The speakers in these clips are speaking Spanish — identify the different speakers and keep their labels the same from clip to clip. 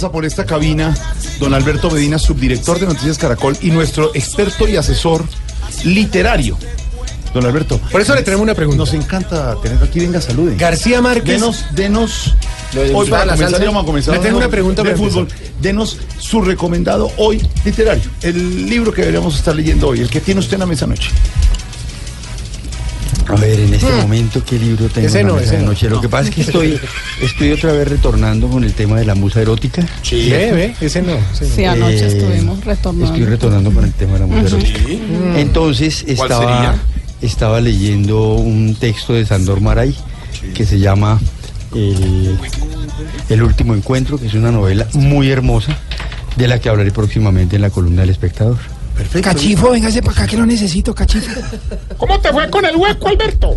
Speaker 1: Pasa por esta cabina don Alberto Medina, subdirector de Noticias Caracol y nuestro experto y asesor literario. Don Alberto.
Speaker 2: Por eso le tenemos una pregunta.
Speaker 1: Nos encanta tener aquí, venga, saluden.
Speaker 2: García Márquez.
Speaker 1: Denos, denos.
Speaker 2: de
Speaker 1: Hoy para
Speaker 2: la
Speaker 1: comenzar, vamos a comenzar.
Speaker 2: Le tengo una pregunta
Speaker 1: de fútbol. Denos su recomendado hoy literario. El libro que deberíamos estar leyendo hoy, el que tiene usted en la mesa anoche.
Speaker 3: Este momento, ¿qué libro tengo
Speaker 2: Ese
Speaker 3: en la
Speaker 2: no,
Speaker 3: mesa de
Speaker 2: no.
Speaker 3: noche? Lo que pasa es que estoy, estoy otra vez retornando con el tema de la musa erótica.
Speaker 2: Sí, ese no. ese no.
Speaker 4: Sí, anoche
Speaker 3: Eh,
Speaker 4: estuvimos retornando.
Speaker 3: Estoy retornando con el tema de la musa erótica. Entonces,
Speaker 1: ¿Cuál
Speaker 3: estaba, estaba leyendo un texto de Sandor Maray que se llama el, El último encuentro, que es una novela muy hermosa, de la que hablaré próximamente en la columna del espectador.
Speaker 1: Perfecto.
Speaker 5: Cachifo, véngase para acá que lo necesito, cachifo.
Speaker 6: ¿Cómo te fue con el hueco, Alberto?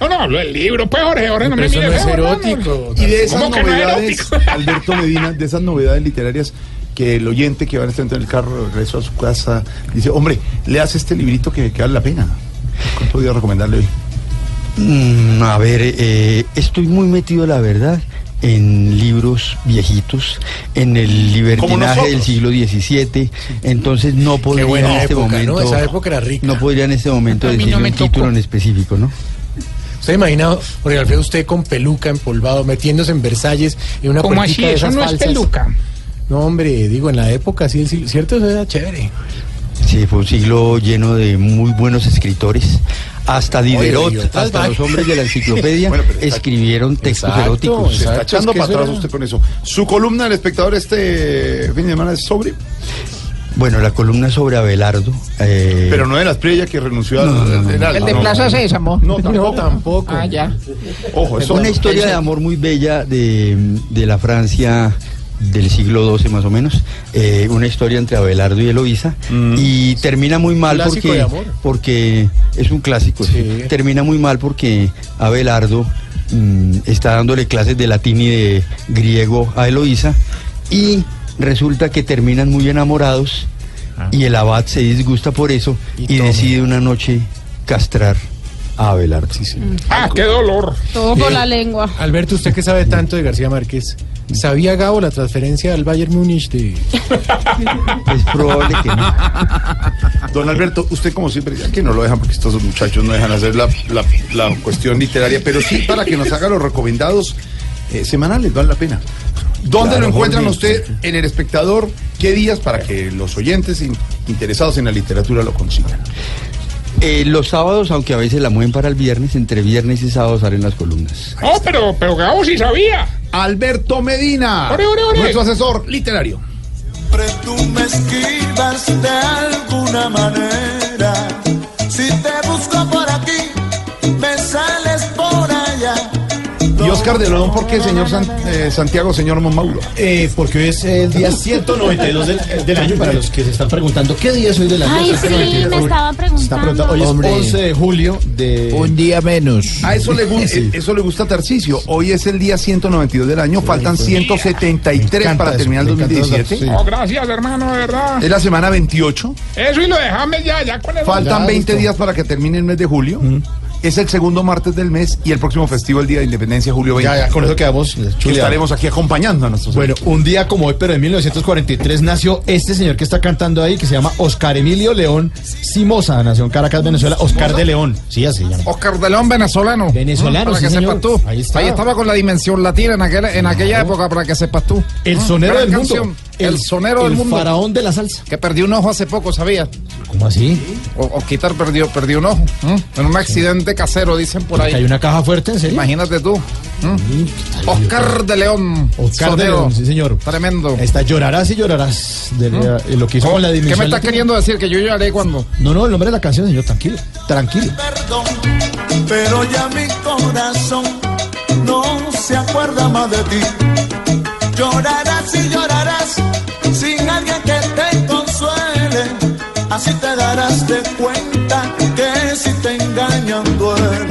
Speaker 6: No, no, hablo del libro, pues, Jorge, Jorge, no
Speaker 2: Pero
Speaker 6: me
Speaker 2: eso
Speaker 6: mire
Speaker 2: no es
Speaker 6: no, no.
Speaker 2: erótico.
Speaker 1: Y de esas
Speaker 6: ¿Cómo que no
Speaker 1: novedades,
Speaker 6: erótico?
Speaker 1: Alberto Medina, de esas novedades literarias que el oyente que va en este momento en el carro, regreso a su casa, dice, hombre, le hace este librito que, que vale la pena. ¿Cuál podría recomendarle hoy?
Speaker 3: Mm, a ver, eh, estoy muy metido, la verdad, en libros viejitos, en el libertinaje del siglo XVII, entonces no podría
Speaker 2: buena
Speaker 3: en este
Speaker 2: época, ¿no?
Speaker 3: momento,
Speaker 2: Esa época era rica.
Speaker 3: no podría en este momento decir
Speaker 4: no
Speaker 3: un título en específico, ¿no?
Speaker 2: ¿Usted imagina, Jorge Alfredo, usted con peluca empolvado, metiéndose en Versalles en una
Speaker 6: ¿Cómo así?
Speaker 2: de
Speaker 6: Eso
Speaker 2: esas
Speaker 6: no es
Speaker 2: falsas?
Speaker 6: peluca.
Speaker 2: No, hombre, digo, en la época, sí, sí, cierto, eso era chévere.
Speaker 3: Sí, fue un siglo lleno de muy buenos escritores. Hasta Diderot, hasta los hombres de la enciclopedia
Speaker 1: Bueno, pero está-
Speaker 3: escribieron textos
Speaker 2: Exacto,
Speaker 3: eróticos.
Speaker 1: Se está echando
Speaker 2: es
Speaker 1: para atrás
Speaker 2: era-
Speaker 1: usted con eso. ¿Su columna del espectador este fin de semana es sobre?
Speaker 3: Bueno, la columna sobre Abelardo. eh,
Speaker 1: Pero no de las playa que renunció al
Speaker 3: no, no,
Speaker 1: al-
Speaker 4: El de. Plaza Sésamo.
Speaker 1: No, tampoco.
Speaker 2: No, tampoco.
Speaker 4: Ah, ya.
Speaker 1: Ojo, eso
Speaker 3: una historia de amor muy bella de, de la Francia del siglo XII más o menos, eh, una historia entre Abelardo y Eloísa
Speaker 1: Mm.
Speaker 3: y termina muy mal
Speaker 2: Clásico
Speaker 3: porque,
Speaker 2: de amor.
Speaker 3: porque es un clásico, sí.
Speaker 2: Sí.
Speaker 3: termina muy mal porque Abelardo mm, está dándole clases de latín y de griego a Eloísa y resulta que terminan muy enamorados y el abad se disgusta por eso
Speaker 2: Y
Speaker 3: decide una noche castrar a Abelardo.
Speaker 6: Ah, qué dolor.
Speaker 4: Todo por la lengua.
Speaker 2: Alberto, usted que sabe tanto de García Márquez, ¿sabía Gabo la transferencia al Bayern Múnich de...
Speaker 3: Es probable que no.
Speaker 1: Don Alberto, usted como siempre, ya que no lo dejan porque estos muchachos no dejan hacer la, la- la cuestión literaria, pero sí para que nos haga los recomendados eh, semanales, vale la pena. ¿Dónde
Speaker 3: Claro,
Speaker 1: lo encuentran
Speaker 3: Jorge.
Speaker 1: usted en el espectador? ¿Qué días para que los oyentes in- interesados en la literatura lo consigan?
Speaker 3: Eh, los sábados, aunque a veces la mueven para el viernes, entre viernes y sábado salen las columnas.
Speaker 6: No, pero, pero Gabo sí sabía.
Speaker 1: Alberto Medina,
Speaker 6: Ore, ore, ore.
Speaker 1: nuestro asesor literario.
Speaker 7: siempre tú me esquivas de alguna manera. Si te busco por aquí, me.
Speaker 1: Y Oscar de León, ¿por qué, señor San- eh, Santiago, señor Mauro?
Speaker 2: Eh, porque hoy es el día 192 del, del año para los que se están preguntando qué día es hoy del año.
Speaker 8: Ay, sí,
Speaker 2: 192.
Speaker 8: me estaban
Speaker 2: preguntando, hoy es 11 de julio de...
Speaker 5: Un día menos.
Speaker 1: A eso le, gu-
Speaker 2: Sí.
Speaker 1: eh, eso le gusta a Tarcisio. Hoy es el día 192 del año, faltan
Speaker 2: pues.
Speaker 1: 173
Speaker 2: Me encanta
Speaker 1: para
Speaker 2: eso,
Speaker 1: terminar el
Speaker 2: me encanta los
Speaker 1: 2017.
Speaker 2: datos,
Speaker 6: Oh, gracias, hermano, de verdad.
Speaker 1: Es la semana 28.
Speaker 6: Eso y lo dejame ya, ya con eso.
Speaker 1: Faltan
Speaker 2: Ya,
Speaker 1: 20
Speaker 2: listo.
Speaker 1: días para que termine el mes de julio. Es el segundo martes del mes y el próximo festivo, el Día de Independencia, julio 20.
Speaker 2: Ya, ya, con eso quedamos
Speaker 1: que estaremos aquí acompañando a nuestros
Speaker 2: Bueno, un día como hoy, pero en 1943 nació este señor que está cantando ahí, que se llama Oscar Emilio León Simosa, nació en Caracas, Venezuela, Oscar de León. Sí, así se llama.
Speaker 5: Oscar de León, venezolano.
Speaker 2: Venezolano,
Speaker 5: Para
Speaker 2: sí,
Speaker 5: que
Speaker 2: señor.
Speaker 5: sepas tú.
Speaker 2: Ahí está.
Speaker 5: estaba con la dimensión latina en aquella, en aquella época, para que sepas tú.
Speaker 2: El
Speaker 5: Mm,
Speaker 2: sonero del mundo.
Speaker 5: El, sonero del
Speaker 2: el
Speaker 5: mundo.
Speaker 2: faraón de la salsa.
Speaker 5: Que perdió un ojo hace poco, ¿sabías?
Speaker 2: ¿Cómo así?
Speaker 5: O, o quitar perdió, perdió un ojo. ¿m? En un accidente casero, dicen por
Speaker 2: Que hay
Speaker 5: ahí.
Speaker 2: una caja fuerte, ¿en serio?
Speaker 5: Imagínate tú. ¿m? Oscar de León.
Speaker 2: Oscar de. León, sí, señor.
Speaker 5: Tremendo.
Speaker 2: Está llorarás y llorarás de la- lo que hizo con la
Speaker 5: ¿Qué me estás queriendo decir? Que yo lloraré cuando.
Speaker 2: No, no, el nombre de la canción, señor, tranquilo. Tranquilo.
Speaker 7: perdón, pero ya mi corazón no se acuerda más de ti. Llorarás y llorarás Así te darás de cuenta que si te engañan duele.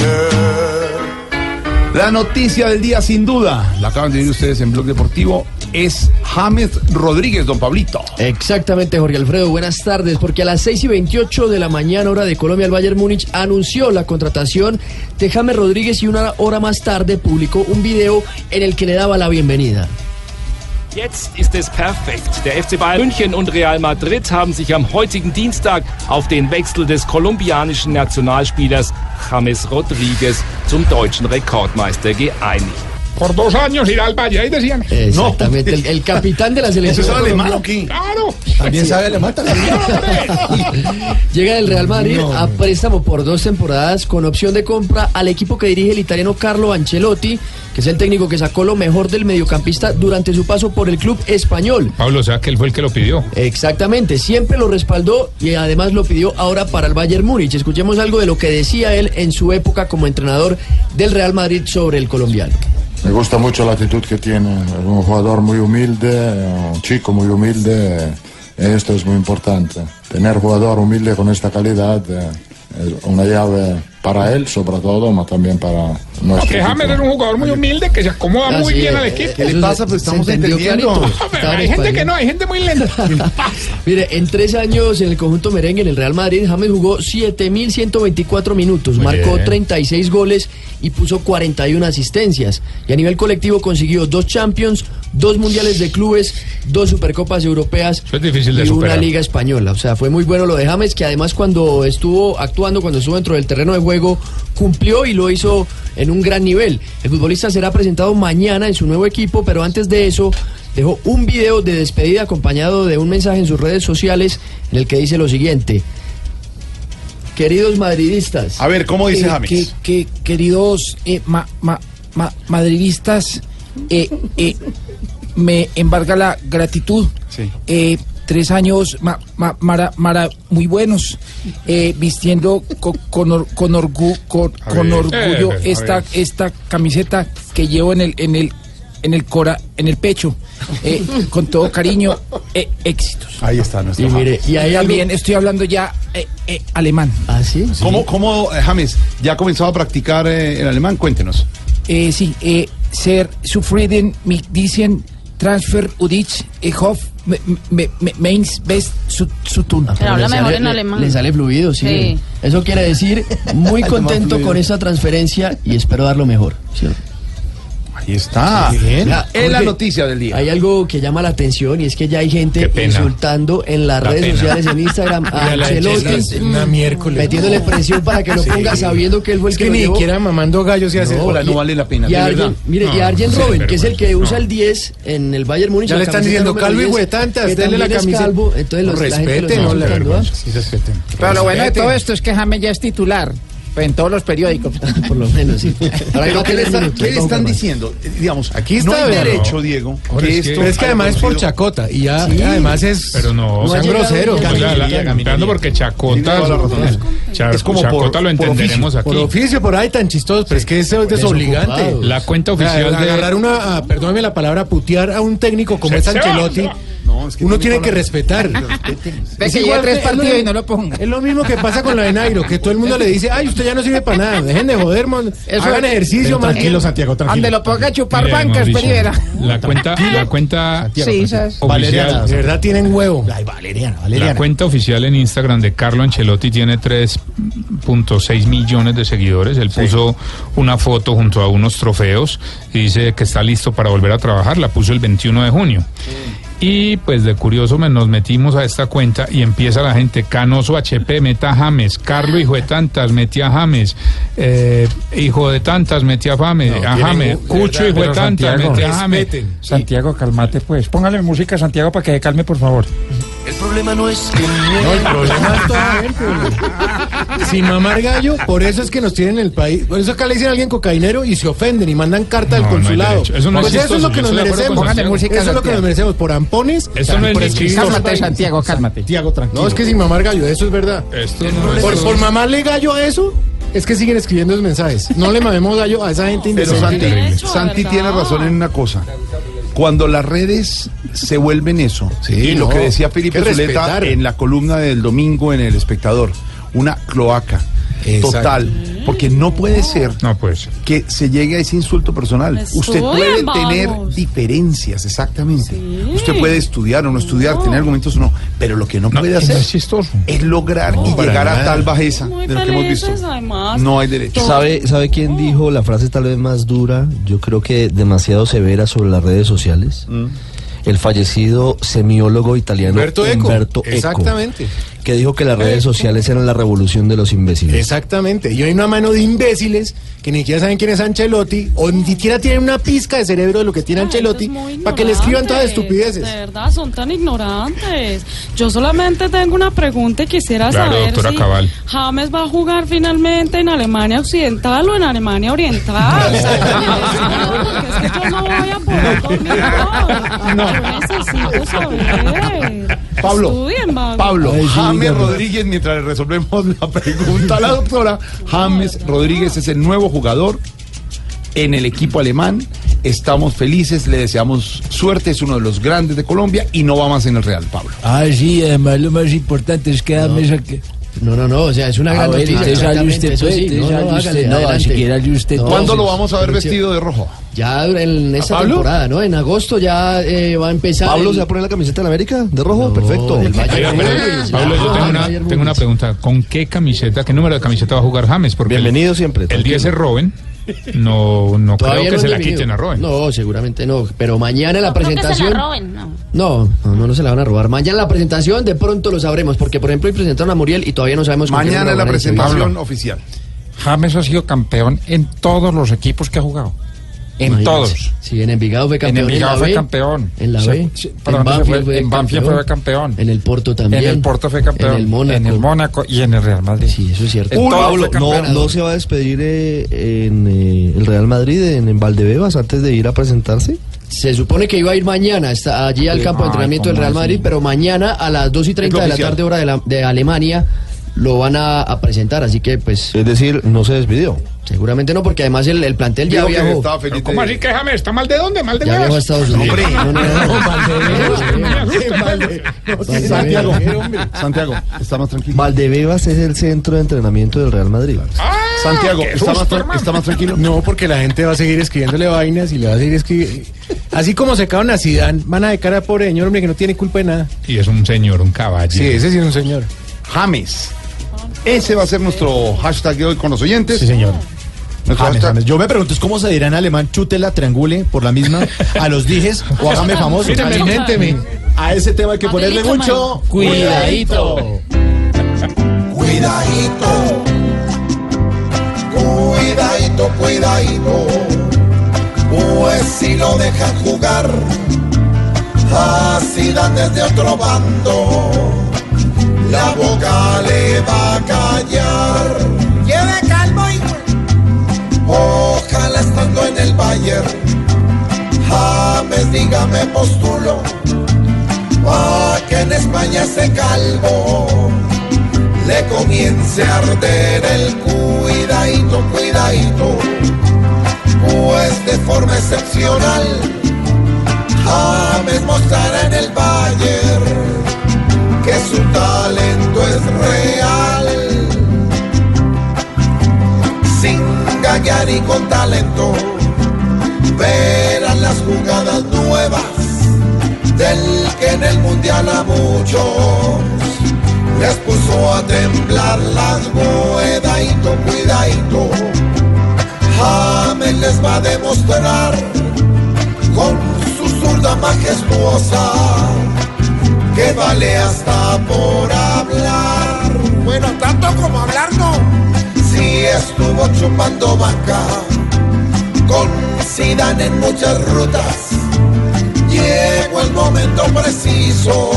Speaker 1: La noticia del día, sin duda, la acaban de ver ustedes en Blog Deportivo, es James Rodríguez, don Pablito.
Speaker 9: Exactamente, Jorge Alfredo. Buenas tardes, porque a las 6 y 28 de la mañana, hora de Colombia, el Bayern Múnich anunció la contratación de James Rodríguez y una hora más tarde publicó un video en el que le daba la bienvenida.
Speaker 10: Jetzt ist es perfekt. Der FC Bayern München und Real Madrid haben sich am heutigen Dienstag auf den Wechsel des kolumbianischen Nationalspielers James Rodriguez zum deutschen Rekordmeister geeinigt.
Speaker 6: Por dos años irá al Valle, ahí decían.
Speaker 9: Exactamente, el, el capitán de la selección.
Speaker 1: ¿Eso es alemán o qué?
Speaker 6: Claro.
Speaker 2: También sabe alemán, también.
Speaker 9: Llega del Real Madrid
Speaker 2: No.
Speaker 9: a préstamo por dos temporadas con opción de compra al equipo que dirige el italiano Carlo Ancelotti, que es el técnico que sacó lo mejor del mediocampista durante su paso por el club español.
Speaker 6: Pablo, o sea que él fue el que lo pidió.
Speaker 9: Exactamente, siempre lo respaldó y además lo pidió ahora para el Bayern Múnich. Escuchemos algo de lo que decía él en su época como entrenador del Real Madrid sobre el colombiano.
Speaker 11: Me gusta mucho la actitud que tiene, es un jugador muy humilde, un chico muy humilde, esto es muy importante. Tener jugador humilde con esta calidad eh, es una llave para él, sobre todo, pero también para nuestro
Speaker 6: Que James
Speaker 11: equipo.
Speaker 6: es un jugador muy humilde que se acomoda
Speaker 9: Ah,
Speaker 6: muy
Speaker 9: sí,
Speaker 6: bien al
Speaker 9: eh,
Speaker 6: equipo.
Speaker 1: ¿Qué le pasa? Pues estamos entendiendo.
Speaker 9: en
Speaker 6: hay gente que no, hay gente muy lenta.
Speaker 9: Mire, en tres años en el conjunto merengue en el Real Madrid, James jugó 7.124 minutos, marcó 36 goles y puso 41 asistencias. Y a nivel colectivo consiguió dos Champions, dos Mundiales de Clubes, dos Supercopas Europeas
Speaker 6: es difícil de
Speaker 9: y
Speaker 6: superar.
Speaker 9: una Liga Española. O sea, fue muy bueno lo de James, que además cuando estuvo actuando, cuando estuvo dentro del terreno de juego, cumplió y lo hizo en un gran nivel. El futbolista será presentado mañana en su nuevo equipo, pero antes de eso dejó un video de despedida acompañado de un mensaje en sus redes sociales en el que dice lo siguiente. Queridos madridistas.
Speaker 1: A ver, ¿cómo dice
Speaker 5: Eh,
Speaker 1: James?
Speaker 5: que, que, queridos eh, ma- ma- ma- madridistas, eh, eh, me embarga la gratitud.
Speaker 1: Sí.
Speaker 5: Tres años ma- ma- mara- mara- muy buenos, vistiendo co- con, or- con, orgu- con,
Speaker 1: A
Speaker 5: con
Speaker 1: ver.
Speaker 5: orgullo esta, esta camiseta que llevo en el, en el, en el cora, en el pecho, eh, con todo cariño, eh, éxitos.
Speaker 1: Ahí está
Speaker 9: Y
Speaker 1: nuestro
Speaker 9: mire,
Speaker 1: James.
Speaker 9: y algo...
Speaker 5: También estoy hablando ya eh, eh, alemán.
Speaker 9: ¿Ah, sí?
Speaker 1: ¿Cómo, cómo, eh, James, ya ha comenzado a practicar eh, el alemán? Cuéntenos.
Speaker 5: Eh, sí, eh, ser zufrieden mit diesen Transfer Udich me, meins best zu, zu tun.
Speaker 4: Pero habla mejor
Speaker 9: sale-
Speaker 4: en
Speaker 9: le-
Speaker 4: alemán.
Speaker 9: Le sale fluido, sí.
Speaker 4: Sí.
Speaker 9: Eso quiere decir muy contento con esta transferencia y espero dar lo mejor. ¿sí?
Speaker 1: Ahí está.
Speaker 2: Bien.
Speaker 9: Ya,
Speaker 1: Es la noticia del día.
Speaker 9: Hay algo que llama la atención y es que ya hay gente insultando en las redes
Speaker 6: pena.
Speaker 9: sociales, en Instagram, a
Speaker 2: la
Speaker 9: Ancelotti,
Speaker 2: una miércoles.
Speaker 9: metiéndole presión para que lo
Speaker 2: Sí.
Speaker 9: ponga sabiendo que él fue el
Speaker 2: Es
Speaker 9: que,
Speaker 2: que ni siquiera mamando gallos y hace
Speaker 1: No,
Speaker 2: hola,
Speaker 1: no vale la pena,
Speaker 9: Y
Speaker 1: verdad.
Speaker 9: Arjen, mire, y
Speaker 6: No,
Speaker 9: a Arjen Robben, que es el que usa el 10 en el Bayern Múnich.
Speaker 2: Ya
Speaker 9: la
Speaker 2: le están diciendo calvo y
Speaker 9: 10,
Speaker 2: huetante,
Speaker 9: que
Speaker 2: hazle la camiseta.
Speaker 9: calvo, entonces los, la
Speaker 2: respeten, no, la respeten.
Speaker 5: Pero lo bueno de todo esto es que James ya es titular.
Speaker 12: Pues en todos los periódicos.
Speaker 9: Por lo menos, sí.
Speaker 1: Pero ¿qué le, qué están diciendo? Digamos,
Speaker 8: Aquí
Speaker 1: no
Speaker 8: está,
Speaker 1: hay
Speaker 8: vea,
Speaker 1: derecho,
Speaker 8: no.
Speaker 1: Diego.
Speaker 8: Pero
Speaker 1: que
Speaker 8: es que-
Speaker 1: esto
Speaker 8: pero es que además es por Chacota y ya,
Speaker 1: Sí.
Speaker 8: ya además es
Speaker 13: Pero no,
Speaker 8: no sean groseros.
Speaker 13: Lamentando porque Chacota,
Speaker 1: Es como
Speaker 13: Chacota
Speaker 1: por-
Speaker 13: lo
Speaker 1: por
Speaker 13: entenderemos
Speaker 8: Por
Speaker 13: aquí.
Speaker 8: oficio, por ahí tan chistoso, pero es que eso es desobligante.
Speaker 13: La cuenta
Speaker 8: O sea,
Speaker 13: oficial de
Speaker 8: agarrar una, a- perdóname la palabra, putear a un técnico como
Speaker 13: Se-
Speaker 8: es Ancelotti,
Speaker 13: se.
Speaker 1: No, es que
Speaker 8: uno
Speaker 1: tiene
Speaker 8: tiene que respetar.
Speaker 12: Ve
Speaker 8: Es
Speaker 12: que lleva tres
Speaker 8: lo-
Speaker 12: partidos y no lo ponga.
Speaker 8: Es lo mismo que pasa con la de Nairo, que todo el mundo le dice, ay, usted ya no sirve para nada, dejen de joder, mon.
Speaker 12: Eso
Speaker 8: hagan ejercicio, man.
Speaker 2: Tranquilo, Santiago, tranquilo.
Speaker 12: Donde lo ponga a chupar bancas,
Speaker 13: Mauricio,
Speaker 12: Perivera.
Speaker 13: La cuenta, la cuenta
Speaker 12: Sí,
Speaker 13: oficial,
Speaker 8: De verdad tienen huevo.
Speaker 2: Ay, Valeriana,
Speaker 13: la cuenta oficial en Instagram de Carlo Ancelotti tiene 3.6 millones de seguidores. Él puso una foto junto a unos trofeos y dice que está listo para volver a trabajar. La puso el 21 de junio. Y pues de curioso me- nos metimos a esta cuenta y empieza la gente, Canoso HP, meta James, Carlo hijo de tantas, metía James, eh, hijo de tantas, metía James, a James, Cucho hijo de tantas, metía James.
Speaker 5: Santiago, calmate pues. Póngale música a Santiago para que se calme, por favor.
Speaker 14: El problema no es que
Speaker 8: No, el problema es toda gente. Sin mamar gallo, por eso es que nos tienen en el país. Por eso acá le dicen a alguien cocainero y se ofenden y mandan carta
Speaker 13: No,
Speaker 8: al
Speaker 13: no
Speaker 8: consulado.
Speaker 13: Eso no es
Speaker 8: pues eso es lo que nos merecemos.
Speaker 12: música,
Speaker 8: Eso es lo que nos merecemos por ampones.
Speaker 13: Eso no es
Speaker 8: por escribir
Speaker 13: chistoso.
Speaker 12: Cálmate. Santiago, cálmate.
Speaker 2: Santiago, tranquilo.
Speaker 8: No, es que sin mamar gallo, eso es verdad.
Speaker 13: Esto no es-
Speaker 8: Por, por mamarle gallo a eso, es que siguen escribiendo los mensajes. No le mamemos gallo a esa gente
Speaker 1: Pero
Speaker 8: indecente.
Speaker 1: Santi, Santi tiene razón en una cosa. Cuando las redes se vuelven eso,
Speaker 8: Sí,
Speaker 1: y lo que decía Felipe
Speaker 8: que
Speaker 1: Zuleta en la columna del domingo en El Espectador, una cloaca
Speaker 8: Exacto.
Speaker 1: total, porque no puede ser
Speaker 13: No, pues.
Speaker 1: que se llegue a ese insulto personal. Usted
Speaker 15: Estudian,
Speaker 1: puede
Speaker 15: vamos.
Speaker 1: tener diferencias, exactamente.
Speaker 15: Sí.
Speaker 1: Usted puede estudiar o no estudiar, tener argumentos o no, pero lo que no, puede hacer
Speaker 13: es chistoso.
Speaker 1: es lograr y llegar a tal bajeza
Speaker 15: Muy
Speaker 1: de lo que hemos visto.
Speaker 15: además.
Speaker 1: No hay derecho.
Speaker 14: ¿Sabe, ¿Sabe quién dijo la frase tal vez más dura? Yo creo que demasiado severa sobre las redes sociales. El fallecido semiólogo italiano
Speaker 8: Humberto Eco.
Speaker 14: Humberto Eco,
Speaker 8: Exactamente.
Speaker 14: Que dijo que las redes sociales eran la revolución de los imbéciles.
Speaker 8: Exactamente. Y hay una mano de imbéciles que ni siquiera saben quién es Ancelotti o ni siquiera tienen una pizca de cerebro de lo que tiene Ancelotti para que le escriban todas estupideces.
Speaker 15: De verdad, son tan ignorantes. Yo solamente tengo una pregunta y quisiera
Speaker 13: Claro,
Speaker 15: saber
Speaker 13: doctora
Speaker 15: si
Speaker 13: Cabal.
Speaker 15: James va a jugar finalmente en Alemania Occidental o en Alemania Oriental. Porque es que yo no voy a poder dormir.
Speaker 1: No.
Speaker 15: Yo necesito saber.
Speaker 1: Pablo,
Speaker 15: Estudien.
Speaker 1: Pablo,
Speaker 2: sí,
Speaker 1: James. Rodríguez, mientras le resolvemos la pregunta a la doctora, James Rodríguez es el nuevo jugador en el equipo alemán. Estamos felices, le deseamos suerte, es uno de los grandes de Colombia y no va más en el Real, Pablo.
Speaker 12: Ah, sí, además lo más importante es que James... saque-
Speaker 9: No, no, no, o sea, es una
Speaker 12: Ah,
Speaker 9: gran
Speaker 12: bueno,
Speaker 9: noticia.
Speaker 12: usted,
Speaker 9: eso
Speaker 12: pues,
Speaker 9: sí, no, no, hágale,
Speaker 12: no,
Speaker 9: adelante.
Speaker 12: siquiera usted.
Speaker 9: No,
Speaker 1: ¿Cuándo lo vamos a ver vestido de rojo?
Speaker 9: Ya en esta
Speaker 1: Pablo?
Speaker 9: temporada, ¿no? En agosto ya eh, va a empezar.
Speaker 14: ¿Pablo
Speaker 9: el-
Speaker 14: se va a poner la camiseta de la América? ¿De rojo?
Speaker 9: No,
Speaker 14: Perfecto.
Speaker 9: el Bayern Múnich.
Speaker 13: Pablo, yo
Speaker 9: Ah,
Speaker 13: tengo una, tengo una pregunta. ¿Con qué camiseta, qué número de camiseta va a jugar James? Porque
Speaker 14: Bienvenido siempre.
Speaker 13: el 10 es. Robin. No, no
Speaker 9: Todavía
Speaker 13: creo que
Speaker 9: no
Speaker 13: se la quiten a Robin.
Speaker 9: No, seguramente no. Pero mañana en la
Speaker 15: No creo que se la
Speaker 9: presentación.
Speaker 15: roben,
Speaker 9: no. No, no, no, se la van a robar. Mañana en la presentación de pronto lo sabremos. Porque, por ejemplo, hoy presentaron a Muriel y todavía no sabemos
Speaker 1: Mañana es la presentación oficial.
Speaker 5: James ha sido campeón en todos los equipos que ha jugado. En
Speaker 9: Imagínense.
Speaker 5: todos.
Speaker 9: Sí, en Envigado fue
Speaker 5: En
Speaker 9: campeón.
Speaker 5: Envigado
Speaker 9: la
Speaker 5: fue
Speaker 9: B,
Speaker 5: campeón.
Speaker 9: En la B.
Speaker 5: sí,
Speaker 9: en Banfield
Speaker 5: fue-
Speaker 9: fue
Speaker 5: en Banfield fue campeón.
Speaker 9: En el Porto también.
Speaker 5: En el Porto fue campeón.
Speaker 9: En el Mónaco.
Speaker 5: En el Mónaco y en el Real Madrid.
Speaker 9: Sí, eso es cierto.
Speaker 5: En
Speaker 14: Pablo, no, no se va a despedir eh, en eh, el Real Madrid, en, en Valdebebas, antes de ir a presentarse.
Speaker 9: Se supone que iba a ir mañana está allí al campo de entrenamiento del
Speaker 5: ¿cómo
Speaker 9: Real Madrid,
Speaker 5: así?
Speaker 9: pero mañana a las 2 y 30 de la tarde hora de, la- de Alemania lo van a, a presentar, así que pues
Speaker 14: Es decir, no se despidió.
Speaker 9: seguramente no, porque además el, el plantel ya
Speaker 1: Digo
Speaker 9: viajó.
Speaker 5: ¿Cómo
Speaker 1: de-
Speaker 5: así que James está mal de dónde? ¿Mal de
Speaker 9: Ya viajó a? Estados Unidos.
Speaker 1: Hombre,
Speaker 9: No, no, no, no.
Speaker 1: Santiago, Santiago, está más tranquilo.
Speaker 14: Valdebebas es el centro de entrenamiento del Real Madrid.
Speaker 1: Santiago,
Speaker 5: qué
Speaker 1: ¿está más,
Speaker 5: susto,
Speaker 1: tra-
Speaker 5: hermano.
Speaker 1: está más tranquilo?
Speaker 8: No, porque la gente va a seguir escribiéndole vainas y le va a seguir escribiendo. Así como se a Zidane, van a de cara a pobre señor, hombre, que no tiene culpa de nada.
Speaker 13: Y es un señor, un caballo.
Speaker 8: Sí, ese sí es un señor.
Speaker 1: James. Ese va a ser nuestro hashtag de hoy con los oyentes.
Speaker 2: Sí, señor. James, James. Yo me pregunto, ¿es ¿cómo se dirá en alemán chútela, triangule por la misma a los dijes o hágame famoso?
Speaker 8: Míreme,
Speaker 2: Aliménteme. A ese tema hay que ponerle
Speaker 15: Adelito,
Speaker 2: mucho
Speaker 12: Cuidadito.
Speaker 7: Cuidadito, cuidadito, cuidadito, pues si lo dejan jugar, así dan desde otro bando, la boca le va a callar.
Speaker 12: Lleve calma, hijo.
Speaker 7: Ojalá estando en el Bayern, James dígame postulo, pa' que en España se calvo le comience a arder el cuidadito, cuidadito, pues de forma excepcional a temblar las cuidadito, cuidadito. James les va a demostrar con su zurda majestuosa que vale hasta por hablar. Bueno, tanto como hablar no. Si estuvo chupando banca con Zidane en muchas rutas, llegó el momento preciso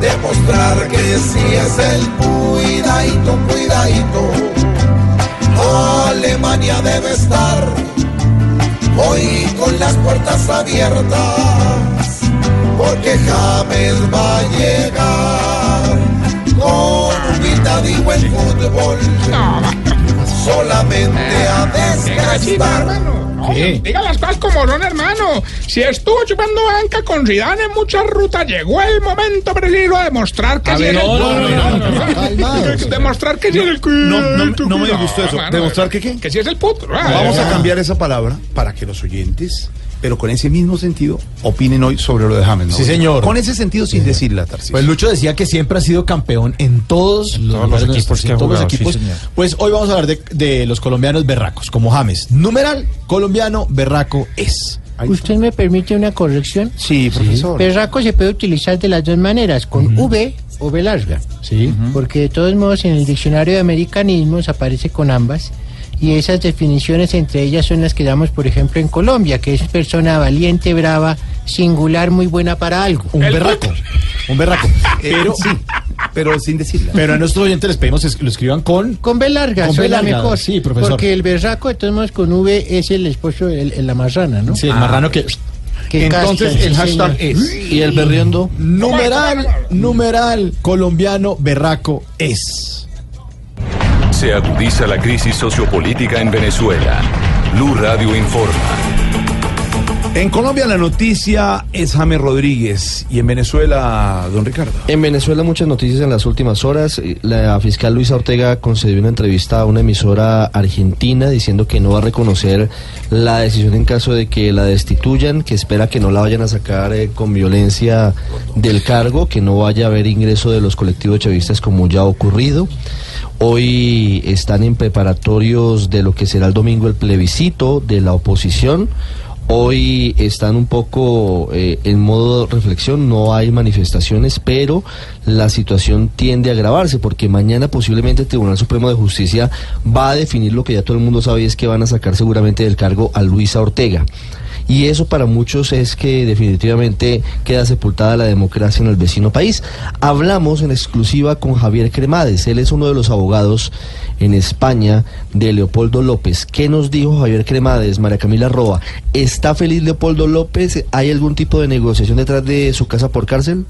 Speaker 7: de mostrar que sí es el cuidadito, cuidadito. Alemania debe estar hoy con las puertas abiertas, porque James va a llegar con humildad y buen fútbol, solamente a desgastar.
Speaker 6: No, diga las cosas como son, hermano. Si estuvo chupando banca con Zidane en muchas rutas, llegó el momento preciso de demostrar que
Speaker 1: A
Speaker 6: sí
Speaker 1: ver,
Speaker 6: es el
Speaker 1: no, no.
Speaker 6: Demostrar que sí es el
Speaker 1: No, no, me gustó eso. ¿Demostrar que qué?
Speaker 6: Que sí es el puto.
Speaker 1: Vamos a cambiar esa palabra para que los oyentes, pero con ese mismo sentido, opinen hoy sobre lo de James. ¿no?
Speaker 2: Sí, señor.
Speaker 1: Con ese sentido, sin decirla, Tarcísio.
Speaker 2: Pues Lucho decía que siempre ha sido campeón en todos los,
Speaker 1: todos los
Speaker 2: lugares
Speaker 1: equipos que
Speaker 2: todos los
Speaker 1: sí,
Speaker 2: pues hoy vamos a hablar de, de los colombianos berracos, como James. Numeral, colombiano berraco es.
Speaker 16: ¿Usted me permite una corrección?
Speaker 1: Sí, profesor.
Speaker 16: Berraco se puede utilizar de las dos maneras, con V o B larga.
Speaker 2: Sí.
Speaker 16: Porque de todos modos en el diccionario de americanismos aparece con ambas. Y esas definiciones entre ellas son las que damos, por ejemplo, en Colombia, que es persona valiente, brava, singular, muy buena para algo.
Speaker 2: Un berraco. Un berraco. Pero,
Speaker 1: sí, pero sin decirla.
Speaker 2: pero a nuestros oyentes les pedimos que lo escriban con.
Speaker 16: Con B larga,
Speaker 2: Con B larga,
Speaker 16: mejor.
Speaker 2: sí, profesor.
Speaker 16: Porque el berraco, de todos modos, con V es el esposo, el, el- la marrana, ¿no?
Speaker 2: Sí, el marrano que.
Speaker 16: Que
Speaker 2: Entonces
Speaker 16: casca,
Speaker 2: el hashtag
Speaker 16: señor.
Speaker 2: es. Y el berriondo. Numeral, numeral, colombiano berraco es.
Speaker 17: Se agudiza la crisis sociopolítica en Venezuela. Blue Radio informa.
Speaker 1: En Colombia la noticia es James Rodríguez y en Venezuela, don Ricardo.
Speaker 14: En Venezuela muchas noticias en las últimas horas. La fiscal Luisa Ortega concedió una entrevista a una emisora argentina diciendo que no va a reconocer la decisión en caso de que la destituyan, que espera que no la vayan a sacar eh, con violencia del cargo, que no vaya a haber ingreso de los colectivos chavistas como ya ha ocurrido. Hoy están en preparatorios de lo que será el domingo el plebiscito de la oposición. Hoy están un poco eh, en modo reflexión, no hay manifestaciones, pero la situación tiende a agravarse porque mañana posiblemente el Tribunal Supremo de Justicia va a definir lo que ya todo el mundo sabe y es que van a sacar seguramente del cargo a Luisa Ortega. Y eso para muchos es que definitivamente queda sepultada la democracia en el vecino país. Hablamos en exclusiva con Javier Cremades, él es uno de los abogados en España de Leopoldo López. ¿Qué nos dijo Javier Cremades, María Camila Roa? ¿Está feliz Leopoldo López? ¿Hay algún tipo de negociación detrás de su casa por cárcel?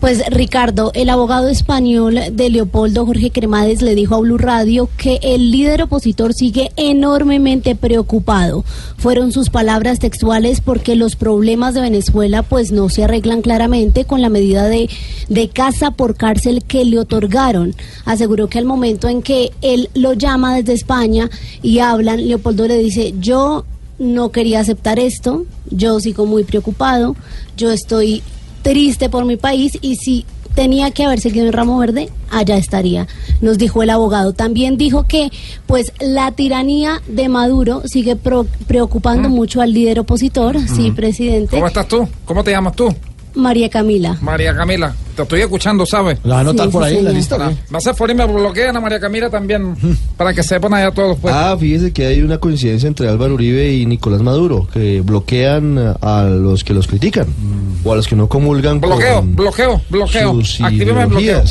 Speaker 18: Pues Ricardo, el abogado español de Leopoldo Jorge Cremades le dijo a Blue Radio que el líder opositor sigue enormemente preocupado. Fueron sus palabras textuales porque los problemas de Venezuela pues no se arreglan claramente con la medida de, de casa por cárcel que le otorgaron. Aseguró que al momento en que él lo llama desde España y hablan, Leopoldo le dice, yo no quería aceptar esto, yo sigo muy preocupado, yo estoy triste por mi país y si tenía que haber seguido en Ramo Verde, allá estaría, nos dijo el abogado. También dijo que pues la tiranía de Maduro sigue pro- preocupando mucho al líder opositor, sí, presidente,
Speaker 19: ¿Cómo estás tú? ¿Cómo te llamas tú?
Speaker 18: María Camila.
Speaker 19: María Camila. Te estoy escuchando, ¿sabes?
Speaker 2: ¿La va a anotar
Speaker 18: Sí,
Speaker 2: por
Speaker 18: sí,
Speaker 2: ahí en la lista? o qué?
Speaker 19: Va a ser por ahí, me bloquean a María Camila también, para que sepan allá todos. Pues.
Speaker 14: Ah, fíjese que hay una coincidencia entre Álvaro Uribe y Nicolás Maduro, que bloquean a los que los critican o a los que no comulgan
Speaker 19: bloqueo,
Speaker 14: con
Speaker 19: bloqueo, bloqueo.
Speaker 14: sus
Speaker 19: Actíveme bloqueo.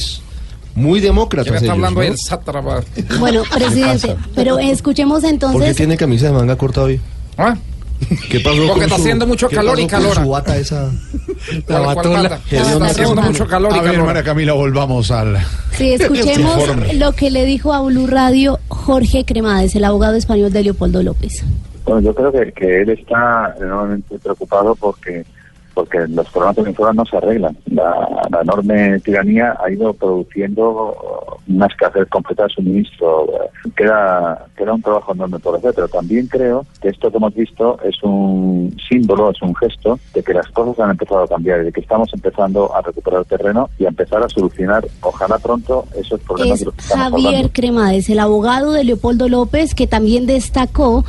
Speaker 14: Muy demócratas
Speaker 19: ¿Quién está
Speaker 14: ellos,
Speaker 19: hablando
Speaker 14: ¿no?
Speaker 19: ahí? El sátrapa.
Speaker 18: Bueno, presidente, pero escuchemos
Speaker 14: ¿Por qué
Speaker 18: entonces
Speaker 14: tiene camisa de manga corta hoy?
Speaker 19: ¿Ah?
Speaker 1: ¿Qué pasó
Speaker 19: Porque
Speaker 1: con
Speaker 19: está
Speaker 1: su-
Speaker 19: haciendo mucho calor y calor.
Speaker 1: su bata esa?
Speaker 19: ¿Cuál- cuál bata? Está haciendo mucho calor y
Speaker 1: A ver,
Speaker 19: calor.
Speaker 1: María Camila, volvamos al...
Speaker 18: Sí, escuchemos lo que le dijo a Blue Radio Jorge Cremades, el abogado español de Leopoldo López.
Speaker 20: Bueno, yo creo que, que él está enormemente preocupado porque porque los problemas de Venezuela no se arreglan. La, la enorme tiranía ha ido produciendo una escasez completa de suministro. Queda, queda un trabajo enorme por hacer, pero también creo que esto que hemos visto es un símbolo, es un gesto de que las cosas han empezado a cambiar y de que estamos empezando a recuperar terreno y a empezar a solucionar, ojalá pronto, esos problemas
Speaker 18: Es
Speaker 20: de los que
Speaker 18: Javier
Speaker 20: hablando.
Speaker 18: Cremades, el abogado de Leopoldo López, que también destacó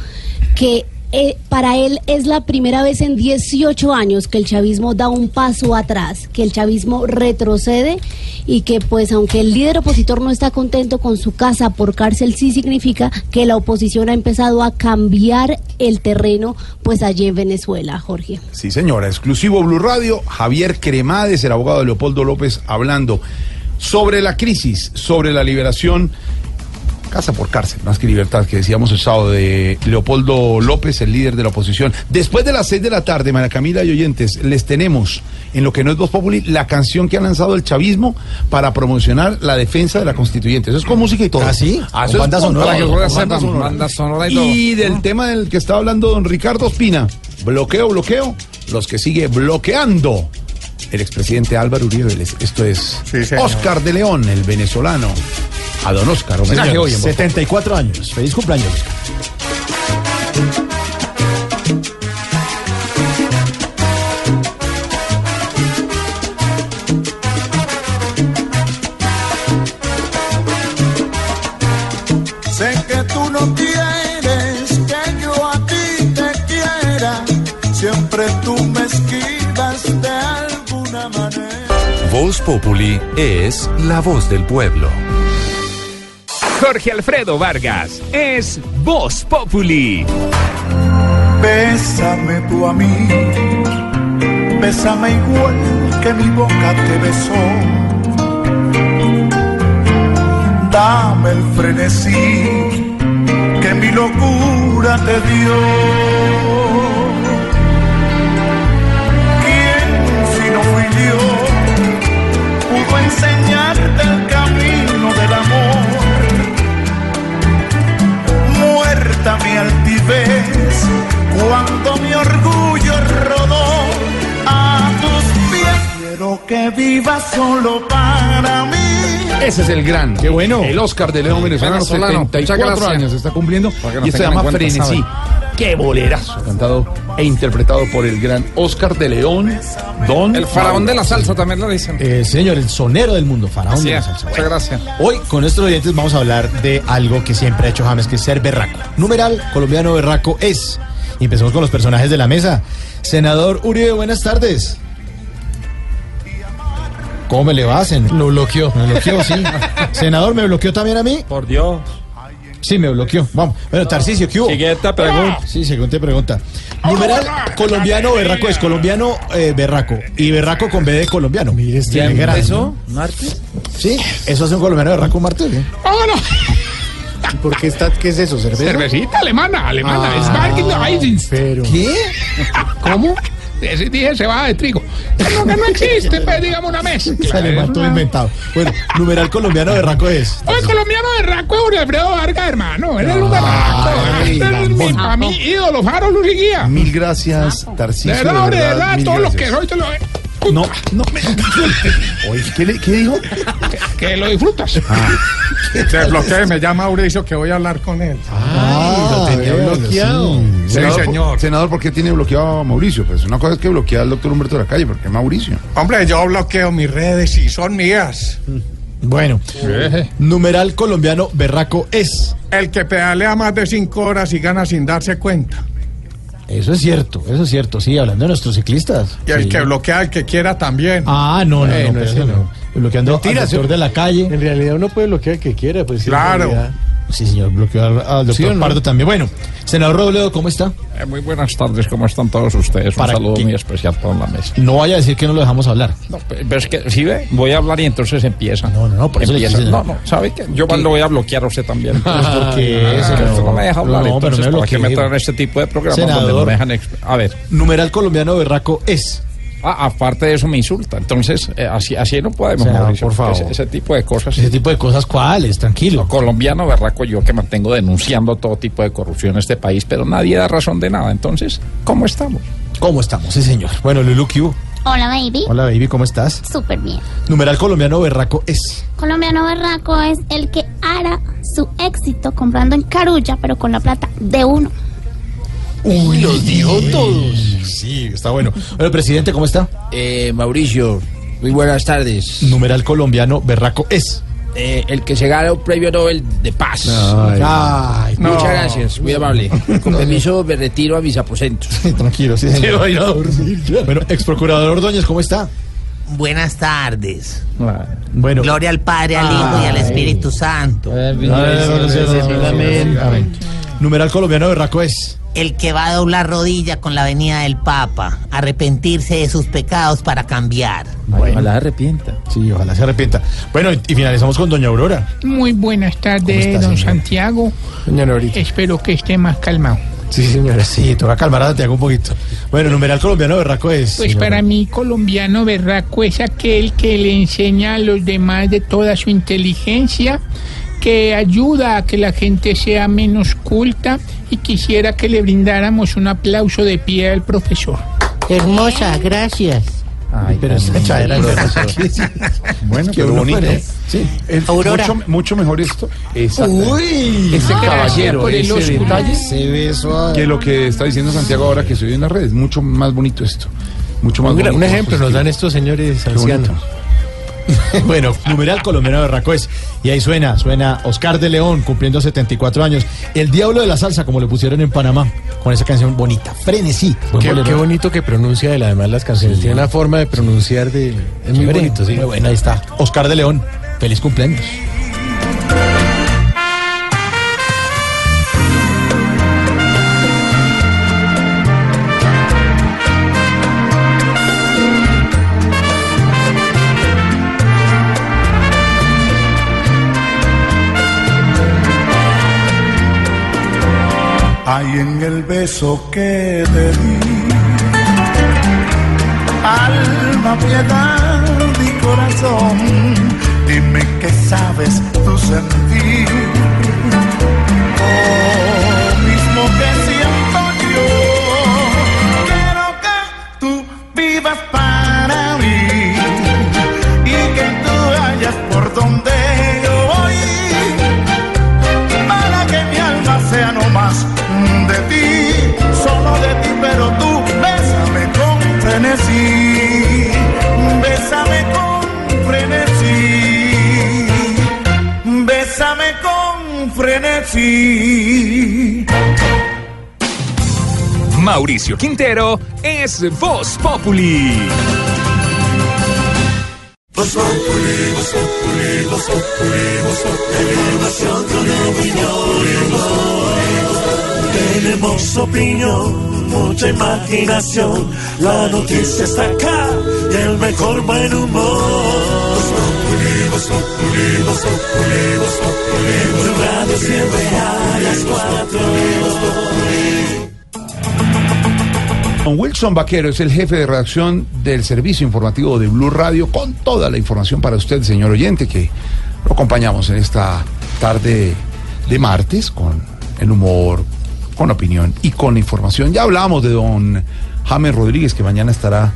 Speaker 18: que eh, para él es la primera vez en 18 años que el chavismo da un paso atrás, que el chavismo retrocede y que pues aunque el líder opositor no está contento con su casa por cárcel, sí significa que la oposición ha empezado a cambiar el terreno pues allí en Venezuela, Jorge.
Speaker 1: Sí, señora, exclusivo Blue Radio, Javier Cremades, el abogado de Leopoldo López, hablando sobre la crisis, sobre la liberación, casa por cárcel, más que libertad, que decíamos el sábado, de Leopoldo López, el líder de la oposición. Después de las seis de la tarde, María Camila y oyentes, les tenemos en lo que no es Voz Populi la canción que ha lanzado el chavismo para promocionar la defensa de la constituyente. Eso es con música y todo. ¿Ah,
Speaker 2: sí?
Speaker 1: Ah,
Speaker 2: banda
Speaker 1: con
Speaker 2: sonora.
Speaker 1: banda sonora.
Speaker 19: y
Speaker 1: del tema del que estaba hablando don Ricardo Espina, bloqueo, bloqueo, los que sigue bloqueando el expresidente Álvaro Uribe Vélez. Esto es. Oscar de León, el venezolano. A don Oscar, homenaje
Speaker 2: Señor,
Speaker 1: hoy en Voz
Speaker 2: 74 años. Feliz cumpleaños, Oscar.
Speaker 21: Sé que tú no quieres que yo a ti te quiera. Siempre tú me esquivas de.
Speaker 22: Voz Populi es la voz del pueblo.
Speaker 23: Jorge Alfredo Vargas es Voz Populi.
Speaker 21: Bésame tú a mí, bésame igual que mi boca te besó. Dame el frenesí que mi locura te dio. Enseñarte el camino del amor? Muerta mi altivez cuando mi orgullo rodó a tus pies. Quiero que vivas solo para mí.
Speaker 1: Ese es el gran. Qué bueno. El Oscar de León venezolano,
Speaker 19: Venezolano, muchas
Speaker 1: 74
Speaker 19: gracias.
Speaker 1: años está cumpliendo. Y esto se llama
Speaker 19: cuenta,
Speaker 1: Frenesí. Qué bolerazo. Cantado e interpretado por el gran Oscar de León, Don.
Speaker 19: El faraón de la salsa también lo dicen.
Speaker 2: Eh, señor, el sonero del mundo, faraón
Speaker 19: Así
Speaker 2: de la salsa.
Speaker 19: Muchas gracias.
Speaker 2: Hoy con nuestros oyentes vamos a hablar de algo que siempre ha hecho James, que es ser berraco. Numeral colombiano berraco es. Y empecemos con los personajes de la mesa. Senador Uribe, buenas tardes. ¿Cómo me le va? Sen- Lo bloqueó. Me bloqueó, sí. Senador, ¿me bloqueó también a mí?
Speaker 24: Por Dios.
Speaker 2: Sí, me bloqueó. Vamos. Bueno, Tarcicio, ¿qué hubo?
Speaker 24: Siguiente pregunta.
Speaker 2: Sí, siguiente pregunta. Numeral colombiano berraco es colombiano eh, berraco. Y berraco con B de colombiano. Mire, este
Speaker 24: ¿Quién
Speaker 2: gran-
Speaker 24: empezó? ¿Martes?
Speaker 2: Sí, eso hace un colombiano berraco martes. ¿eh?
Speaker 8: ¡Vámonos! ¿Por qué, está, qué es eso? ¿Cerveza?
Speaker 13: Cervecita alemana, alemana.
Speaker 8: Ah,
Speaker 13: Sparkling Weizen.
Speaker 8: Pero.
Speaker 2: ¿Qué?
Speaker 13: ¿Cómo? Ese dije cebada de trigo. No, que no existe, pues digamos una mezcla.
Speaker 2: Se le
Speaker 13: una-
Speaker 2: inventado. Bueno, numeral colombiano berraco es.
Speaker 13: Oye, colombiano de Raco es Jorge Alfredo Vargas, hermano. Él es un berraco. Para mí, ídolo, faro, luz y guía.
Speaker 1: Mil gracias, Tarcisio.
Speaker 13: De verdad, de verdad,
Speaker 1: mil
Speaker 13: todo lo que soy te lo...
Speaker 1: No, no me. Oye, ¿qué, le- qué dijo?
Speaker 13: Que lo disfrutas.
Speaker 19: Desbloqueé, me llama Mauricio que voy a hablar con él.
Speaker 2: Ay, lo tenía bloqueado.
Speaker 19: Sí,
Speaker 1: Senador,
Speaker 19: señor.
Speaker 1: ¿por- Senador, ¿por qué tiene bloqueado a Mauricio? Pues una cosa es que bloquea al doctor Humberto de la Calle, porque es Mauricio.
Speaker 19: Hombre, yo bloqueo mis redes y son mías.
Speaker 2: Bueno, numeral colombiano berraco es.
Speaker 19: El que pedalea más de cinco horas y gana sin darse cuenta.
Speaker 2: Eso es cierto, eso es cierto. Sí, hablando de nuestros ciclistas.
Speaker 19: Y el
Speaker 2: Sí.
Speaker 19: que bloquea al que quiera también.
Speaker 2: Ah, no, no, no, eso
Speaker 8: no.
Speaker 2: no. Bloqueando
Speaker 8: Mentira,
Speaker 2: al doctor de la calle.
Speaker 8: En realidad uno puede bloquear el que quiera, pues sí, en
Speaker 19: Claro.
Speaker 8: realidad.
Speaker 2: Sí, señor, bloqueó al, al doctor
Speaker 19: ¿Sí no?
Speaker 2: Pardo también. Bueno, senador Robledo, ¿cómo está?
Speaker 19: Eh, muy buenas tardes, ¿cómo están todos ustedes? Un
Speaker 2: ¿Para
Speaker 19: saludo
Speaker 2: qué?
Speaker 19: muy especial para la mesa.
Speaker 2: No vaya a decir que no lo dejamos hablar.
Speaker 19: No, pe- pero es que, si ve, voy a hablar y entonces empieza. No,
Speaker 2: no, por eso
Speaker 19: empieza. No, no, ¿sabe qué? Yo lo voy a bloquear a usted también.
Speaker 2: Pues porque,
Speaker 19: Ah, usted no me deja hablar,
Speaker 2: No, pero
Speaker 19: entonces,
Speaker 2: no me
Speaker 19: ¿para qué me traen este tipo de programas donde no me dejan... A ver.
Speaker 2: Numeral colombiano berraco es.
Speaker 19: Ah, aparte de eso me insulta. Entonces, eh, así, así no podemos, Mauricio.
Speaker 2: por favor.
Speaker 19: Ese, ese tipo de cosas.
Speaker 2: Ese tipo de cosas, ¿cuáles? Tranquilo.
Speaker 19: colombiano berraco yo que mantengo denunciando todo tipo de corrupción en este país, pero nadie da razón de nada. Entonces, ¿cómo estamos?
Speaker 2: ¿Cómo estamos? Sí, señor. Bueno, Lulu Q.
Speaker 25: Hola, baby.
Speaker 2: Hola, baby, ¿cómo estás?
Speaker 25: Súper bien.
Speaker 2: Numeral colombiano berraco es.
Speaker 25: Colombiano berraco es el que hará su éxito comprando en Carulla, pero con la plata de uno.
Speaker 2: Uy, los dijo todos. Sí, está bueno. Bueno, presidente, ¿cómo está?
Speaker 26: Eh, Mauricio, muy buenas tardes.
Speaker 2: Numeral colombiano berraco es.
Speaker 26: Eh, el que se gana un premio Nobel de Paz.
Speaker 2: Ay. Ay,
Speaker 26: Muchas gracias, muy amable. Con permiso, me retiro a mis aposentos.
Speaker 2: Tranquilo, sí, señor. va a ir a dormir ya. Bueno, ex procurador Ordóñez, ¿cómo está?
Speaker 27: Buenas tardes.
Speaker 2: Bueno.
Speaker 27: Gloria al Padre, al Hijo y al. Espíritu Santo.
Speaker 2: Numeral colombiano berraco es.
Speaker 27: El que va a doblar rodilla con la venida del Papa, arrepentirse de sus pecados para cambiar.
Speaker 2: Ojalá se arrepienta. Sí, ojalá se arrepienta. Bueno, y, y finalizamos con doña Aurora.
Speaker 6: Muy buenas tardes,
Speaker 2: está,
Speaker 6: don? Santiago.
Speaker 2: Doña Norita.
Speaker 6: Espero que esté más calmado.
Speaker 2: Sí, señora, sí, toca calmar a Santiago un poquito. Bueno, numeral colombiano berraco es.
Speaker 6: Pues
Speaker 2: señora.
Speaker 6: para mí, colombiano berraco es aquel que le enseña a los demás de toda su inteligencia, que ayuda a que la gente sea menos culta y quisiera que le brindáramos un aplauso de pie al profesor.
Speaker 28: Hermosa, gracias.
Speaker 2: Ay, pero esa echadera de
Speaker 1: Bueno,
Speaker 2: que
Speaker 1: pero
Speaker 2: uno
Speaker 1: bonito. Sí. Es
Speaker 28: Aurora.
Speaker 1: mucho, mucho mejor esto.
Speaker 2: Uy,
Speaker 1: ese caballero,
Speaker 6: por el
Speaker 1: ese detalle.
Speaker 2: Ese beso.
Speaker 1: Que lo que está diciendo Santiago ahora que soy en las redes, mucho más bonito esto. Mucho más
Speaker 8: Un,
Speaker 1: bonito.
Speaker 8: un ejemplo nos dan estos señores
Speaker 1: Qué
Speaker 8: ancianos.
Speaker 2: bueno, numeral colombiano berraco es. Y ahí suena, suena Oscar de León cumpliendo 74 años. El diablo de la salsa, como le pusieron en Panamá, con esa canción bonita. Frenesí.
Speaker 8: Qué, bonito que pronuncia él, además las canciones. Tiene una forma de pronunciar de. Es muy bonito, sí.
Speaker 2: Muy bueno, ahí está. Oscar de León, feliz cumpleaños.
Speaker 21: Hay en el beso que te di. Alma, piedad y corazón, dime qué sabes tú sentir. Lo mismo que bésame con frenesí, bésame con frenesí.
Speaker 29: Mauricio Quintero es Voz Populi.
Speaker 21: Voz Populi, Voz Populi, Voz Populi, Voz Populi. Tenemos opinión, mucha imaginación, la noticia está acá y el mejor buen humor. Radio siempre a las cuatro.
Speaker 1: Don Wilson Vaquero es el jefe de redacción del servicio informativo de Blue Radio con toda la información para usted, señor oyente, que lo acompañamos en esta tarde de martes con el humor, con opinión y con información. Ya hablamos de don James Rodríguez, que mañana estará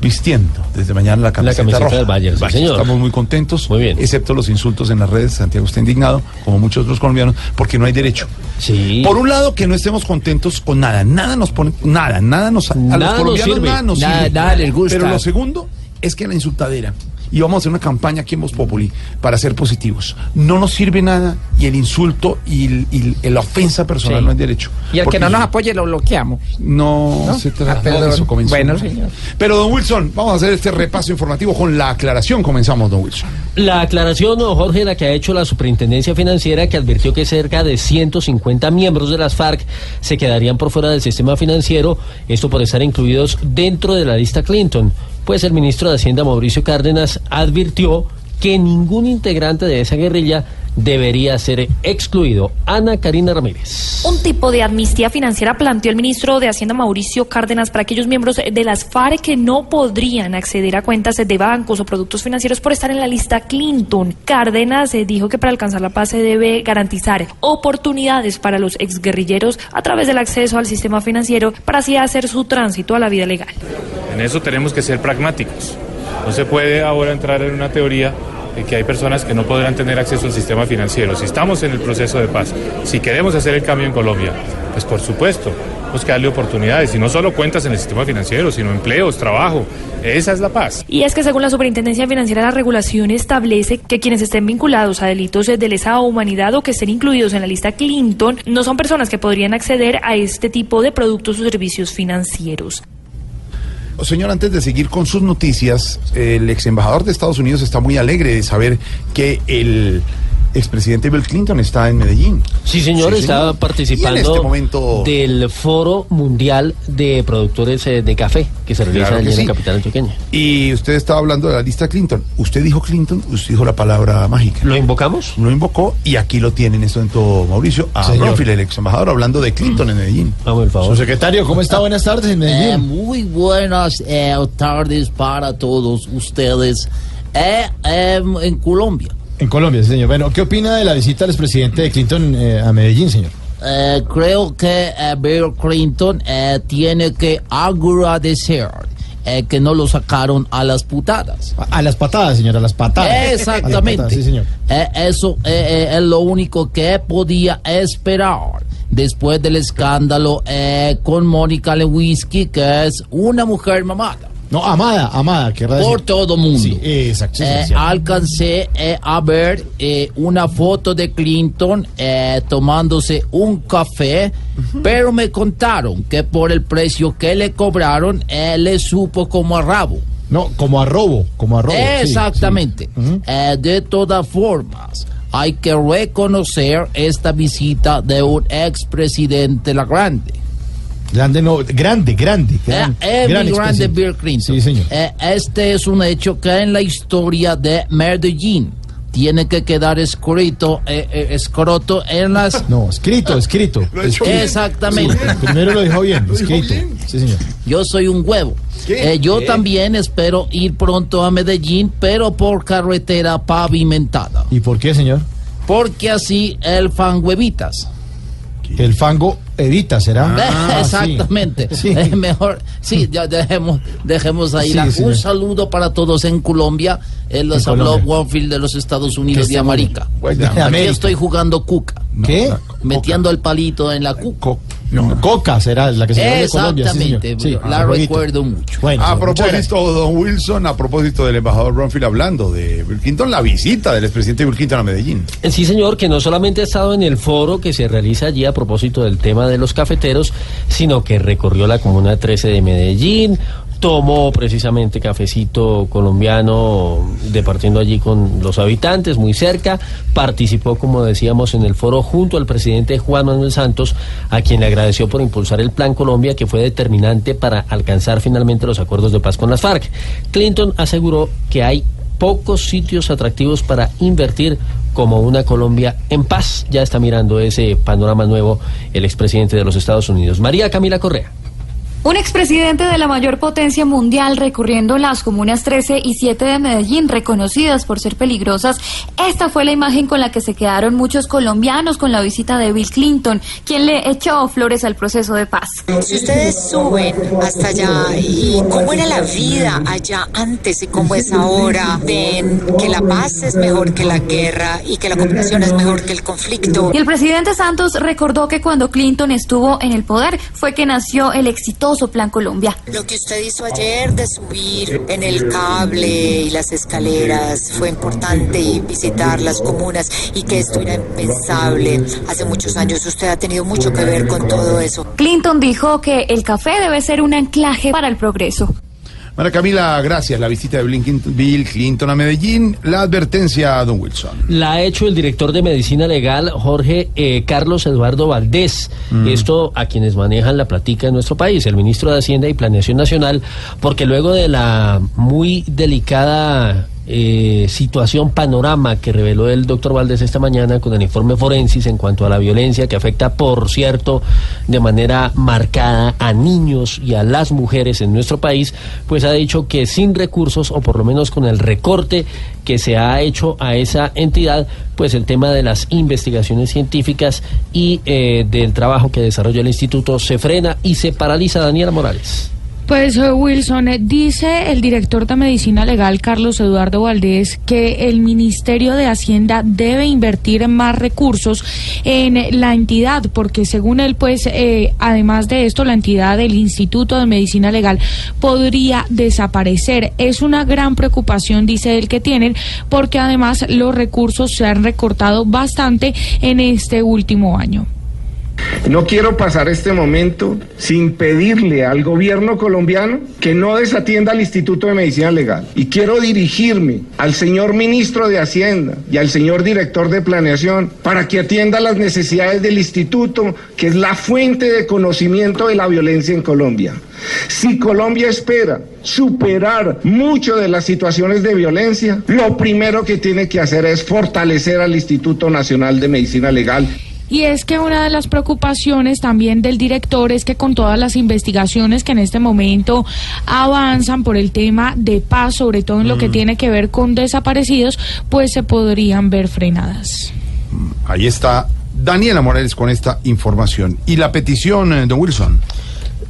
Speaker 1: vistiendo desde mañana la camiseta,
Speaker 30: camiseta
Speaker 1: roja.
Speaker 30: del Bayern, sí, señor.
Speaker 1: Estamos muy contentos, muy bien. excepto los insultos en las redes. Santiago está indignado, como muchos otros colombianos, porque no hay derecho.
Speaker 30: Sí.
Speaker 1: Por un lado, que no estemos contentos con nada. Nada nos pone, nada, nada nos. A
Speaker 30: Nada
Speaker 1: los
Speaker 30: nos
Speaker 1: colombianos
Speaker 30: sirve.
Speaker 1: nada nos
Speaker 26: Nada-
Speaker 1: sirve.
Speaker 26: nada les gusta.
Speaker 1: Pero lo segundo es que la insultadera y vamos a hacer una campaña aquí en Voz Populi para ser positivos. No nos sirve nada y el insulto y, la ofensa personal
Speaker 19: Sí.
Speaker 1: no es derecho.
Speaker 19: Y el
Speaker 1: Porque
Speaker 19: que no nos apoye lo bloqueamos.
Speaker 1: no,
Speaker 19: ¿No?
Speaker 1: se trata
Speaker 19: Ah,
Speaker 1: de eso comenzó.
Speaker 19: Bueno, señor.
Speaker 1: Pero don Wilson, vamos a hacer este repaso informativo con la aclaración. Comenzamos, don Wilson.
Speaker 30: La aclaración, don Jorge, la que ha hecho la Superintendencia Financiera, que advirtió que cerca de 150 miembros de las FARC se quedarían por fuera del sistema financiero, esto por estar incluidos dentro de la lista Clinton. Pues el ministro de Hacienda, Mauricio Cárdenas, advirtió que ningún integrante de esa guerrilla debería ser excluido. Ana Karina Ramírez.
Speaker 31: Un tipo de amnistía financiera planteó el ministro de Hacienda Mauricio Cárdenas para aquellos miembros de las FARC que no podrían acceder a cuentas de bancos o productos financieros por estar en la lista Clinton. Cárdenas eh, dijo que para alcanzar la paz se debe garantizar oportunidades para los exguerrilleros a través del acceso al sistema financiero para así hacer su tránsito a la vida legal.
Speaker 12: En eso tenemos que ser pragmáticos. No se puede ahora entrar en una teoría que hay personas que no podrán tener acceso al sistema financiero. Si estamos en el proceso de paz, si queremos hacer el cambio en Colombia, pues por supuesto, darle oportunidades y no solo cuentas en el sistema financiero, sino empleos, trabajo. Esa es la paz.
Speaker 31: Y es que según la Superintendencia Financiera, la regulación establece que quienes estén vinculados a delitos de lesa humanidad o que estén incluidos en la lista Clinton no son personas que podrían acceder a este tipo de productos o servicios financieros.
Speaker 1: Señor, antes de seguir con sus noticias, el ex embajador de Estados Unidos está muy alegre de saber que el expresidente Bill Clinton está en Medellín.
Speaker 30: Sí, señor,
Speaker 1: Sí,
Speaker 30: estaba
Speaker 1: señor.
Speaker 30: participando
Speaker 1: este momento-
Speaker 30: del Foro Mundial de Productores eh, de Café que se realiza
Speaker 1: Claro que
Speaker 30: en
Speaker 1: sí.
Speaker 30: la capital antioqueña.
Speaker 1: Y usted estaba hablando de la lista Clinton. Usted dijo Clinton, usted dijo la palabra mágica.
Speaker 30: ¿Lo invocamos?
Speaker 1: Lo invocó y aquí lo tiene en este momento Mauricio, a. Bronfield, el ex embajador, hablando de Clinton en Medellín.
Speaker 30: Vamos, el
Speaker 2: Su secretario, ¿cómo está? Buenas tardes en Medellín.
Speaker 26: Eh, muy buenas eh, tardes para todos ustedes eh, en Colombia.
Speaker 2: En Colombia, sí, señor. Bueno, ¿qué opina de la visita del expresidente de Clinton eh, a Medellín, señor?
Speaker 26: Eh, creo que eh, Bill Clinton eh, tiene que agradecer que no lo sacaron a las putadas.
Speaker 2: A, a las patadas, señor, a las patadas. Las
Speaker 26: Exactamente.
Speaker 2: patadas, sí, señor.
Speaker 26: Eso es lo único que podía esperar después del escándalo con Mónica Lewinsky, que es una mujer mamada.
Speaker 2: No, amada, amada, decir.
Speaker 26: Por todo mundo.
Speaker 2: Sí, exacto.
Speaker 26: Eh,
Speaker 2: sí, sí.
Speaker 26: alcancé eh, a ver eh, una foto de Clinton eh, tomándose un café, pero me contaron que por el precio que le cobraron, le supo como a rabo.
Speaker 2: No, como a robo, como a robo.
Speaker 26: Exactamente. De todas formas, hay que reconocer esta visita de un expresidente la grande.
Speaker 2: Grande, no, grande, grande. gran-
Speaker 26: Eh, eh,
Speaker 2: gran
Speaker 26: mi grande. Bill Clinton.
Speaker 2: Sí, señor.
Speaker 26: Eh, este es un hecho que en la historia de Medellín tiene que quedar escrito, eh, eh, escroto en las...
Speaker 2: No, escrito, escrito. Escrito.
Speaker 26: Exactamente.
Speaker 2: Sí, primero lo dijo bien, escrito. Sí, señor.
Speaker 26: Yo soy un huevo. Eh, yo
Speaker 2: ¿Qué?
Speaker 26: también espero ir pronto a Medellín, pero por carretera pavimentada.
Speaker 2: ¿Y por qué, señor?
Speaker 26: Porque así el fan huevitas.
Speaker 2: El fango evita, ¿será? Ah,
Speaker 26: Exactamente.
Speaker 2: sí.
Speaker 26: Eh, mejor, sí, ya dejemos, dejemos ahí.
Speaker 2: Sí,
Speaker 26: la- un saludo para todos en Colombia. Él les habló. Warfield de los Estados Unidos de América.
Speaker 2: De
Speaker 26: Aquí
Speaker 2: América.
Speaker 26: estoy jugando cuca.
Speaker 2: ¿Qué?
Speaker 26: Metiendo el palito en la cuca.
Speaker 2: No, Coca será la que se llama de Colombia.
Speaker 26: Exactamente.
Speaker 2: Sí,
Speaker 26: la recuerdo mucho.
Speaker 2: Bueno,
Speaker 1: a propósito, don Wilson, a propósito del embajador Bronfield hablando de Bill Clinton, la visita del expresidente Bill Clinton a Medellín.
Speaker 30: Eh, Sí, señor, que no solamente ha estado en el foro que se realiza allí a propósito del tema de los cafeteros, sino que recorrió la Comuna 13 de Medellín, tomó precisamente cafecito colombiano departiendo allí con los habitantes muy cerca, participó, como decíamos, en el foro junto al presidente Juan Manuel Santos, a quien le agradeció por impulsar el Plan Colombia, que fue determinante para alcanzar finalmente los acuerdos de paz con las FARC. Clinton aseguró que hay pocos sitios atractivos para invertir como una Colombia en paz. Ya está mirando ese panorama nuevo el expresidente de los Estados Unidos, María Camila Correa.
Speaker 32: Un expresidente de la mayor potencia mundial recorriendo las comunas 13 y 7 de Medellín, reconocidas por ser peligrosas, esta fue la imagen con la que se quedaron muchos colombianos con la visita de Bill Clinton, quien le echó flores al proceso de paz.
Speaker 33: Si ustedes suben hasta allá y cómo era la vida allá antes y cómo es ahora, ven que la paz es mejor que la guerra y que la cooperación es mejor que el conflicto.
Speaker 32: Y el presidente Santos recordó que cuando Clinton estuvo en el poder fue que nació el exitoso famoso Plan Colombia.
Speaker 33: Lo que usted hizo ayer de subir en el cable y las escaleras fue importante y visitar las comunas y que esto era impensable. Hace muchos años usted ha tenido mucho que ver con todo eso.
Speaker 32: Clinton dijo que el café debe ser un anclaje para el progreso.
Speaker 1: María Camila, gracias. La visita de Blinken- Bill Clinton a Medellín. La advertencia a Don Wilson.
Speaker 30: La ha hecho el director de Medicina Legal, Jorge eh, Carlos Eduardo Valdés.
Speaker 1: Mm.
Speaker 30: Esto a quienes manejan la platica en nuestro país, el ministro de Hacienda y Planeación Nacional, porque luego de la muy delicada eh, situación, panorama que reveló el doctor Valdés esta mañana con el informe forensis en cuanto a la violencia que afecta, por cierto, de manera marcada a niños y a las mujeres en nuestro país, pues ha dicho que sin recursos, o por lo menos con el recorte que se ha hecho a esa entidad, pues el tema de las investigaciones científicas y eh, del trabajo que desarrolla el instituto se frena y se paraliza. Daniela Morales.
Speaker 34: Pues eh, Wilson, eh, dice el director de Medicina Legal, Carlos Eduardo Valdés, que el Ministerio de Hacienda debe invertir más recursos en la entidad, porque según él, pues, eh, además de esto, la entidad del Instituto de Medicina Legal podría desaparecer. Es una gran preocupación, dice él, que tienen, porque además los recursos se han recortado bastante en este último año.
Speaker 35: No quiero pasar este momento sin pedirle al gobierno colombiano que no desatienda al Instituto de Medicina Legal. Y quiero dirigirme al señor ministro de Hacienda y al señor director de Planeación para que atienda las necesidades del instituto, que es la fuente de conocimiento de la violencia en Colombia. Si Colombia espera superar mucho de las situaciones de violencia, lo primero que tiene que hacer es fortalecer al Instituto Nacional de Medicina Legal.
Speaker 34: Y es que una de las preocupaciones también del director es que con todas las investigaciones que en este momento avanzan por el tema de paz, sobre todo en lo que
Speaker 1: Mm.
Speaker 34: tiene que ver con desaparecidos, pues se podrían ver frenadas.
Speaker 1: Ahí está Daniela Morales con esta información. Y la petición, eh, Don Wilson.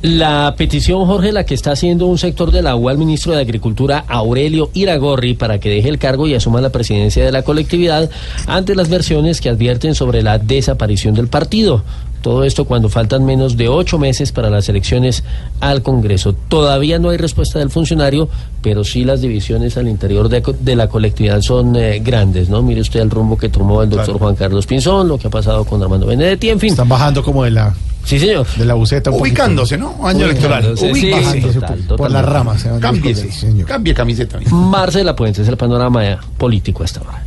Speaker 30: La petición, Jorge, la que está haciendo un sector de la UA al ministro de Agricultura, Aurelio Iragorri, para que deje el cargo y asuma la presidencia de la colectividad ante las versiones que advierten sobre la desaparición del partido. Todo esto cuando faltan menos de ocho meses para las elecciones al Congreso. Todavía no hay respuesta del funcionario, pero sí las divisiones al interior de, de la colectividad son eh, grandes, ¿no? Mire usted el rumbo que tomó el doctor Juan Carlos Pinzón, lo que ha pasado con Armando Benedetti, en fin.
Speaker 2: Están bajando como de la.
Speaker 30: Sí, señor.
Speaker 2: De la buceta.
Speaker 1: Ubicándose,
Speaker 2: poquito.
Speaker 1: ¿no? Año electoral.
Speaker 30: Sí,
Speaker 1: Ubicándose.
Speaker 30: sí, total,
Speaker 2: por las ramas.
Speaker 1: Cámbiese.
Speaker 2: señor.
Speaker 1: Cambie camiseta.
Speaker 30: Marcela Puente es el panorama político a esta hora.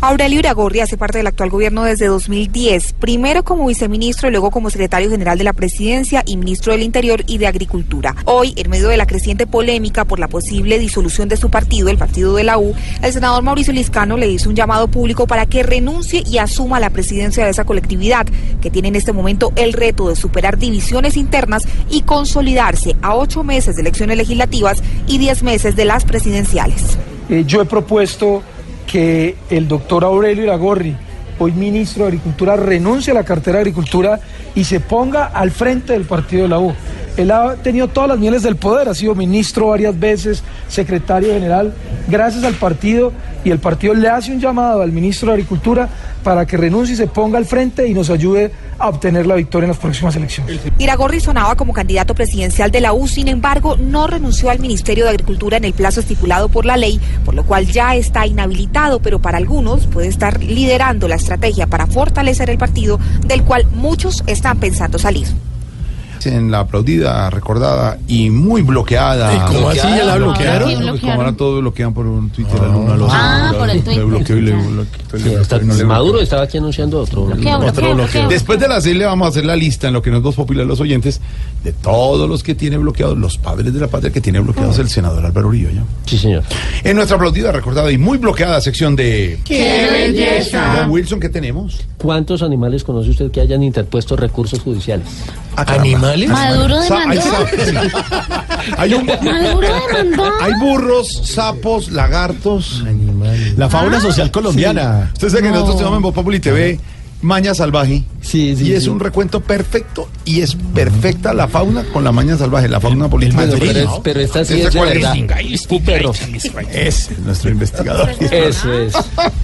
Speaker 36: Aurelio Iragorri hace parte del actual gobierno desde 2010, primero como viceministro y luego como secretario general de la presidencia y ministro del Interior y de Agricultura. Hoy, en medio de la creciente polémica por la posible disolución de su partido, el partido de la U, el senador Mauricio Liscano le hizo un llamado público para que renuncie y asuma la presidencia de esa colectividad, que tiene en este momento el reto de superar divisiones internas y consolidarse a ocho meses de elecciones legislativas y diez meses de las presidenciales.
Speaker 37: Eh, yo he propuesto que el doctor Aurelio Iragorri, hoy ministro de Agricultura, renuncie a la cartera de Agricultura y se ponga al frente del partido de la U. Él ha tenido todas las mieles del poder, ha sido ministro varias veces, secretario general, gracias al partido, y el partido le hace un llamado al ministro de Agricultura para que renuncie y se ponga al frente y nos ayude a obtener la victoria en las próximas elecciones.
Speaker 36: Iragorri sonaba como candidato presidencial de la U, sin embargo, no renunció al Ministerio de Agricultura en el plazo estipulado por la ley, por lo cual ya está inhabilitado, pero para algunos puede estar liderando la estrategia para fortalecer el partido, del cual muchos están pensando salir.
Speaker 1: En la aplaudida, recordada y muy bloqueada.
Speaker 8: ¿Y cómo así? ¿Ya la bloquearon?
Speaker 1: Como ahora todos bloquean por un Twitter al uno al otro.
Speaker 30: Ah, por el
Speaker 1: Le
Speaker 30: Twitter.
Speaker 1: bloqueo y le le
Speaker 30: Maduro estaba aquí anunciando otro.
Speaker 1: Otro bloqueo. Después de las seis le vamos a hacer la lista en lo que nos dos populares los oyentes de todos los que tiene bloqueados, los padres de la patria que tiene bloqueados el senador Álvaro Uribe. ¿ya?
Speaker 30: Sí, señor.
Speaker 1: En nuestra aplaudida, recordada y muy bloqueada sección de...
Speaker 30: ¡Qué belleza!
Speaker 1: Don Wilson, ¿qué tenemos?
Speaker 30: ¿Cuántos animales conoce usted que hayan interpuesto recursos judiciales?
Speaker 8: ¿Animales?
Speaker 38: Maduro demandó.
Speaker 1: sapos. Hay, un-
Speaker 38: Maduro demandó.
Speaker 1: hay burros, sapos, lagartos.
Speaker 2: La fauna social colombiana.
Speaker 1: Sí. Usted sabe que
Speaker 2: No.
Speaker 1: nosotros tenemos en Voz Populi TV Maña Salvaje.
Speaker 30: Sí,
Speaker 1: y es un recuento perfecto y es perfecta la fauna con la Maña Salvaje, la fauna política.
Speaker 30: Pero, es- pero esta sí es de verdad. Un perro.
Speaker 1: Es nuestro investigador.
Speaker 30: Eso es.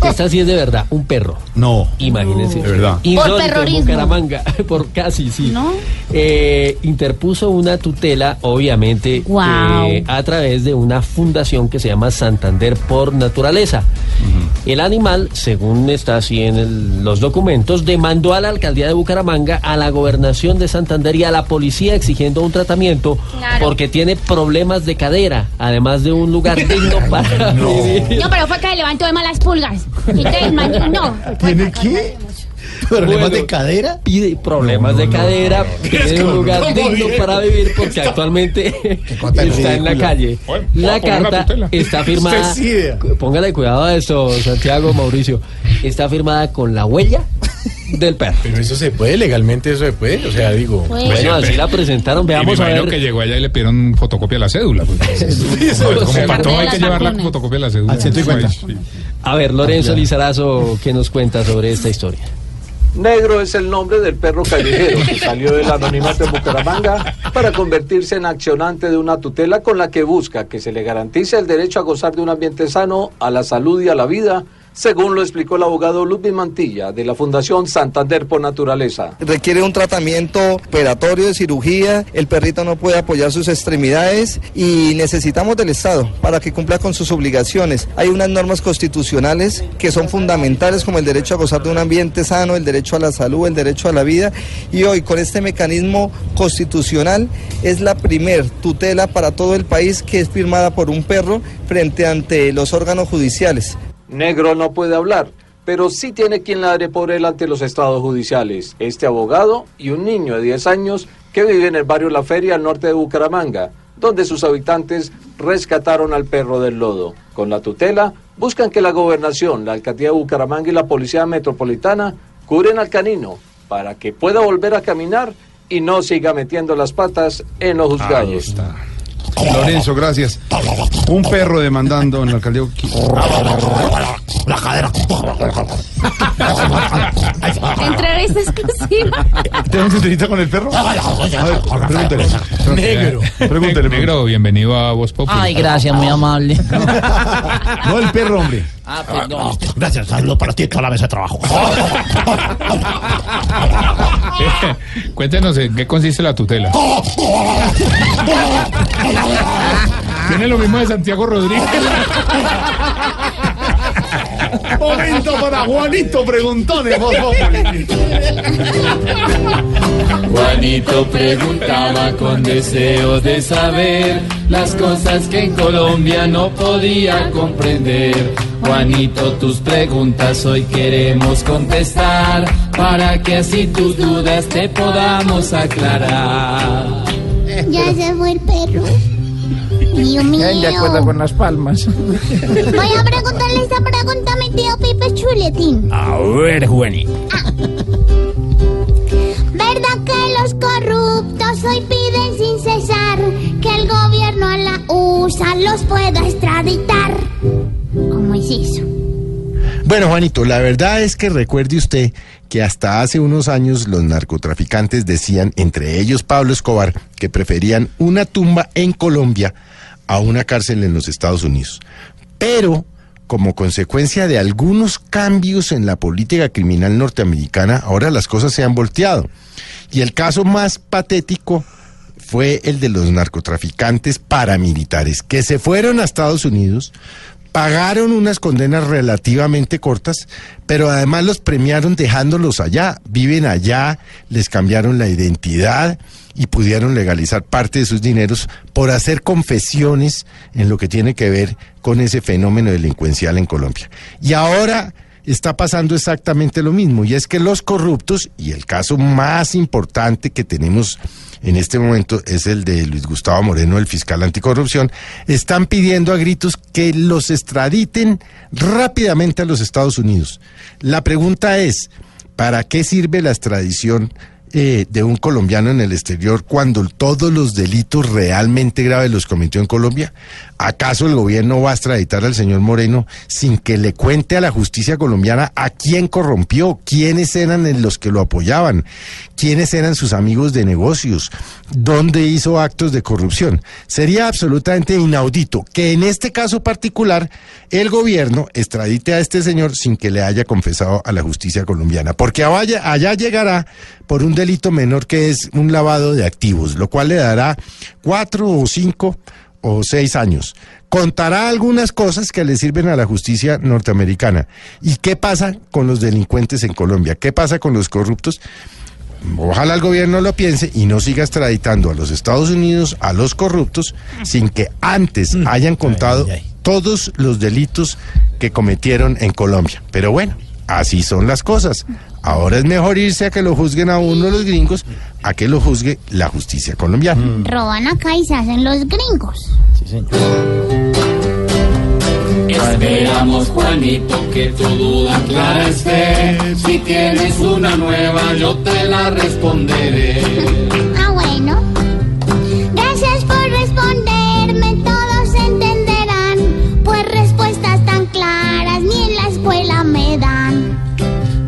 Speaker 30: Esta sí es de verdad, un perro.
Speaker 1: No.
Speaker 30: Imagínense.
Speaker 1: De verdad.
Speaker 30: Insólito
Speaker 38: Por terrorismo.
Speaker 30: Bucaramanga, por casi, sí.
Speaker 38: ¿No?
Speaker 30: Eh, interpuso una tutela, obviamente,
Speaker 38: Guau.
Speaker 30: eh, a través de una fundación que se llama Santander por Naturaleza. El animal, según está así en el- los documentos, demandó a la alcaldía de Bucaramanga, a la gobernación de Santander y a la policía exigiendo un tratamiento
Speaker 38: Claro.
Speaker 30: porque tiene problemas de cadera, además de un lugar digno para vivir.
Speaker 38: No, pero fue que levantó de malas pulgas. Y te mandó- no.
Speaker 1: ¿Tiene qué?
Speaker 2: ¿Problemas
Speaker 30: Bueno,
Speaker 2: de cadera?
Speaker 30: Pide problemas de cadera, pide un lugar
Speaker 2: ¿cómo
Speaker 30: digno para vivir porque actualmente está en la calle.
Speaker 13: Bueno,
Speaker 30: La carta está firmada. Póngale cuidado a esto, Santiago Mauricio. Está firmada con la huella del perro.
Speaker 8: Pero eso se puede, legalmente eso se puede. O sea, digo.
Speaker 38: Pues,
Speaker 30: Bueno, así la presentaron.
Speaker 13: Y me
Speaker 30: Veamos a ver.
Speaker 13: que llegó allá y le pidieron fotocopia de la cédula. pues.
Speaker 2: eso
Speaker 13: como
Speaker 2: se
Speaker 13: para todo hay que llevar la fotocopia de la cédula.
Speaker 1: Al 150.
Speaker 13: Sí.
Speaker 30: A ver, Lorenzo Lizarazo, ¿qué nos cuenta sobre esta historia?
Speaker 39: Negro es el nombre del perro callejero que salió del anonimato en Bucaramanga para convertirse en accionante de una tutela con la que busca que se le garantice el derecho a gozar de un ambiente sano, a la salud y a la vida, según lo explicó el abogado Ludwig Mantilla de la Fundación Santander por Naturaleza.
Speaker 40: requiere un tratamiento operatorio de cirugía, el perrito no puede apoyar sus extremidades y necesitamos del Estado para que cumpla con sus obligaciones. Hay unas normas constitucionales que son fundamentales como el derecho a gozar de un ambiente sano, el derecho a la salud, el derecho a la vida y hoy con este mecanismo constitucional es la primer tutela para todo el país que es firmada por un perro frente ante los órganos judiciales.
Speaker 39: Negro no puede hablar, pero sí tiene quien ladre por él ante los estados judiciales. Este abogado y un niño de 10 años que vive en el barrio La Feria al norte de Bucaramanga, donde sus habitantes rescataron al perro del lodo. Con la tutela, buscan que la gobernación, la alcaldía de Bucaramanga y la policía metropolitana curen al canino para que pueda volver a caminar y no siga metiendo las patas en los juzgados.
Speaker 1: Lorenzo, gracias. Un perro demandando en la alcaldía.
Speaker 2: La cadera.
Speaker 38: Entrevista exclusiva.
Speaker 1: ¿Tenemos entrevista con el perro? A ver, pregúntele.
Speaker 8: Negro.
Speaker 1: Pregúntele.
Speaker 13: Negro, bienvenido a Voz Populi.
Speaker 12: Ay, gracias, muy amable.
Speaker 1: No el perro, hombre.
Speaker 12: Ah, perdón.
Speaker 2: Gracias, saludo para ti toda la mesa de trabajo.
Speaker 13: Cuéntenos en qué consiste la tutela. Tiene lo mismo de Santiago Rodríguez.
Speaker 1: Momento para Juanito Preguntones, Voz Populi.
Speaker 41: Juanito preguntaba con deseo de saber las cosas que en Colombia no podía comprender. Juanito, tus preguntas hoy queremos contestar para que así tus dudas te podamos aclarar.
Speaker 38: Ya se fue el perro. Dios mío.
Speaker 12: De acuerdo con las palmas.
Speaker 38: Voy a preguntarle esta pregunta a mi tío Pipe Chuletín.
Speaker 12: A ver, Juanito.
Speaker 38: ¿Verdad que los corruptos hoy piden sin cesar que el gobierno a la USA los pueda extraditar? ¿Cómo es eso?
Speaker 42: Bueno, Juanito, la verdad es que recuerde usted que hasta hace unos años los narcotraficantes decían, entre ellos Pablo Escobar, que preferían una tumba en Colombia a una cárcel en los Estados Unidos. Pero, como consecuencia de algunos cambios en la política criminal norteamericana, ahora las cosas se han volteado. Y el caso más patético fue el de los narcotraficantes paramilitares que se fueron a Estados Unidos, pagaron unas condenas relativamente cortas, pero además los premiaron dejándolos allá, viven allá, les cambiaron la identidad y pudieron legalizar parte de sus dineros por hacer confesiones en lo que tiene que ver con ese fenómeno delincuencial en Colombia. Y ahora está pasando exactamente lo mismo, y es que los corruptos, y el caso más importante que tenemos en este momento es el de Luis Gustavo Moreno, el fiscal anticorrupción, están pidiendo a gritos que los extraditen rápidamente a los Estados Unidos. La pregunta es, ¿para qué sirve la extradición eh, de un colombiano en el exterior cuando todos los delitos realmente graves los cometió en Colombia? ¿Acaso el gobierno va a extraditar al señor Moreno sin que le cuente a la justicia colombiana a quién corrompió, quiénes eran los que lo apoyaban, quiénes eran sus amigos de negocios, dónde hizo actos de corrupción? Sería absolutamente inaudito que en este caso particular el gobierno extradite a este señor sin que le haya confesado a la justicia colombiana, porque allá, allá llegará por un delito menor que es un lavado de activos, lo cual le dará cuatro o cinco o seis años. Contará algunas cosas que le sirven a la justicia norteamericana. ¿Y qué pasa con los delincuentes en Colombia? ¿Qué pasa con los corruptos? Ojalá el gobierno lo piense y no siga extraditando a los Estados Unidos a los corruptos sin que antes hayan contado todos los delitos que cometieron en Colombia. Pero bueno, así son las cosas. Ahora es mejor irse a que lo juzguen a uno los gringos a que lo juzgue la justicia colombiana.
Speaker 25: Roban acá y se hacen los gringos.
Speaker 38: Esperamos, Juanito, que tu duda clara esté. Si tienes una nueva, yo te la responderé.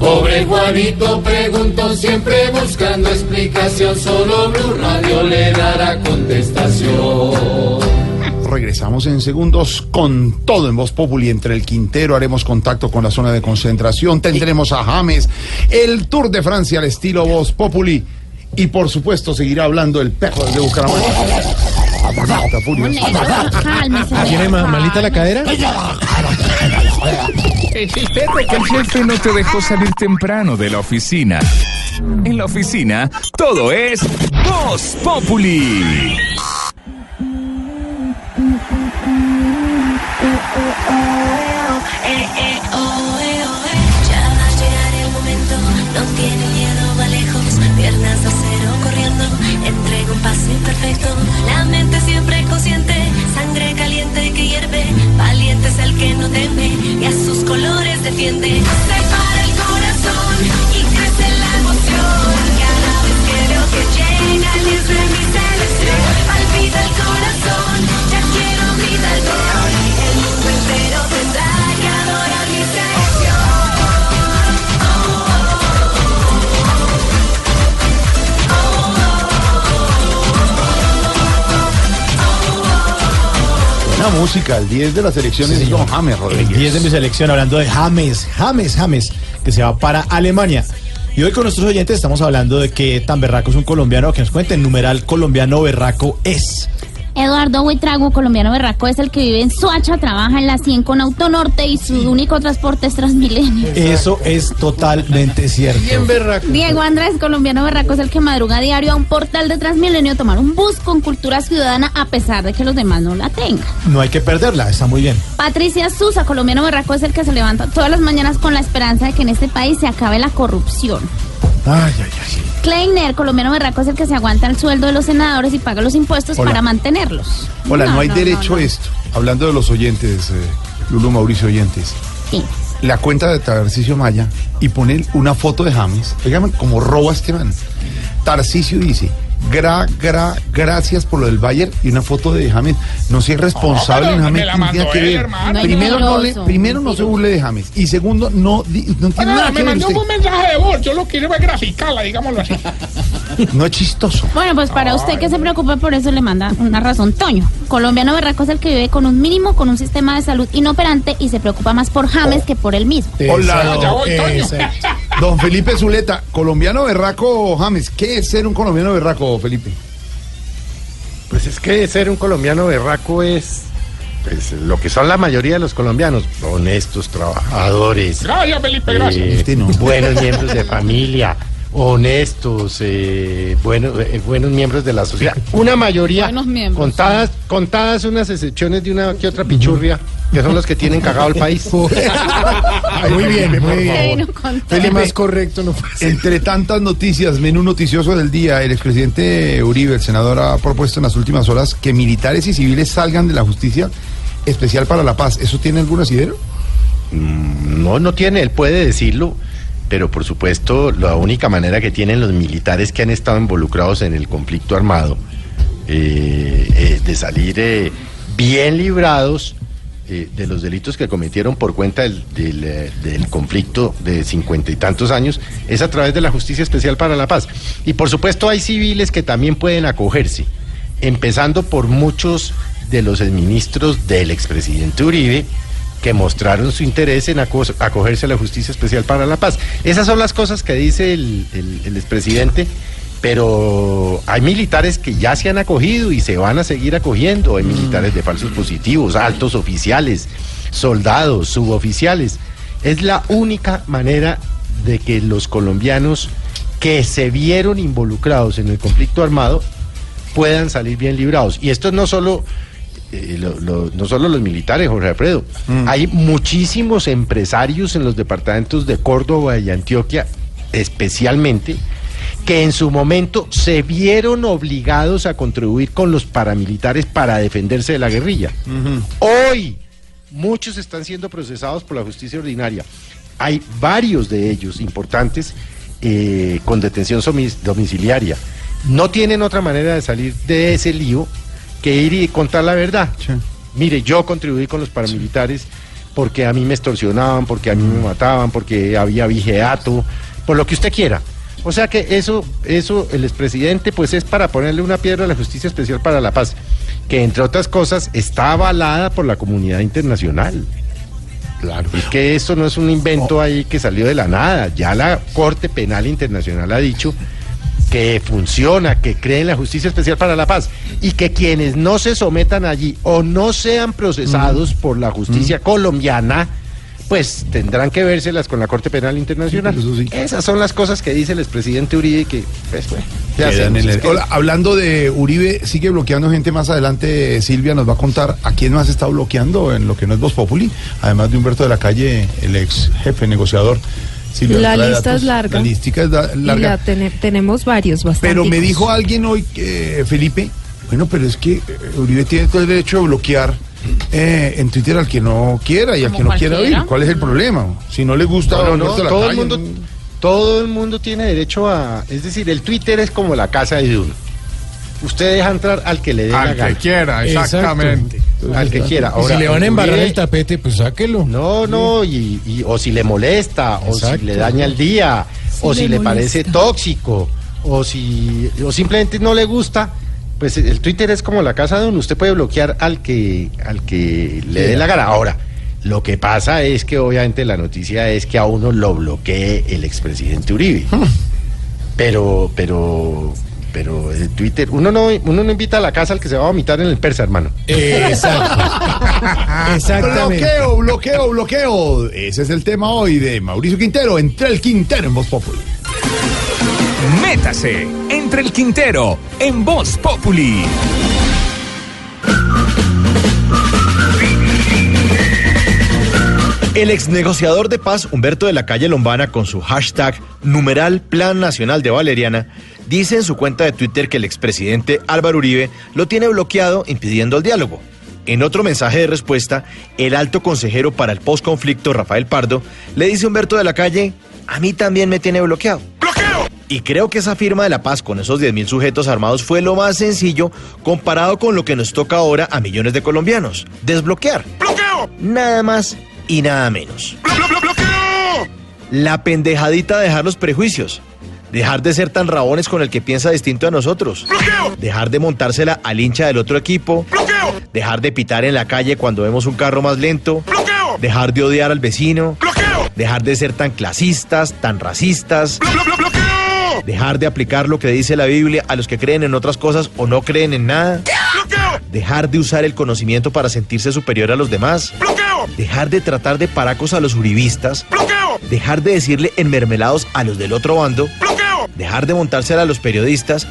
Speaker 38: Pobre Juanito preguntó siempre buscando explicación. Solo Blue Radio le dará contestación.
Speaker 1: Regresamos en segundos con todo en Voz Populi entre el Quintero. Haremos contacto con la zona de concentración. Tendremos a James, el Tour de Francia al estilo Voz Populi. Y por supuesto seguirá hablando el perro de Bucaramanga. Está furioso.
Speaker 8: ¿Tiene ma- malita la cadera?
Speaker 43: Que el jefe no te dejó salir temprano de la oficina. En la oficina, todo es Voz Populi.
Speaker 44: El que no teme y a sus colores defiende.
Speaker 1: Buena música, el 10 de las elecciones es Don James Rodríguez.
Speaker 2: 10 de mi selección, hablando de James, James, James, que se va para Alemania. Y hoy con nuestros oyentes estamos hablando de que tan berraco es un colombiano, que nos cuenten, numeral colombiano berraco es.
Speaker 25: Eduardo Huitrago, colombiano berraco, es el que vive en Suacha, trabaja en la 100 con Autonorte y su único transporte es Transmilenio.
Speaker 2: Eso es totalmente cierto.
Speaker 8: Bien berraco.
Speaker 25: Diego Andrés, colombiano berraco, es el que madruga a diario a un portal de Transmilenio a tomar un bus con cultura ciudadana a pesar de que los demás no la tengan.
Speaker 2: No hay que perderla, está muy bien.
Speaker 25: Patricia Susa, colombiano berraco, es el que se levanta todas las mañanas con la esperanza de que en este país se acabe la corrupción.
Speaker 2: Ay, ay, ay.
Speaker 25: Kleiner, colombiano berraco, es el que se aguanta el sueldo de los senadores y paga los impuestos
Speaker 1: Hola.
Speaker 25: para mantenerlos.
Speaker 1: Hola, no, hay
Speaker 25: no,
Speaker 1: derecho
Speaker 25: no,
Speaker 1: a esto. Hablando de los oyentes, eh, Lulu Mauricio Oyentes.
Speaker 25: Sí.
Speaker 1: La cuenta de Tarcisio Maya y pone una foto de James. Dígame cómo roba este man. Tarcisio dice, gra, gra, gracias por lo del Bayern y una foto de James. No sea responsable,
Speaker 13: pero
Speaker 1: James.
Speaker 13: me la
Speaker 1: no tiene
Speaker 13: mandó
Speaker 1: que
Speaker 13: él,
Speaker 1: ver.
Speaker 13: hermano. No es
Speaker 1: Primero, no, le- primero no se burle de James. Y segundo, no, no tiene
Speaker 13: Bueno,
Speaker 1: nada
Speaker 13: me
Speaker 1: que ver
Speaker 13: mandó
Speaker 1: usted.
Speaker 13: un mensaje de voz, yo lo quiero ver graficarla, digámoslo así.
Speaker 1: No es chistoso.
Speaker 25: Bueno, pues para usted que se preocupa por eso le manda una razón. Toño, colombiano berraco es el que vive con un mínimo, con un sistema de salud inoperante y se preocupa más por James que por él mismo.
Speaker 1: Hola,
Speaker 13: Ya voy, Toño.
Speaker 1: Don Felipe Zuleta, colombiano berraco James. ¿Qué es ser un colombiano berraco, Felipe?
Speaker 42: Pues es que ser un colombiano berraco es pues, lo que son la mayoría de los colombianos, honestos, trabajadores,
Speaker 13: Gracias, Felipe, gracias.
Speaker 42: eh,
Speaker 1: no.
Speaker 42: buenos miembros de familia, honestos, eh, buenos, eh, buenos miembros de la sociedad. Una mayoría,
Speaker 45: Buenos miembros,
Speaker 42: contadas, contadas unas excepciones de una que otra pichurria, que son los que tienen cagado el país.
Speaker 8: Muy bien, muy bien. Más correcto no.
Speaker 1: Entre tantas noticias, menú noticioso del día, el expresidente Uribe, el senador, ha propuesto en las últimas horas que militares y civiles salgan de la justicia especial para la paz. ¿Eso tiene algún asidero?
Speaker 42: Mm, No, no tiene, él puede decirlo. Pero por supuesto la única manera que tienen los militares que han estado involucrados en el conflicto armado eh, eh, de salir eh, bien librados de los delitos que cometieron por cuenta del conflicto de cincuenta y tantos años es a través de la Justicia Especial para la Paz. Y por supuesto hay civiles que también pueden acogerse, empezando por muchos de los ministros del expresidente Uribe, que mostraron su interés en aco- acogerse a la Justicia Especial para la Paz. Esas son las cosas que dice el, el- el expresidente, pero hay militares que ya se han acogido y se van a seguir acogiendo. Hay militares de falsos positivos, altos oficiales, soldados, suboficiales. Es la única manera de que los colombianos que se vieron involucrados en el conflicto armado puedan salir bien librados. Y esto no solo eh, lo- lo- no solo los militares, Jorge Alfredo. Hay muchísimos empresarios en los departamentos de Córdoba y Antioquia, especialmente, que en su momento se vieron obligados a contribuir con los paramilitares para defenderse de la guerrilla. Hoy, muchos están siendo procesados por la justicia ordinaria. Hay varios de ellos importantes eh, con detención domiciliaria. No tienen otra manera de salir de ese lío que ir y contar la verdad. Mire, yo contribuí con los paramilitares porque a mí me extorsionaban, porque a mí me mataban, porque había vigeato, por lo que usted quiera. O sea que eso, eso, el expresidente, pues es para ponerle una piedra a la Justicia Especial para la Paz, que entre otras cosas está avalada por la comunidad internacional. Claro. Es que esto no es un invento ahí que salió de la nada. Ya la Corte Penal Internacional ha dicho que funciona, que cree en la Justicia Especial para la Paz y que quienes no se sometan allí o no sean procesados por la justicia colombiana, pues tendrán que vérselas con la Corte Penal Internacional. Esas son las cosas que dice el expresidente Uribe que, pues, bueno,
Speaker 1: en el-
Speaker 42: Es que-
Speaker 1: Hola, hablando de Uribe, sigue bloqueando gente más adelante. Silvia nos va a contar a quién más está bloqueando en lo que no es Voz Populi, además de Humberto de la Calle, el ex jefe negociador.
Speaker 46: La lista
Speaker 1: datos.
Speaker 46: es larga.
Speaker 1: La listica es da- larga.
Speaker 46: la tene- tenemos varios, bastante.
Speaker 1: Pero me dijo alguien hoy, que, Felipe, bueno, pero es que eh, Uribe tiene todo el derecho de bloquear eh, en Twitter al que no quiera y al que no quiera oír. ¿Cuál es el problema? Si no le gusta
Speaker 42: No, no, no, todo el mundo, todo el mundo tiene derecho a, es decir, el Twitter es como la casa de uno. Usted deja entrar al que le dé
Speaker 47: Al
Speaker 42: la
Speaker 47: que
Speaker 42: gana.
Speaker 47: quiera, exactamente.
Speaker 42: Al que quiera.
Speaker 47: Y si le van a embarrar el
Speaker 2: tapete, pues sáquelo.
Speaker 42: No, no, y, y- o si le molesta, o si le daña el día, o
Speaker 2: Si le
Speaker 42: le parece tóxico, o si o simplemente no le gusta, pues el Twitter es como la casa de uno. Usted puede bloquear al que al que le dé la gana. Ahora, lo que pasa es que obviamente la noticia es que a uno lo bloquee el expresidente Uribe. Pero, pero, pero el Twitter, uno no, uno no invita a la casa al que se va a vomitar en el persa, hermano.
Speaker 1: Exactamente. Bloqueo, bloqueo, bloqueo. Ese es el tema hoy de Mauricio Quintero. Entre el Quintero en Voz Populi.
Speaker 48: Métase entre el Quintero en Voz Populi.
Speaker 49: El ex negociador de paz Humberto de la Calle Lombana con su hashtag numeral Plan Nacional de Valeriana dice en su cuenta de Twitter que el expresidente Álvaro Uribe lo tiene bloqueado impidiendo el diálogo. En otro mensaje de respuesta, el alto consejero para el postconflicto Rafael Pardo le dice a Humberto de la Calle, a mí también me tiene bloqueado. ¡Bloqueo! Y creo que esa firma de la paz con esos 10.000 sujetos armados fue lo más sencillo comparado con lo que nos toca ahora a millones de colombianos. Desbloquear. ¡Bloqueo! Nada más y nada menos. La pendejadita de dejar los prejuicios. Dejar de ser tan rabones con el que piensa distinto a nosotros. Dejar de montársela al hincha del otro equipo. Dejar de pitar en la calle cuando vemos un carro más lento. Dejar de odiar al vecino. Dejar de ser tan clasistas, tan racistas. Dejar de aplicar lo que dice la Biblia a los que creen en otras cosas o no creen en nada. Dejar de usar el conocimiento para sentirse superior a los demás. Dejar de tratar de paracos a los uribistas. Dejar de decirle enmermelados a los del otro bando. Dejar de montársela a los periodistas.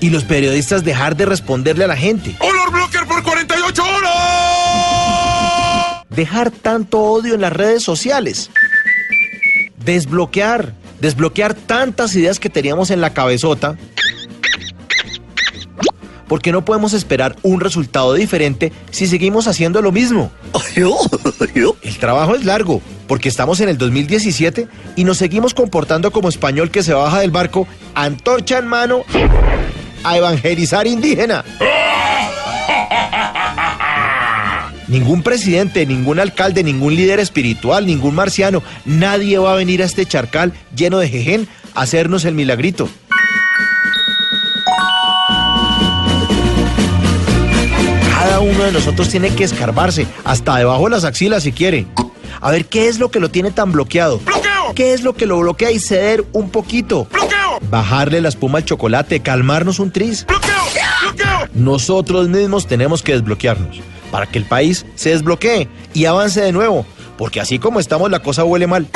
Speaker 49: Y los periodistas dejar de responderle a la gente.
Speaker 47: ¡Olor Blocker por 48 horas!
Speaker 49: Dejar tanto odio en las redes sociales. Desbloquear. Desbloquear tantas ideas que teníamos en la cabezota. Porque no podemos esperar un resultado diferente si seguimos haciendo lo mismo. El trabajo es largo, porque estamos en el 2017 y nos seguimos comportando como español que se baja del barco, antorcha en mano, a evangelizar indígena. Ningún presidente, ningún alcalde, ningún líder espiritual, ningún marciano, nadie va a venir a este charcal lleno de jején a hacernos el milagrito. Cada uno de nosotros tiene que escarbarse, hasta debajo de las axilas si quiere. A ver qué es lo que lo tiene tan bloqueado. ¡Bloqueo! ¿Qué es lo que lo bloquea y ceder un poquito? ¡Bloqueo! Bajarle la espuma al chocolate, calmarnos un tris. ¡Bloqueo! ¡Bloqueo! Nosotros mismos tenemos que desbloquearnos para que el país se desbloquee y avance de nuevo, porque así como estamos la cosa huele mal.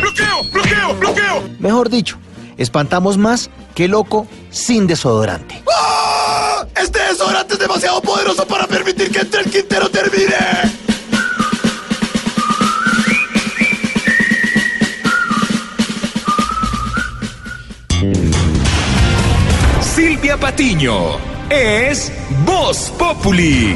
Speaker 49: ¡Bloqueo! ¡Bloqueo! ¡Bloqueo! Mejor dicho, espantamos más que loco sin desodorante.
Speaker 47: ¡Ah! Este desodorante es demasiado poderoso para permitir que entre el Quintero termine.
Speaker 48: Patiño es Voz Populi.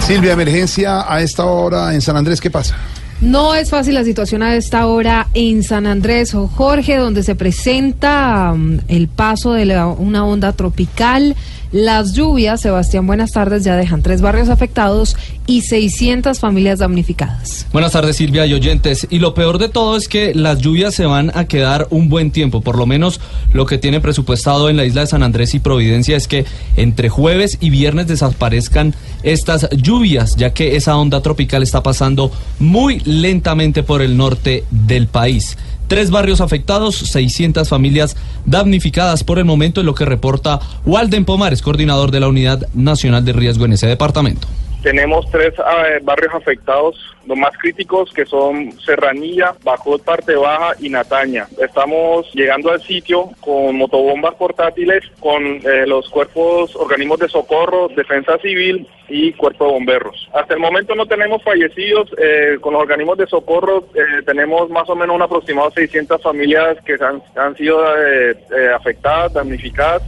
Speaker 1: Silvia, emergencia a esta hora en San Andrés, ¿qué pasa?
Speaker 46: No es fácil la situación a esta hora en San Andrés o Jorge, donde se presenta um, el paso de la- una onda tropical. Las lluvias, Sebastián, buenas tardes, ya dejan tres barrios afectados y 600 familias damnificadas.
Speaker 44: Buenas tardes Silvia y oyentes. Y lo peor de todo es que las lluvias se van a quedar un buen tiempo. Por lo menos lo que tiene presupuestado en la isla de San Andrés y Providencia es que entre jueves y viernes desaparezcan estas lluvias, ya que esa onda tropical está pasando muy lentamente por el norte del país. Tres barrios afectados, 600 familias damnificadas por el momento, es lo que reporta Walden Pomares, coordinador de la Unidad Nacional de Riesgo en ese departamento.
Speaker 50: Tenemos tres eh, barrios afectados, los más críticos que son Serranilla, Bajot, Parte Baja y Nataña. Estamos llegando al sitio con motobombas portátiles, con eh, los cuerpos, organismos de socorro, defensa civil y cuerpo de bomberos. Hasta el momento no tenemos fallecidos, eh, con los organismos de socorro eh, tenemos más o menos un aproximado de 600 familias que han, han sido eh, afectadas, damnificadas.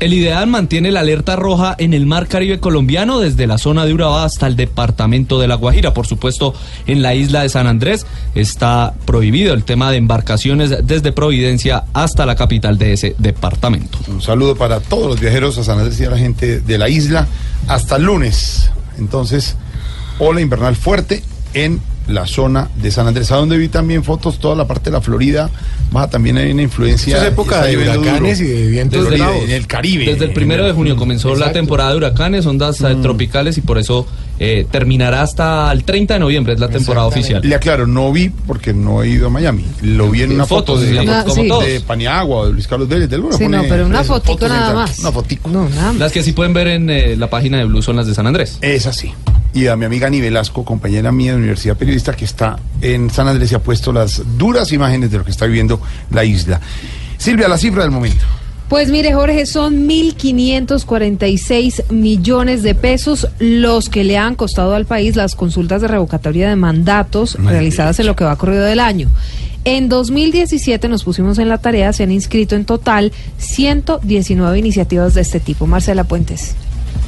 Speaker 44: El IDEAN mantiene la alerta roja en el mar Caribe colombiano desde la zona de Urabá hasta el departamento de La Guajira. Por supuesto, en la isla de San Andrés está prohibido el tema de embarcaciones desde Providencia hasta la capital de ese departamento.
Speaker 1: Un saludo para todos los viajeros a San Andrés y a la gente de la isla. Hasta el lunes. Entonces, ola invernal fuerte en la zona de San Andrés. A donde vi también fotos, toda la parte de la Florida. Baja también hay una influencia.
Speaker 8: Eso es época de huracanes y de vientos bravos.
Speaker 1: En el Caribe.
Speaker 44: Desde el primero de junio comenzó la temporada de huracanes, ondas eh, tropicales y por eso eh, terminará hasta el 30 de noviembre, es la temporada oficial.
Speaker 1: Le aclaro, no vi porque no he ido a Miami. Lo vi en una
Speaker 44: Fotos,
Speaker 1: foto de,
Speaker 44: sí,
Speaker 46: Ah,
Speaker 44: como
Speaker 46: sí.
Speaker 44: todos.
Speaker 1: de Paniagua o de Luis Carlos Vélez. Del uno
Speaker 46: Sí,
Speaker 1: pone
Speaker 46: no, pero una fotico nada
Speaker 1: en
Speaker 46: más.
Speaker 1: Una fotico.
Speaker 46: No, nada más.
Speaker 44: Las que sí pueden ver en eh, la página de Blue son las de San Andrés.
Speaker 1: Es así. Y a mi amiga Ani Velasco, compañera mía de Universidad Periodista, que está en San Andrés y ha puesto las duras imágenes de lo que está viviendo la isla. Silvia, la cifra del momento.
Speaker 46: Pues mire, Jorge, son 1.546 millones de pesos los que le han costado al país las consultas de revocatoria de mandatos realizadas en lo que va corrido del año. En 2017 nos pusimos en la tarea, se han inscrito en total 119 iniciativas de este tipo. Marcela Puentes.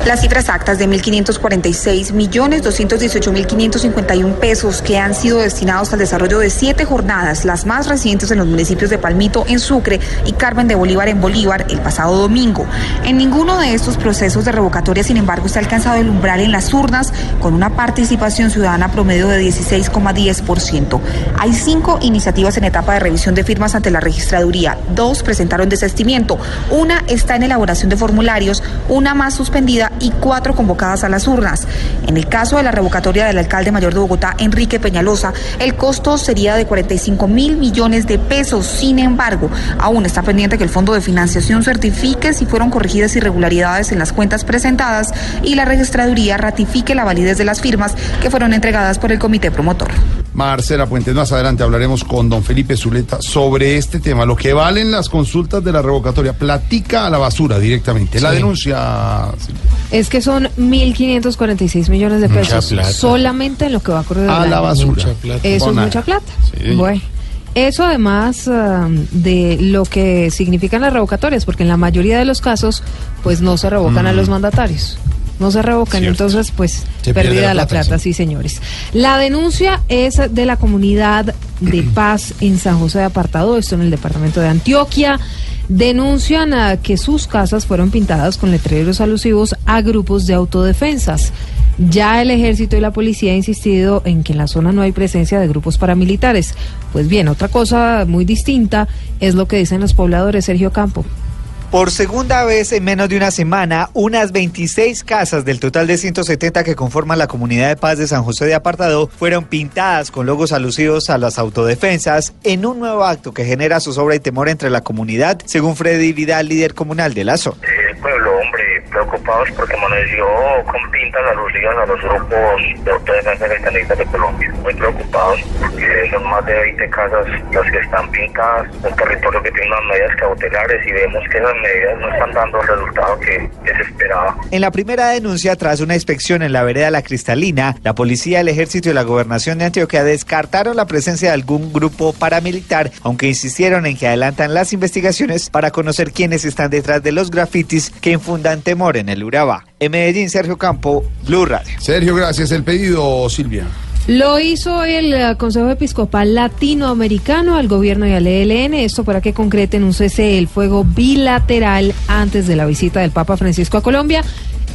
Speaker 36: Las cifras exactas de 1.546 millones 218 mil 551 pesos que han sido destinados al desarrollo de siete jornadas, las más recientes en los municipios de Palmito en Sucre y Carmen de Bolívar en Bolívar el pasado domingo. En ninguno de estos procesos de revocatoria, sin embargo, se ha alcanzado el umbral en las urnas con una participación ciudadana promedio de 16,10%. Hay cinco iniciativas en etapa de revisión de firmas ante la registraduría. Dos presentaron desistimiento. Una está en elaboración de formularios, una más suspendida y cuatro convocadas a las urnas. En el caso de la revocatoria del alcalde mayor de Bogotá, Enrique Peñalosa, el costo sería de 45 mil millones de pesos. Sin embargo, aún está pendiente que el Fondo de Financiación certifique si fueron corregidas irregularidades en las cuentas presentadas y la registraduría ratifique la validez de las firmas que fueron entregadas por el comité promotor.
Speaker 1: Marcela Puentes, más adelante hablaremos con don Felipe Zuleta sobre este tema, lo que valen las consultas de la revocatoria. Platica a la basura directamente. La denuncia.
Speaker 46: Es que son 1.546 millones de
Speaker 1: Mucha
Speaker 46: pesos
Speaker 1: plata.
Speaker 46: solamente en lo que va a correr
Speaker 1: A la basura. Mucha plata.
Speaker 46: Eso es mucha plata.
Speaker 1: Sí.
Speaker 46: Bueno. Eso además ah, de lo que significan las revocatorias, porque en la mayoría de los casos, pues no se revocan a los mandatarios. No se revocan,
Speaker 2: Cierto.
Speaker 46: entonces pues
Speaker 2: Se pierde
Speaker 46: perdida
Speaker 2: la
Speaker 46: la plata, sí señores. La denuncia es de la comunidad de paz en San José de Apartado, esto en el departamento de Antioquia. Denuncian a que sus casas fueron pintadas con letreros alusivos a grupos de autodefensas. Ya el ejército y la policía han insistido en que en la zona no hay presencia de grupos paramilitares. Pues bien, otra cosa muy distinta es lo que dicen los pobladores, Sergio Campo.
Speaker 51: Por segunda vez en menos de una semana, unas 26 casas del total de 170 que conforman la comunidad de paz de San José de Apartado fueron pintadas con logos alusivos a las autodefensas en un nuevo acto que genera zozobra y temor entre la comunidad, según Freddy Vidal, líder comunal de la zona.
Speaker 52: el pueblo, hombre, preocupados porque amaneció con pintas alusivas a los grupos de autodefensa cristianistas de Colombia. Muy preocupados porque son más de 20 casas las que están pintadas, un territorio que tiene unas medidas cautelares y vemos que esas medidas no están dando el resultado que, que se esperaba.
Speaker 51: En la primera denuncia, tras una inspección en la vereda La Cristalina, la policía, el ejército y la gobernación de Antioquia descartaron la presencia de algún grupo paramilitar, aunque insistieron en que adelantan las investigaciones para conocer quiénes están detrás de los grafitis que infundan temor en el Urabá. En Medellín, Sergio Campo, Blue Radio.
Speaker 1: Sergio, gracias. El pedido, Silvia.
Speaker 46: Lo hizo el eh, Consejo Episcopal Latinoamericano al gobierno y al ELN, esto para que concreten un cese el fuego bilateral antes de la visita del Papa Francisco a Colombia.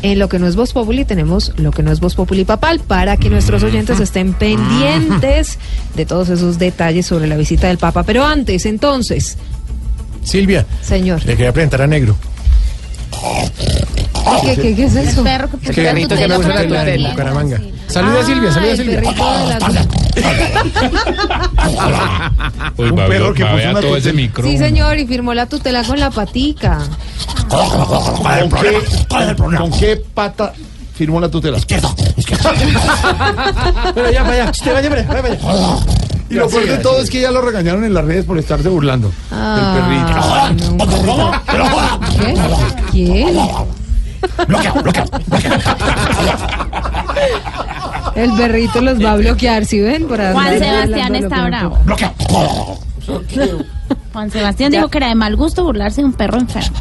Speaker 46: En lo que no es Voz Populi tenemos lo que no es Voz Populi Papal para que nuestros oyentes estén pendientes de todos esos detalles sobre la visita del Papa. Pero antes, entonces,
Speaker 8: Silvia,
Speaker 46: señor,
Speaker 8: le quería presentar a Negro.
Speaker 46: ¿Qué, qué, qué es eso?
Speaker 8: Es que perrito que me gusta la tutela en Bucaramanga. Saluda a Silvia, saluda a
Speaker 46: el
Speaker 8: Silvia.
Speaker 46: perrito de la-
Speaker 19: Uy,
Speaker 8: Un perro que puso una
Speaker 19: todo ese
Speaker 8: tutela.
Speaker 19: micrófono.
Speaker 46: Sí, señor, y firmó la tutela con la patica.
Speaker 1: ¿Con qué, ¿Con qué pata firmó la tutela? Izquierda.
Speaker 8: Pero ya, vaya, usted vaya, vaya, vaya.
Speaker 1: Y lo peor de todo es que ya lo regañaron en las redes por estarse burlando
Speaker 46: Ah,
Speaker 1: del perrito.
Speaker 46: no, un perrito. ¿Qué? ¿Quién? El perrito los va a bloquear, ¿sí ven? Por
Speaker 25: Juan Sebastián está bravo. Juan Sebastián dijo que era de mal gusto burlarse de un perro enfermo.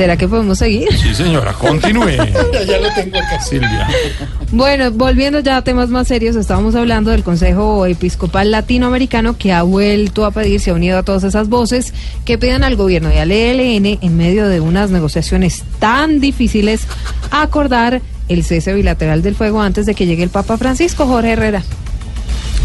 Speaker 46: ¿Será que podemos seguir?
Speaker 1: Sí, señora, continúe.
Speaker 8: ya lo tengo acá.
Speaker 1: Silvia.
Speaker 46: Bueno, volviendo ya a temas más serios, estábamos hablando del Consejo Episcopal Latinoamericano que ha vuelto a pedir, se ha unido a todas esas voces que pidan al gobierno y al ELN, en medio de unas negociaciones tan difíciles, acordar el cese bilateral del fuego antes de que llegue el Papa Francisco. Jorge Herrera.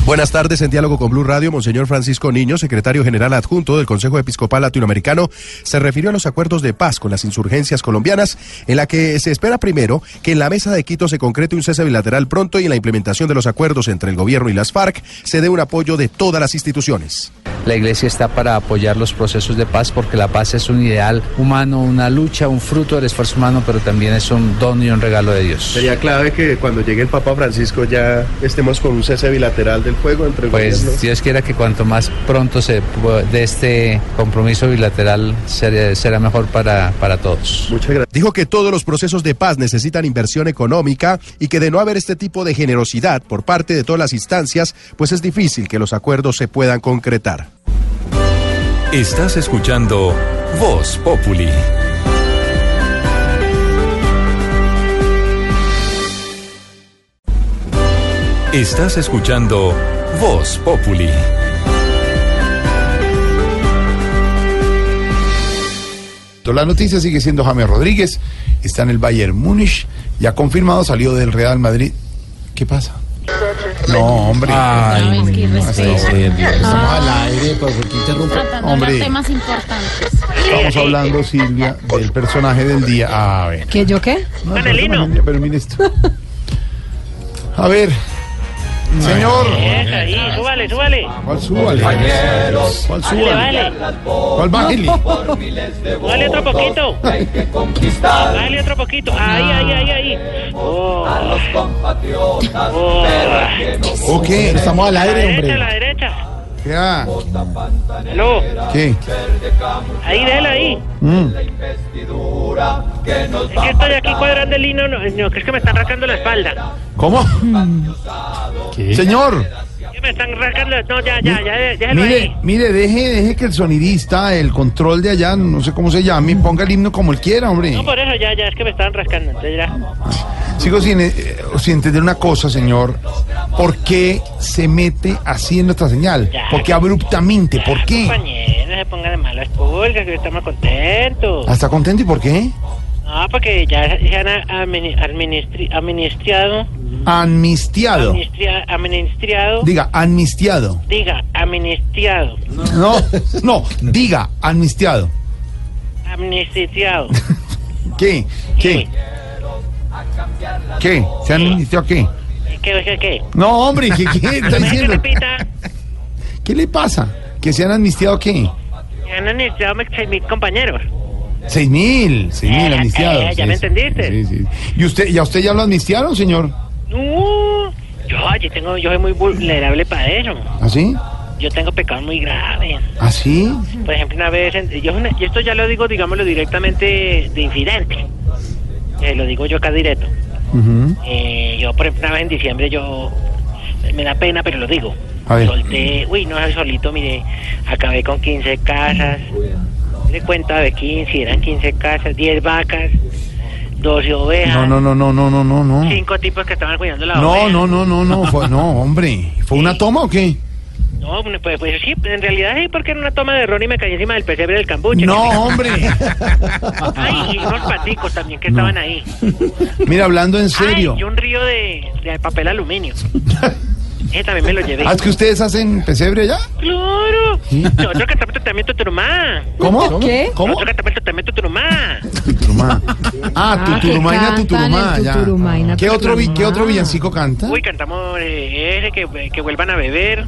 Speaker 53: Buenas tardes, en diálogo con Blue Radio, Monseñor Francisco Niño, secretario general adjunto del Consejo Episcopal Latinoamericano, se refirió a los acuerdos de paz con las insurgencias colombianas, en la que se espera primero que en la mesa de Quito se concrete un cese bilateral pronto y en la implementación de los acuerdos entre el gobierno y las FARC se dé un apoyo de todas las instituciones.
Speaker 54: La iglesia está para apoyar los procesos de paz porque la paz es un ideal humano, una lucha, un fruto del esfuerzo humano, pero también es un don y un regalo de Dios.
Speaker 55: Sería clave que cuando llegue el Papa Francisco ya estemos con un cese bilateral del fuego entre
Speaker 54: Pues
Speaker 55: gobierno.
Speaker 54: Dios quiera que cuanto más pronto se de este compromiso bilateral será, será mejor para, para todos.
Speaker 55: Muchas gracias.
Speaker 53: Dijo que todos los procesos de paz necesitan inversión económica y que de no haber este tipo de generosidad por parte de todas las instancias, pues es difícil que los acuerdos se puedan concretar.
Speaker 48: Estás escuchando Voz Populi. Estás escuchando Voz Populi.
Speaker 1: La noticia sigue siendo James Rodríguez, está en el Bayern Múnich, ya confirmado, salió del Real Madrid. ¿Qué pasa? No, hombre.
Speaker 25: Ay, es que irrespeto.
Speaker 1: Estamos
Speaker 25: Ah.
Speaker 1: al aire, ¿por interrumpe?
Speaker 25: Tratando
Speaker 1: Hombre,
Speaker 25: los temas importantes.
Speaker 1: estamos hablando, Silvia, del personaje del día. A ver.
Speaker 46: ¿Qué yo qué?
Speaker 1: No, día, Pero mire esto. A ver. Señor.
Speaker 56: Ahí, súbale, súbale.
Speaker 1: ¿Cuál súbale? ¿Cuál
Speaker 56: Bájale,
Speaker 1: súbale?
Speaker 56: bájale.
Speaker 1: ¿Cuál bájele?
Speaker 56: Dale otro poquito. Dale otro poquito. Ahí, ahí, ahí, ahí. Oh. Oh.
Speaker 1: Ok, estamos al
Speaker 56: La
Speaker 1: aire,
Speaker 56: derecha,
Speaker 1: hombre.
Speaker 56: la derecha.
Speaker 1: Ya.
Speaker 56: Aló.
Speaker 1: ¿Qué?
Speaker 56: Ahí, déjala ahí.
Speaker 1: Mm.
Speaker 56: Es que estoy aquí cuadrando el hino. No, no, que es que me están rascando la espalda.
Speaker 1: ¿Cómo? Señor.
Speaker 56: ¿Qué me están rascando? No, ya, ya, ya, déjalo
Speaker 1: Mire,
Speaker 56: ahí.
Speaker 1: mire, deje, deje que el sonidista, el control de allá, no sé cómo se llame, ponga el himno como él quiera, hombre.
Speaker 56: No, por eso ya, ya, es que me estaban rascando. Entonces ya.
Speaker 1: Sigo sin, eh, sin entender una cosa, señor. ¿Por qué se mete así en nuestra señal?
Speaker 56: Ya.
Speaker 1: ¿Por qué abruptamente? ¿Por qué?
Speaker 56: Compañero, se pongan de malas pulgas, que estamos contentos.
Speaker 1: Ah, ¿Está contento y por qué?
Speaker 56: No, porque ya se han admini- administri- administrado.
Speaker 1: Amnistiado.
Speaker 56: Administria- administrado.
Speaker 1: Diga, amnistiado.
Speaker 56: Diga, amnistiado.
Speaker 1: No, no, diga, amnistiado.
Speaker 56: Amnistiado.
Speaker 1: ¿Qué? ¿Qué? ¿Qué? ¿Se han amnistiado qué?
Speaker 56: ¿Qué, qué, qué?
Speaker 1: No, hombre, ¿qué, qué está diciendo? ¿Qué le pasa? ¿Que se han amnistiado qué?
Speaker 56: Se han amnistiado mil compañeros.
Speaker 1: Seis mil, seis mil
Speaker 56: Eh,
Speaker 1: amnistiados.
Speaker 56: eh, ya
Speaker 1: sí,
Speaker 56: me
Speaker 1: sí.
Speaker 56: entendiste.
Speaker 1: Sí, sí. ¿Y usted, y a usted ya lo amnistiaron, señor?
Speaker 56: No, yo, yo tengo, yo soy muy vulnerable para eso.
Speaker 1: ¿Así?
Speaker 56: Yo tengo pecados muy graves.
Speaker 1: ¿Así?
Speaker 56: Por ejemplo, una vez, yo, y esto ya lo digo, digámoslo directamente de incidente. Eh, lo digo yo acá directo. Eh, yo, por ejemplo, una vez en diciembre, yo me da pena, pero lo digo.
Speaker 1: A ver.
Speaker 56: Solté, uy, no, solito, mire, acabé con 15 casas. De cuenta de 15, eran 15 casas, 10 vacas, 12 ovejas,
Speaker 1: No, no, no, no, no, no, no, no.
Speaker 56: 5 tipos que estaban cuidando la
Speaker 1: No,
Speaker 56: oveja.
Speaker 1: no, no, no, no, fue- no, hombre. ¿Fue una toma o qué?
Speaker 56: No, pues, pues sí, en realidad sí, porque en una toma de ron y me caí encima del pesebre del cambuche.
Speaker 1: No, hombre.
Speaker 56: Ay, y unos paticos también que estaban ahí.
Speaker 1: Mira, hablando en serio.
Speaker 56: Ay, y un río de, de papel aluminio. Ese también me lo llevé.
Speaker 1: Ah, es que ustedes hacen pesebre allá.
Speaker 56: ¡Claro! Nosotros cantamos tratamiento Turumá.
Speaker 1: ¿Cómo? ¿Qué? ¿Cómo?
Speaker 56: Nosotros cantamos tratamiento Turumá.
Speaker 1: Tuturumá. Ah,
Speaker 56: Ah,
Speaker 1: Tuturumaina,
Speaker 56: que cantan
Speaker 1: Tuturumá,
Speaker 56: el
Speaker 1: ya.
Speaker 56: Tuturumaina,
Speaker 1: ¿Qué otro, vi- ¿Qué otro villancico canta?
Speaker 56: Uy, cantamos eh, ese que, que vuelvan a beber.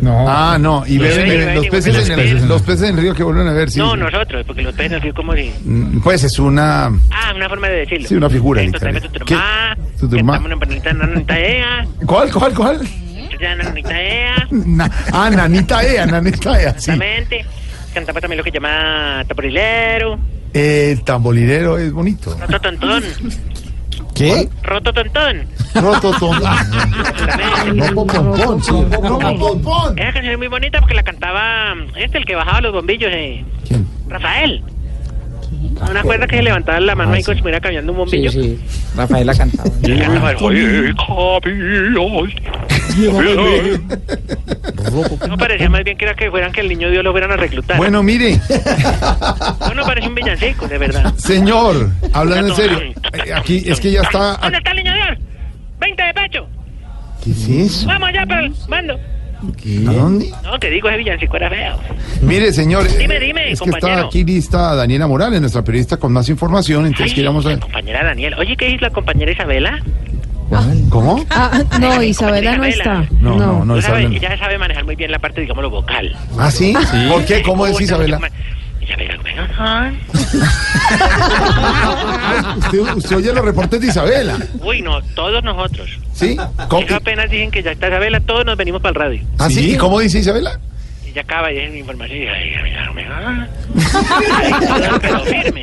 Speaker 1: No. Ah, no, y beben, beben,
Speaker 56: sí,
Speaker 1: los peces, en el, los peces en el río que vuelven a ver, sí.
Speaker 56: no,
Speaker 1: sí.
Speaker 56: nosotros, porque los peces así como si...
Speaker 1: Mm, Pues es una...
Speaker 56: Ah, una forma de decirlo.
Speaker 1: Sí, una figura
Speaker 56: Esto
Speaker 1: literal.
Speaker 56: tratamiento Turumá.
Speaker 1: Tuturumá.
Speaker 56: Estamos en Nanita Ea.
Speaker 1: ¿Cuál, cuál, cuál?
Speaker 56: Ya Nanita Ea.
Speaker 1: Na- ah, Nanita Ea, Nanita Ea, sí.
Speaker 56: Exactamente. Cantamos también lo que llama taporilero.
Speaker 1: El tambolirero es bonito.
Speaker 56: Roto tontón.
Speaker 1: ¿Qué?
Speaker 56: Roto tontón.
Speaker 1: Roto
Speaker 56: Esa canción es muy bonita porque la cantaba este, el que bajaba los bombillos. Eh. Rafael. ¿No me acuerdas que se levantaba la mano ahí como si cambiando un bombillo?
Speaker 19: Sí, sí. Rafael la cantaba.
Speaker 56: Y cantaba el, "Oye, No parecía más bien que era que fueran que el niño Dios lo fueran a reclutar.
Speaker 1: Bueno, mire,
Speaker 56: No, no parece un villancico, de verdad.
Speaker 1: señor, hablando en serio, eh, aquí es que ya está...
Speaker 56: ¿Dónde está el niño Dios? 20 de pecho.
Speaker 1: ¿Qué es eso?
Speaker 56: Vamos allá para el mando.
Speaker 1: ¿A dónde?
Speaker 56: No, te digo, ese villancico era feo.
Speaker 1: Mire, señor, eh,
Speaker 56: Dime, dime,
Speaker 1: es que está
Speaker 56: compañero.
Speaker 1: aquí lista Daniela Morales, nuestra periodista con más información, entonces queríamos saber...
Speaker 56: Compañera Daniel. Oye, ¿qué es la compañera Isabela?
Speaker 1: ¿Cómo?
Speaker 46: Ah, no, Isabela no está.
Speaker 1: No, no, no, Isabela
Speaker 56: ella sabe manejar muy bien la parte, digamos, lo vocal.
Speaker 1: ¿Ah, sí? ¿Por qué? ¿Cómo es Isabela? Usted, usted oye los reportes de Isabela,
Speaker 56: Uy, no, todos nosotros.
Speaker 1: ¿sí? ¿Cómo?
Speaker 56: Ellos apenas dicen que ya está Isabela, todos nos venimos para el radio.
Speaker 1: ¿Ah, sí? ¿Y cómo dice Isabela?
Speaker 56: Y ya acaba y dice mi información y ay, ay, ay, ay, ay, pero firme.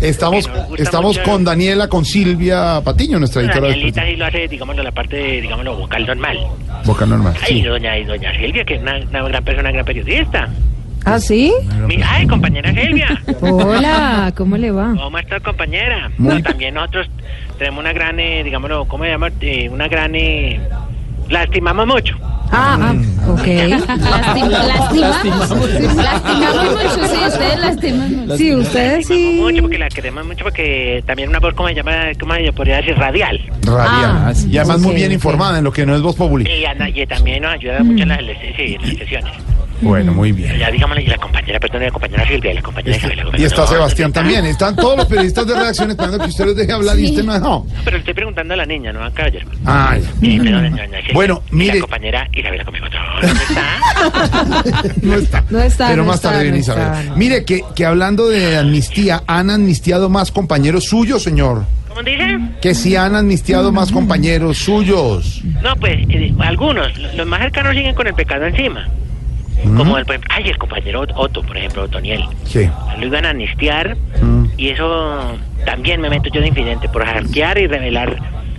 Speaker 1: Estamos, estamos
Speaker 56: mucho.
Speaker 1: con Daniela, con Silvia Patiño, nuestra editora de
Speaker 56: Danielita sí lo hace, digamos, la parte, de, digamos, lo vocal normal.
Speaker 1: Vocal Normal.
Speaker 56: Ay, doña, y doña Silvia, que es una, una gran persona, una gran periodista.
Speaker 46: ¿Ah, sí?
Speaker 56: Mi- ay, compañera Silvia.
Speaker 46: Hola, ¿cómo le va?
Speaker 56: ¿Cómo está, compañera?
Speaker 46: Muy-
Speaker 56: No, también nosotros tenemos una gran, eh, digámoslo, ¿cómo se llama? Eh, una gran... Eh, la estimamos mucho.
Speaker 46: Ah, ah, ok.
Speaker 25: Lastima- lastimamos. Lastimamos mucho, sí, ustedes lastiman mucho.
Speaker 46: Sí, ustedes sí.
Speaker 56: Mucho porque la queremos mucho porque también una voz, ¿cómo se llama? ¿Cómo se podría decir? Radial.
Speaker 1: Radial.
Speaker 46: Ah,
Speaker 1: y además
Speaker 46: ok,
Speaker 1: muy bien
Speaker 46: ok.
Speaker 1: informada en lo que no es Voz Populi.
Speaker 56: Y, y también nos ayuda mucho en las, sí, en las sesiones.
Speaker 1: Bueno, muy bien.
Speaker 56: Ya digámosle, y la compañera, perdón, la compañera Silvia, y la compañera Isabela.
Speaker 1: Y está
Speaker 56: No,
Speaker 1: Sebastián también. Están todos los periodistas de reacción esperando que usted los deje hablar y usted no. no.
Speaker 56: Pero le estoy preguntando a la niña, no a Caballeros.
Speaker 1: Ah. Bueno,
Speaker 56: Y
Speaker 1: mire.
Speaker 56: La compañera Isabela conmigo. ¿Dónde está?
Speaker 1: No está.
Speaker 46: No está,
Speaker 1: Pero
Speaker 46: no
Speaker 1: más
Speaker 46: está,
Speaker 1: tarde viene
Speaker 46: no
Speaker 1: Isabel. Mire, que, que hablando de amnistía, ¿han amnistiado más compañeros suyos, señor?
Speaker 56: ¿Cómo dice?
Speaker 1: Que si han amnistiado más compañeros suyos.
Speaker 56: No, pues, eh, algunos, los más cercanos siguen con el pecado encima. Como el, ay, el compañero Otto, por ejemplo, Otoniel.
Speaker 1: ¿Qué?
Speaker 56: Lo iban a amnistiar
Speaker 1: Mm.
Speaker 56: y eso también me meto yo de infidente por hackear y revelar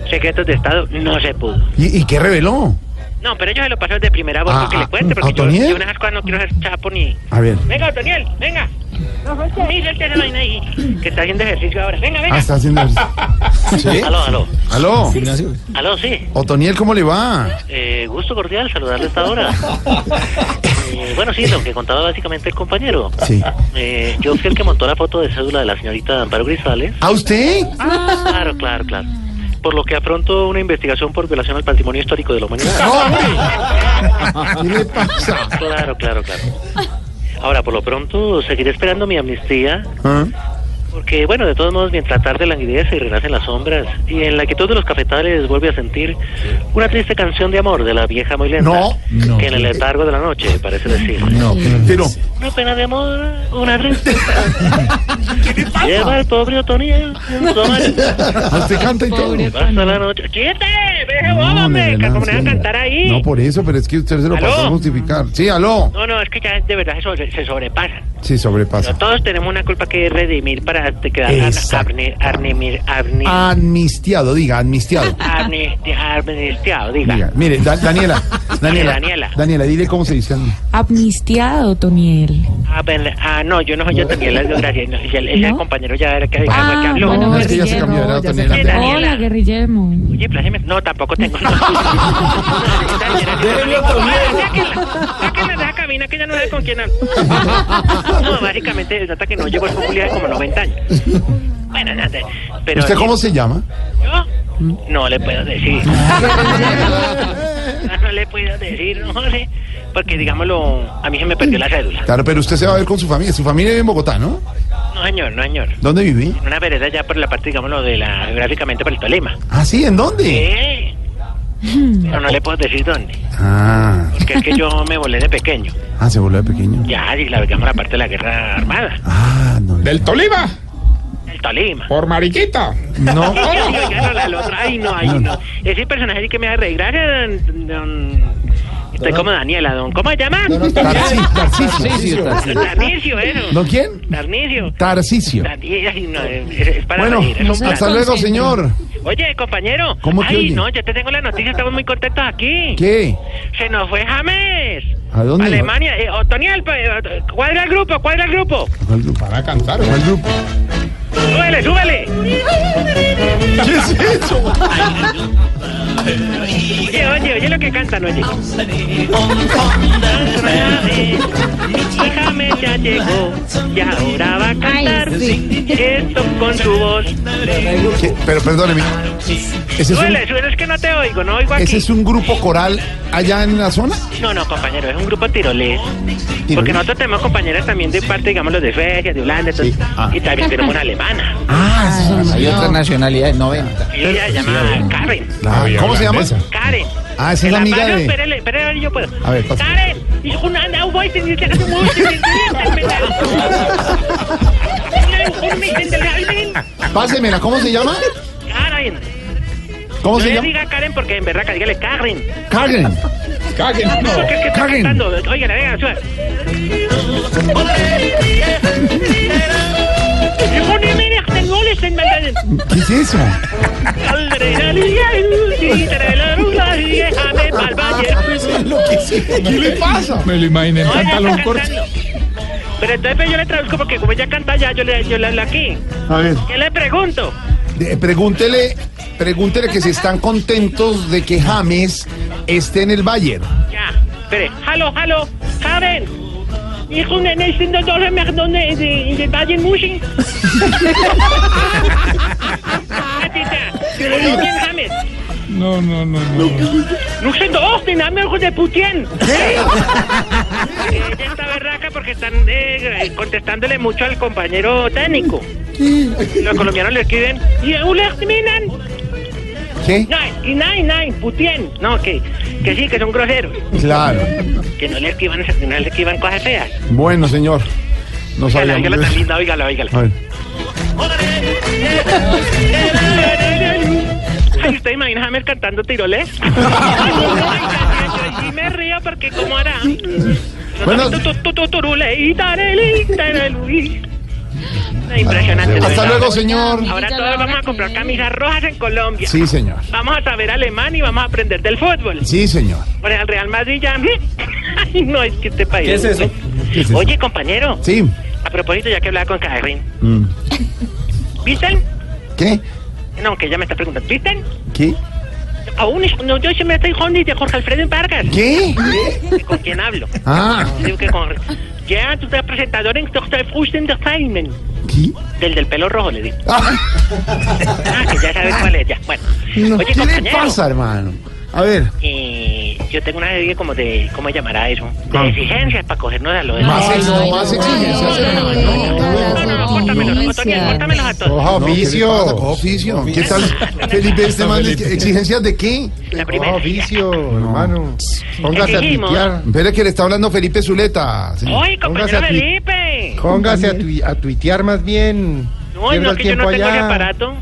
Speaker 56: secretos de Estado. No se pudo.
Speaker 1: ¿Y, y qué reveló?
Speaker 56: No, pero yo se lo paso de primera voz
Speaker 1: Ah,
Speaker 56: porque
Speaker 1: ah,
Speaker 56: le cuente, porque yo, yo en esas cosas no quiero ser chapo ni...
Speaker 1: A ver.
Speaker 56: Venga, Otoniel, venga. Sí, suelte esa vaina ahí, que está haciendo ejercicio ahora. Venga, venga.
Speaker 1: Ah, está haciendo ¿Sí?
Speaker 56: Aló, aló.
Speaker 1: Aló.
Speaker 56: Aló, sí.
Speaker 1: Otoniel, ¿cómo le va?
Speaker 56: Eh, gusto cordial saludarle a esta hora. Eh, bueno, sí, lo que contaba básicamente el compañero.
Speaker 1: Sí.
Speaker 56: Eh, yo fui el que montó la foto de cédula de la señorita Amparo Grisales.
Speaker 1: ¿A usted?
Speaker 56: Claro, claro, claro. Por lo que afronto una investigación por violación al patrimonio histórico de la humanidad.
Speaker 1: ¿Qué le pasa?
Speaker 56: Claro, claro, claro. Ahora, por lo pronto, seguiré esperando mi amnistía.
Speaker 1: ¿Ah?
Speaker 56: Porque, bueno, de todos modos, mientras tarde languidece y renacen las sombras, y en la quietud de los cafetales vuelve a sentir una triste canción de amor de la vieja muy lenta,
Speaker 1: No. No.
Speaker 56: que en el letargo de la noche parece decir.
Speaker 1: No, pero...
Speaker 56: Una pena de amor, una tristeza. Lleva el pobre Otoniel en su mano.
Speaker 1: ¿A usted canta y todo?
Speaker 56: Hasta la noche. ¡Quítate! ¡Deje
Speaker 1: No,
Speaker 56: hombre!
Speaker 1: de
Speaker 56: que
Speaker 1: verdad,
Speaker 56: ¿Cómo me van a
Speaker 1: sí.
Speaker 56: cantar ahí?
Speaker 1: No, por eso, pero es que usted se lo pasó a justificar. Sí, aló.
Speaker 56: No, no, es que ya de verdad se, sobre- se sobrepasan.
Speaker 1: Sí, sobrepasa.
Speaker 56: Pero todos tenemos una culpa que redimir para te arne- arne-
Speaker 1: Amnistiado, diga, amnistiado.
Speaker 56: amnistiado, diga.
Speaker 1: Diga. Mire, Da- Daniela, Daniela,
Speaker 56: Daniela.
Speaker 1: Daniela, dile cómo se dice.
Speaker 34: Amnistiado, Toniel.
Speaker 56: Ah, ah, no, yo no soy yo Daniela, gracias. No, ese, ese
Speaker 34: ¿No?
Speaker 56: compañero ya era que, que
Speaker 34: Ah,
Speaker 56: habló.
Speaker 34: bueno,
Speaker 1: No, es que ya se
Speaker 34: guerrillero,
Speaker 1: cambió, era
Speaker 34: se
Speaker 1: Daniela.
Speaker 56: Daniela.
Speaker 34: Hola, guerrillero.
Speaker 56: Oye, pláceme. No, tampoco tengo. No. De esa cabina que ya no sabe con quién habla. No, básicamente se trata que no llevo el popular como 90 años. Bueno, nada. Pero
Speaker 1: ¿Usted cómo se llama?
Speaker 56: ¿Yo? No le puedo decir. no le puedo decir, no sé. Porque, digámoslo, a mí se me perdió la cédula.
Speaker 1: Claro, pero usted se va a ver con su familia. Su familia vive en Bogotá, ¿no?
Speaker 56: No, señor, no, señor.
Speaker 1: ¿Dónde vive?
Speaker 56: En una vereda ya por la parte, digámoslo, de la, geográficamente por el Tolima.
Speaker 1: Ah, sí, ¿en dónde?
Speaker 56: Sí. Pero no le puedo decir dónde.
Speaker 1: Ah,
Speaker 56: Porque es que yo me volé de pequeño.
Speaker 1: ah, se volvió de pequeño.
Speaker 56: Ya, y la digamos la parte de la guerra armada.
Speaker 1: Ah, no.
Speaker 19: ¿Del Tolima?
Speaker 56: El Tolima.
Speaker 19: ¿Por mariquita?
Speaker 1: No.
Speaker 56: Sí, oiga, la- la otra. Ay, no, ay, no. Ese personaje sí que me Estoy como Daniela, don. ¿Cómo se llama?
Speaker 1: Tarci- Tarcisio.
Speaker 56: Tarnicio, eso.
Speaker 1: ¿No quién?
Speaker 56: Es para
Speaker 1: Bueno, hasta luego, señor.
Speaker 56: Oye, compañero.
Speaker 1: ¿Cómo que
Speaker 56: Ay,
Speaker 1: oye?
Speaker 56: no, yo te tengo la noticia, estamos muy contentos aquí.
Speaker 1: ¿Qué?
Speaker 56: Se nos fue James.
Speaker 1: ¿A dónde?
Speaker 56: Alemania. Eh, Otoniel, pa- eh, cuadra el grupo, cuadra el grupo.
Speaker 19: Para cantar.
Speaker 1: ¿Cuál grupo?
Speaker 56: Súbele, súbele.
Speaker 1: ¿Qué es eso?
Speaker 56: Oye, oye, oye lo que cantan, oye. Mi hija me ya llegó y ahora va a cantar esto con su voz.
Speaker 1: ¿Qué? Pero perdóneme. ¿Ese es, un,
Speaker 56: Súbele, súbele, es que no te oigo, no oigo
Speaker 1: ¿Ese
Speaker 56: aquí.
Speaker 1: es un grupo coral allá en la zona?
Speaker 56: No, no, compañero, es un grupo tirolés. Porque nosotros tenemos compañeras también de parte, digamos, los de Suecia, de Holanda, entonces, y también tenemos una alemana.
Speaker 1: Ah,
Speaker 19: Hay otra nacionalidad de 90.
Speaker 56: Y ella se llama Karen.
Speaker 1: Ah, ¿Cómo se llama?
Speaker 56: Karen.
Speaker 1: Ah, esa es la
Speaker 56: El
Speaker 1: amiga de...
Speaker 56: Espérele, espérele, yo puedo.
Speaker 1: A ver, pasa.
Speaker 56: Karen, y una anda, voy a tener que hacer un
Speaker 1: Pásemela, ¿cómo se llama?
Speaker 56: Karen.
Speaker 1: ¿Cómo
Speaker 56: no
Speaker 1: se
Speaker 56: le
Speaker 1: llama?
Speaker 56: diga Karen porque en verdad, dígale Karen.
Speaker 1: Karen.
Speaker 19: Caguen, no.
Speaker 56: ¿Por qué es que está
Speaker 1: Karen.
Speaker 56: cantando? Óigale, venga, suba.
Speaker 1: ¿Qué es eso? ¿Qué le pasa?
Speaker 19: Me lo imaginé en pantalón corto.
Speaker 56: Pero entonces pues, yo le traduzco porque como ella canta ya, yo le, yo le hablo aquí.
Speaker 1: A ver,
Speaker 56: ¿Qué le pregunto?
Speaker 1: de- pregúntele, pregúntele que si están contentos de que James esté en el Bayern.
Speaker 56: Ya, espere. Hallo, hallo, Karen. Ich bin der nächste Dollar Merdone in de in de Bayern München. James.
Speaker 19: No, no, no, no.
Speaker 56: Dos, den Namen de Putin. Ella está berraca porque están eh, contestándole mucho al compañero técnico. Los colombianos le escriben, y minan.
Speaker 1: ¿Qué?
Speaker 56: Y Putin. No, que, que sí, que son groseros.
Speaker 1: Claro.
Speaker 56: Que no le escriban, no le cosas feas.
Speaker 1: Bueno, señor. No
Speaker 56: Oígala,
Speaker 1: sabíamos.
Speaker 56: oígala
Speaker 1: de
Speaker 56: tan linda, oígala, oígala.
Speaker 1: A ver.
Speaker 56: Ay, ¿usted imagina a James cantando tirolés? Y me río porque ¿cómo hará?
Speaker 1: Bueno.
Speaker 56: Impresionante.
Speaker 1: Hasta
Speaker 56: ¿verdad?
Speaker 1: luego, señor.
Speaker 56: Ahora todos vamos a comprar camisas rojas en Colombia.
Speaker 1: Sí, señor.
Speaker 56: Vamos a saber alemán y vamos a aprender del fútbol.
Speaker 1: Sí, señor.
Speaker 56: Por el Real Madrid ya... Ay, no, es que este país...
Speaker 1: ¿Qué es eso? ¿Qué es eso?
Speaker 56: Oye, compañero.
Speaker 1: Sí.
Speaker 56: A propósito, ya que hablaba con Catherine.
Speaker 1: Mm.
Speaker 56: ¿Visten?
Speaker 1: ¿Qué?
Speaker 56: No, que ella me está preguntando. ¿Visten?
Speaker 1: ¿Qué?
Speaker 56: Aún no, yo siempre estoy Honey de Jorge Alfredo Vargas.
Speaker 1: ¿Qué?
Speaker 56: ¿Con quién hablo?
Speaker 1: Ah.
Speaker 56: Digo que con... Ya, tú eres presentador en Dr. Fusten Entertainment.
Speaker 1: ¿Qué?
Speaker 56: Del del pelo rojo, le digo. Ah, que ya sabes cuál es, ya. Bueno.
Speaker 1: No,
Speaker 56: Oye,
Speaker 1: ¿Qué le pasa, hermano? A ver.
Speaker 56: Eh, yo tengo una serie como de, ¿cómo llamará eso? De
Speaker 1: Ah.
Speaker 56: exigencias para cogernos a lo de...
Speaker 1: Más ex- no, más exigencias,
Speaker 56: Córtamelos a todos.
Speaker 1: Coja oficio. Coja oficio. ¿Qué tal, Felipe? Este man, ¿Exigencias de qué?
Speaker 56: La primera.
Speaker 1: oficio, hermano. Póngase a tuitear. Espere que le está hablando Felipe Zuleta.
Speaker 56: ¡Oye, compañero Felipe!
Speaker 57: Póngase a, tui- a tuitear más bien.
Speaker 56: No, no,
Speaker 57: el
Speaker 56: que yo no tengo
Speaker 57: allá.
Speaker 56: aparato.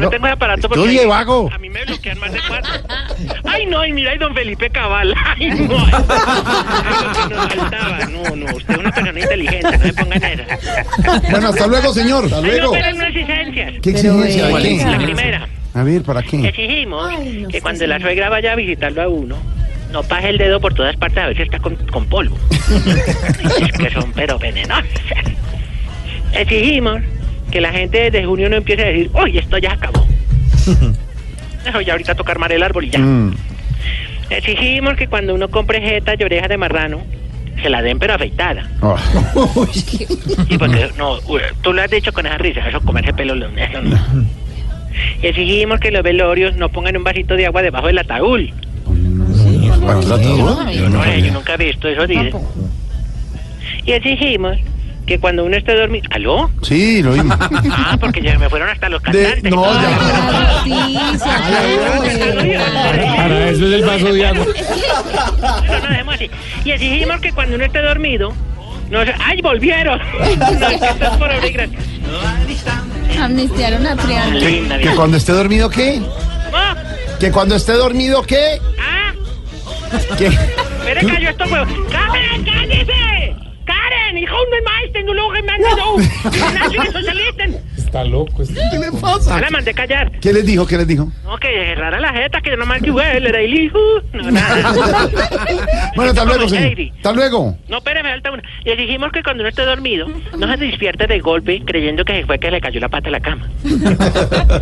Speaker 56: No,
Speaker 57: No,
Speaker 56: tengo ese aparato porque...
Speaker 57: estudie, vago.
Speaker 56: A mí me bloquean más de cuatro. Ay, no, y mira, y don Felipe Cabal. Ay, no. Ay, lo que nos faltaba. No, no, usted es una persona inteligente, no me pongan esa.
Speaker 1: Bueno, hasta luego, señor. Hasta
Speaker 56: Ay,
Speaker 1: luego.
Speaker 56: no, pero no exigencias.
Speaker 1: ¿Qué exigencia? ¿De qué?
Speaker 56: La primera.
Speaker 1: A ver, ¿para qué?
Speaker 56: Exigimos que cuando la suegra vaya a visitarlo a uno, no pase el dedo por todas partes a ver si está con, con polvo. es que son pero venenosas. Exigimos que la gente desde junio no empiece a decir, uy, esto ya acabó. Eso ya ahorita tocar mar el árbol y ya.
Speaker 1: Mm.
Speaker 56: Exigimos que cuando uno compre jeta y orejas de marrano, se la den pero afeitada.
Speaker 1: Ah.
Speaker 56: Sí, porque no, tú lo has dicho con esa risa, eso comerse pelo, eso no. Y exigimos que los velorios no pongan un vasito de agua debajo del ataúd. Yo, no, eh, yo nunca he visto eso, dice. Y exigimos que cuando uno esté dormido... ¿Aló?
Speaker 1: Sí, lo vimos.
Speaker 56: Ah, porque ya me fueron hasta los cantantes.
Speaker 1: De- no, ya.
Speaker 56: Para
Speaker 1: eso es el vaso de agua.
Speaker 56: No, no, dejemos así. Y exigimos que cuando uno esté dormido... No. ¡Ay, volvieron! No, esto es por gracia.
Speaker 25: Amnistiaron a Triana.
Speaker 1: ¿Que, que cuando esté dormido qué?
Speaker 56: Ah,
Speaker 1: ¿Que cuando esté dormido qué?
Speaker 56: ah,
Speaker 1: ¿Qué?
Speaker 56: ¡Espere, cayó esto, huevo! ¡Karen, cállese! ¡Karen, hijo de maestro, no lo que me han dado! ¡Nazi, socialisten!
Speaker 1: Está loco. ¿Qué le pasa?
Speaker 56: No la mandé callar.
Speaker 1: ¿Qué les dijo? ¿Qué les dijo?
Speaker 56: No, que rara la jeta, que yo nomás que huele, era el hijo. No, nada.
Speaker 1: Bueno, hasta luego, señor. Hasta luego.
Speaker 56: No, espere, me falta una. Y exigimos que cuando uno esté dormido, no se despierte de golpe creyendo que fue que le cayó la pata a la cama.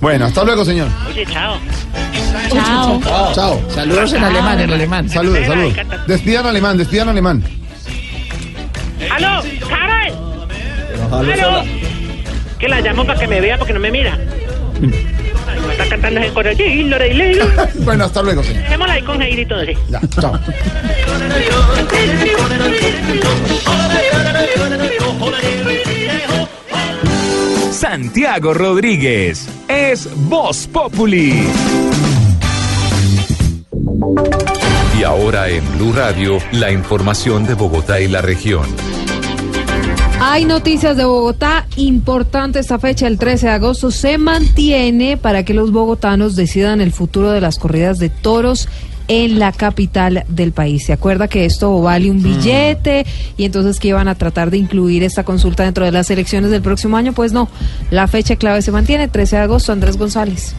Speaker 1: Bueno, hasta luego, señor.
Speaker 56: Oye, chao.
Speaker 25: Chao.
Speaker 1: Chao.
Speaker 19: Saludos en alemán, en alemán.
Speaker 1: Saludos, saludos. Despidan alemán, despidan alemán.
Speaker 56: ¡Aló! ¡Karen! ¡Aló! Que la llamo para que me vea porque no me mira. Ay, me está cantando ese coro. Sí, lo de Lilo.
Speaker 1: Bueno, hasta luego, señor.
Speaker 56: Dejémosla ahí con Heidi y todo, sí.
Speaker 1: Ya, chao.
Speaker 48: Santiago Rodríguez es Voz Populi.
Speaker 58: Y ahora en Blue Radio, la información de Bogotá y la región.
Speaker 46: Hay noticias de Bogotá. Importante esta fecha, el 13 de agosto, se mantiene para que los bogotanos decidan el futuro de las corridas de toros en la capital del país. ¿Se acuerda que esto vale un billete y entonces que iban a tratar de incluir esta consulta dentro de las elecciones del próximo año? Pues no, la fecha clave se mantiene, 13 de agosto, Andrés González.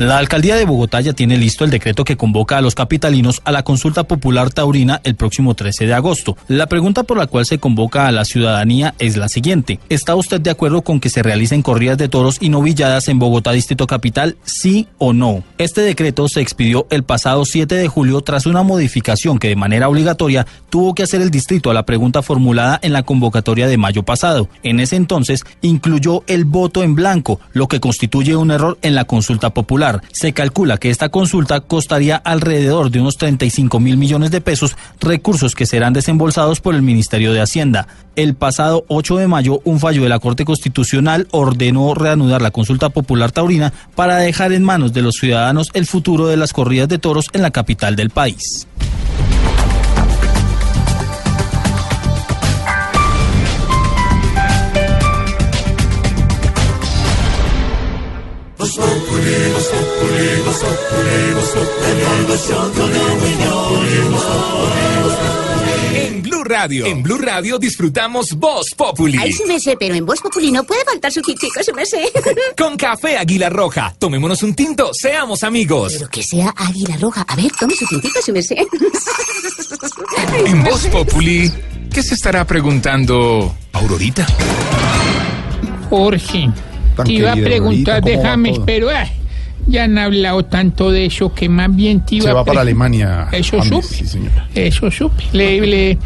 Speaker 59: La alcaldía de Bogotá ya tiene listo el decreto que convoca a los capitalinos a la consulta popular taurina el próximo 13 de agosto. La pregunta por la cual se convoca a la ciudadanía es la siguiente. ¿Está usted de acuerdo con que se realicen corridas de toros y novilladas en Bogotá Distrito Capital? ¿Sí o no? Este decreto se expidió el pasado 7 de julio tras una modificación que de manera obligatoria tuvo que hacer el distrito a la pregunta formulada en la convocatoria de mayo pasado. En ese entonces incluyó el voto en blanco, lo que constituye un error en la consulta popular. Se calcula que esta consulta costaría alrededor de unos 35 mil millones de pesos, recursos que serán desembolsados por el Ministerio de Hacienda. El pasado 8 de mayo, un fallo de la Corte Constitucional ordenó reanudar la consulta popular taurina para dejar en manos de los ciudadanos el futuro de las corridas de toros en la capital del país.
Speaker 48: En Blue Radio.
Speaker 7: En Blue Radio disfrutamos Voz Populi.
Speaker 60: Ay, sí me sé, pero en Voz Populi no puede faltar su tintico, sí me sé.
Speaker 7: Con café Águila Roja. Tomémonos un tinto, seamos amigos.
Speaker 60: Pero que sea águila roja. A ver, tome su tintico, sí me sé.
Speaker 7: En Voz Populi, ¿qué se estará preguntando Aurorita?
Speaker 13: Jorge, te iba a preguntar
Speaker 1: Aurorita,
Speaker 13: de
Speaker 1: ¿cómo va
Speaker 13: James, pero ah, ya han hablado tanto de eso que más bien te iba
Speaker 1: Se
Speaker 13: a
Speaker 1: va para Alemania.
Speaker 13: Eso
Speaker 1: James,
Speaker 13: supe.
Speaker 1: Sí, señora.
Speaker 13: Eso supe. Le, le-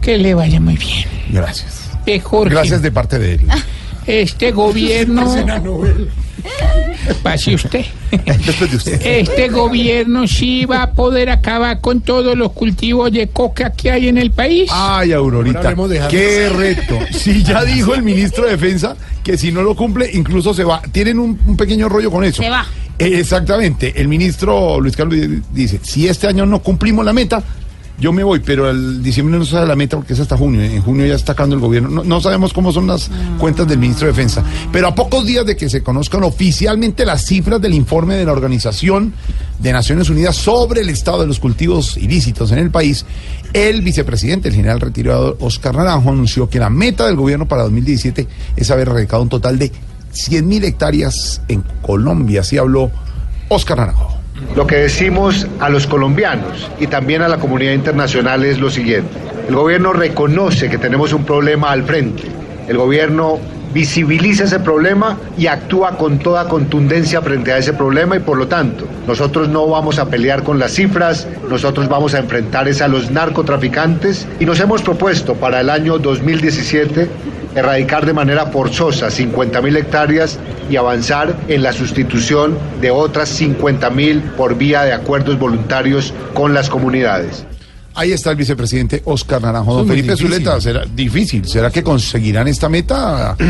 Speaker 13: que le vaya muy bien.
Speaker 1: Gracias.
Speaker 13: Eh, Jorge,
Speaker 1: Gracias de parte de él.
Speaker 13: este gobierno... Pase usted. Este gobierno sí va a poder acabar con todos los cultivos de coca que hay en el país.
Speaker 1: Ay, Aurorita, qué reto. Sí, ya dijo el ministro de Defensa que si no lo cumple, incluso se va. Tienen un, un pequeño rollo con eso.
Speaker 25: Se va.
Speaker 1: Eh, Exactamente. El ministro Luis Carlos di- dice, si este año no cumplimos la meta, yo me voy, pero el diciembre no sale la meta porque es hasta junio. En junio ya está acabando el gobierno. No, no sabemos cómo son las cuentas del ministro de Defensa. Pero a pocos días de que se conozcan oficialmente las cifras del informe de la Organización de Naciones Unidas sobre el estado de los cultivos ilícitos en el país, el vicepresidente, el general retirado Oscar Naranjo, anunció que la meta del gobierno para 2017 es haber erradicado un total de 100.000 hectáreas en Colombia. Así habló Oscar Naranjo.
Speaker 61: Lo que decimos a los colombianos y también a la comunidad internacional es lo siguiente. El gobierno reconoce que tenemos un problema al frente. El gobierno visibiliza ese problema y actúa con toda contundencia frente a ese problema y por lo tanto nosotros no vamos a pelear con las cifras, nosotros vamos a enfrentar es a los narcotraficantes y nos hemos propuesto para el año 2017 erradicar de manera forzosa 50 mil hectáreas y avanzar en la sustitución de otras 50 mil por vía de acuerdos voluntarios con las comunidades.
Speaker 1: Ahí está el vicepresidente Oscar Naranjo. Don
Speaker 42: es muy
Speaker 1: Felipe
Speaker 42: difícil.
Speaker 1: Zuleta, ¿será difícil? ¿Será que conseguirán esta meta?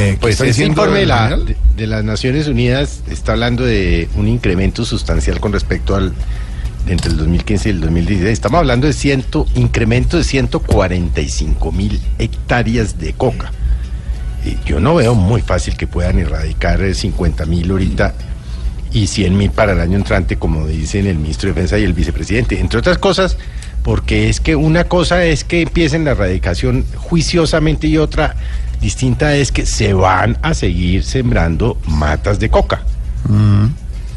Speaker 1: Eh,
Speaker 42: Pues ese
Speaker 1: diciendo
Speaker 42: informe de,
Speaker 1: el
Speaker 42: la-
Speaker 1: general?
Speaker 42: de- de las Naciones Unidas está hablando de un incremento sustancial con respecto al entre el 2015 y el 2016. Estamos hablando de ciento, incremento de 145 mil hectáreas de coca. Y yo no veo muy fácil que puedan erradicar 50 mil ahorita y 100 mil para el año entrante, como dicen el ministro de Defensa y el vicepresidente. Entre otras cosas, porque es que una cosa es que empiecen la erradicación juiciosamente y otra distinta es que se van a seguir sembrando matas de coca.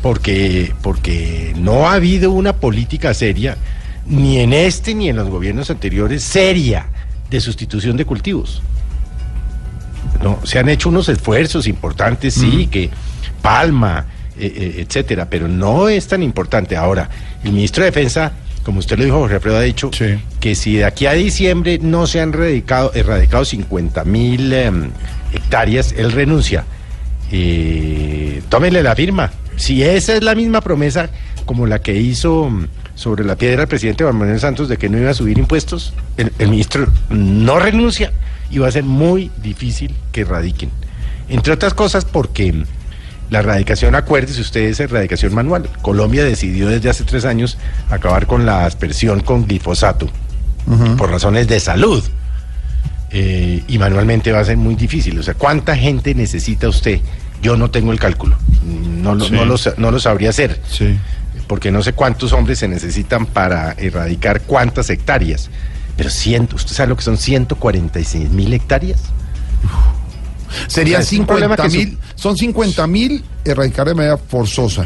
Speaker 42: Porque, porque no ha habido una política seria, ni en este ni en los gobiernos anteriores, seria de sustitución de cultivos. No, se han hecho unos esfuerzos importantes, sí, que Palma, eh, eh, etcétera, pero no es tan importante. Ahora, el ministro de Defensa, como usted lo dijo, Jorge Alfredo ha dicho que si de aquí a diciembre no se han erradicado, erradicado 50 mil em, hectáreas, él renuncia. Eh, tómele la firma. Si esa es la misma promesa como la que hizo mm, sobre la piedra el presidente Juan Manuel Santos de que no iba a subir impuestos, el, el ministro no renuncia y va a ser muy difícil que erradiquen. Entre otras cosas porque mm, la erradicación, acuérdese usted, es erradicación manual. Colombia decidió desde hace tres años acabar con la aspersión con glifosato por razones de salud. Eh, y manualmente va a ser muy difícil. O sea, ¿cuánta gente necesita usted? Yo no tengo el cálculo. No, lo-
Speaker 1: Sí.
Speaker 42: no, lo, no lo sabría hacer. Porque no sé cuántos hombres se necesitan para erradicar cuántas hectáreas. Pero ciento, ¿usted sabe lo que son 146 mil hectáreas?
Speaker 1: Serían
Speaker 42: O sea, es un problema
Speaker 1: 50
Speaker 42: que
Speaker 1: mil, son 50 mil erradicar de manera forzosa.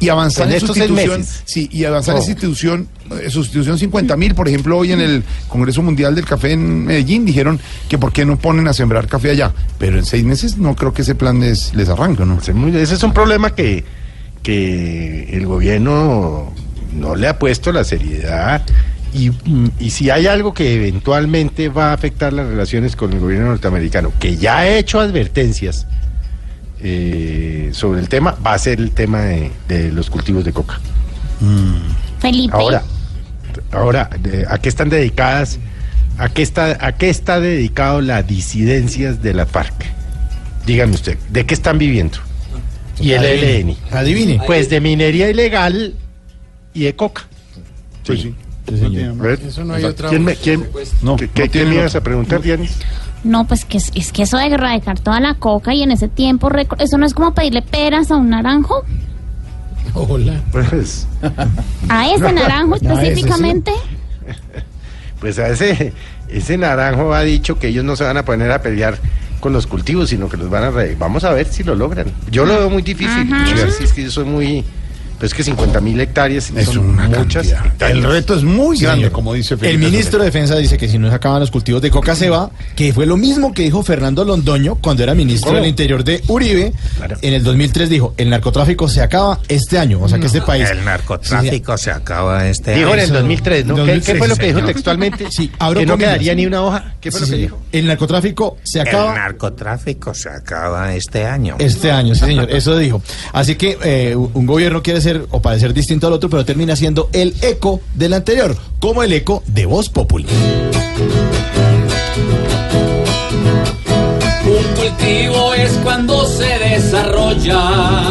Speaker 1: Y avanzar
Speaker 42: En
Speaker 1: sustitución, sí, y avanzar en
Speaker 42: Oh.
Speaker 1: sustitución, eh, sustitución 50 mil, por ejemplo, hoy en el Congreso Mundial del Café en Medellín dijeron que por qué no ponen a sembrar café allá, pero en seis meses no creo que ese plan les, les arranque, ¿no?
Speaker 42: Ese es un problema que, que el gobierno no le ha puesto la seriedad y, mm, y si hay algo que eventualmente va a afectar las relaciones con el gobierno norteamericano, que ya ha hecho advertencias eh, sobre el tema, va a ser el tema de, de los cultivos de coca.
Speaker 25: Felipe.
Speaker 42: Ahora, ahora, de- ¿a qué están dedicadas? ¿A qué está, a qué está dedicado las disidencias de la FARC? Dígame usted, ¿de qué están viviendo? Y el
Speaker 2: Adivine.
Speaker 42: ELN.
Speaker 2: Adivine.
Speaker 42: Pues de minería ilegal y de coca.
Speaker 1: Pues sí.
Speaker 8: Eso no hay otra
Speaker 42: ¿Quién me,
Speaker 8: voz.
Speaker 42: quién,
Speaker 1: No,
Speaker 42: ¿qué,
Speaker 1: no
Speaker 42: qué- me ibas a preguntar, Dianis?
Speaker 25: No, pues que es, es que eso de erradicar toda la coca y en ese tiempo, eso no es como pedirle peras a un naranjo,
Speaker 8: Hola.
Speaker 42: Pues,
Speaker 25: a ese naranjo
Speaker 42: No, ese sí.
Speaker 25: específicamente.
Speaker 57: pues a ese, ese naranjo ha dicho que ellos no se van a poner a pelear con los cultivos, sino que los van a... re- Vamos a ver si lo logran. Yo lo veo muy difícil. Si es que yo soy muy... Pues que 50 mil hectáreas
Speaker 1: Es
Speaker 57: son
Speaker 1: una
Speaker 57: muchas
Speaker 1: cantidad. El reto es muy
Speaker 2: Sí,
Speaker 1: grande,
Speaker 2: señor.
Speaker 1: como dice
Speaker 2: El
Speaker 1: Felipe
Speaker 2: ministro de Defensa dice que si no se acaban los cultivos de coca se va, que fue lo mismo que dijo Fernando Londoño cuando era ministro
Speaker 1: ¿Cómo?
Speaker 2: del Interior de Uribe. En el 2003 dijo, el narcotráfico se acaba este año, o sea que este país...
Speaker 62: El narcotráfico se acaba este
Speaker 57: Dijo en
Speaker 62: año.
Speaker 57: el 2003, ¿no? ¿Qué, qué fue lo que dijo
Speaker 62: señor.
Speaker 57: textualmente?
Speaker 2: Sí, abro
Speaker 57: que no
Speaker 2: comillas.
Speaker 57: quedaría ni una hoja. ¿Qué fue
Speaker 2: Sí,
Speaker 57: lo que dijo?
Speaker 2: El narcotráfico se acaba...
Speaker 62: El narcotráfico se acaba este año.
Speaker 2: Este año, sí señor, eso dijo. Así que eh, un gobierno quiere ser o parecer distinto al otro, pero termina siendo el eco del anterior, como el eco de Voz Populi.
Speaker 63: Un cultivo es cuando se desarrolla,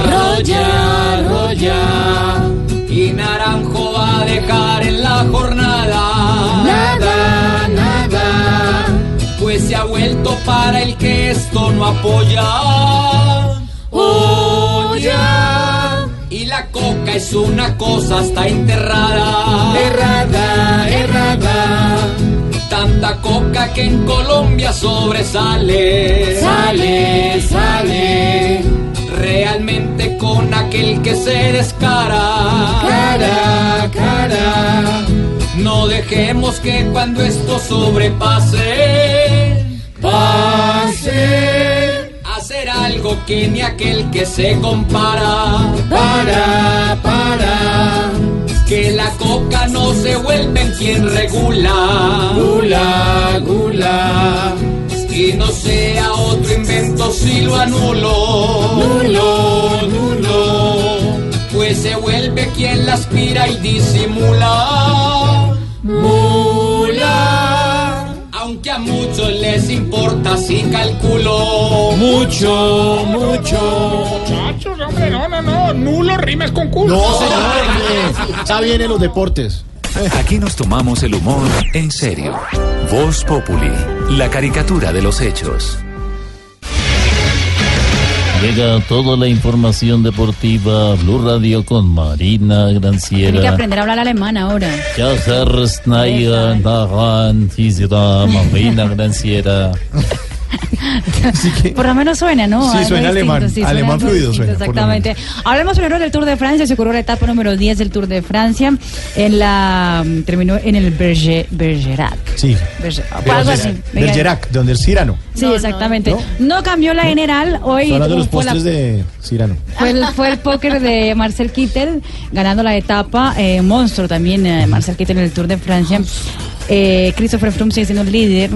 Speaker 63: rolla, rolla, y naranjo va a dejar en la jornada. Nada, nada, pues se ha vuelto para el que esto no apoya. Y es una cosa hasta enterrada, errada, errada. Tanta coca que en Colombia sobresale. Sale, sale. Realmente con aquel que se descara. Cara, cara. No dejemos que cuando esto sobrepase. Pase. Algo que ni aquel que se compara. Para, para que la coca no se vuelve en quien regula. Gula, gula. Y no sea otro invento si lo anulo. Nulo, nulo. Pues se vuelve quien la aspira y disimula. Mula. Les importa si calculo. Mucho, mucho.
Speaker 13: Muchachos, hombre, no, no, no. Nulo rimes con culo.
Speaker 2: No, señor, ya vienen los deportes.
Speaker 58: Aquí nos tomamos el humor en serio. Voz Populi, la caricatura de los hechos.
Speaker 64: Llega toda la información deportiva a Blue Radio con Marina
Speaker 65: Tiene que
Speaker 64: Granciera.
Speaker 65: aprender a hablar alemán ahora.
Speaker 64: Marina Granciera.
Speaker 65: Por lo menos suena, ¿no?
Speaker 2: Sí, suena
Speaker 65: distinto,
Speaker 2: alemán.
Speaker 65: suena
Speaker 2: Alemán fluido
Speaker 65: distinto,
Speaker 2: suena,
Speaker 65: Exactamente. Hablemos primero del Tour de Francia. Se ocurrió la etapa número 10 del Tour de Francia. En la mm, terminó en el Berger, Bergerac.
Speaker 2: Sí.
Speaker 65: Berger- algo así.
Speaker 2: Bergerac, donde el Cirano.
Speaker 65: Sí, exactamente. No, cambió la general. Hoy
Speaker 2: hablando de los
Speaker 65: fue la-
Speaker 2: postres de Cirano.
Speaker 65: fue el, fue el póker de Marcel Kittel ganando la etapa. Eh, monstruo también eh, Marcel Kittel en el Tour de Francia. Eh, Christopher Froome sigue siendo el líder,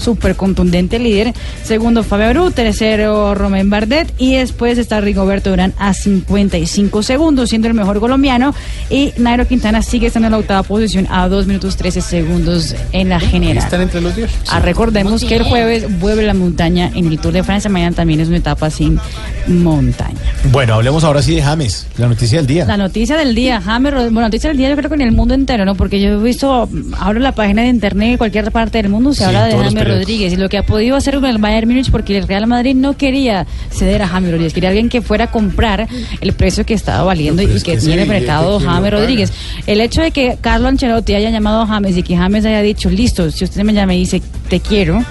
Speaker 65: súper contundente líder. Segundo Fabio Aru, tercero Romain Bardet y después está Rigoberto Urán a 55 segundos, siendo el mejor colombiano. Y Nairo Quintana sigue estando en la octava posición a 2 minutos 13 segundos en la general.
Speaker 8: Están entre los diez.
Speaker 65: Ah, recordemos que el jueves vuelve la montaña en el Tour de Francia. Mañana también es una etapa sin montaña.
Speaker 2: Bueno, hablemos ahora sí de James, la noticia del día.
Speaker 65: La noticia del día, James, bueno, noticia del día yo creo que en el mundo entero, ¿no? Porque yo he visto, abro la página de internet en cualquier parte del mundo, se
Speaker 2: Sí,
Speaker 65: habla de James. Rodríguez y lo que ha podido hacer con el Bayern Múnich porque el Real Madrid no quería ceder a James Rodríguez, quería alguien que fuera a comprar el precio que estaba valiendo y
Speaker 8: es
Speaker 65: que
Speaker 8: que
Speaker 65: tiene mercado
Speaker 8: billete, ¿quién lo
Speaker 65: James? Rodríguez. El hecho de que Carlo Ancelotti haya llamado a James y que James haya dicho, listo, si usted me llama y dice, te quiero,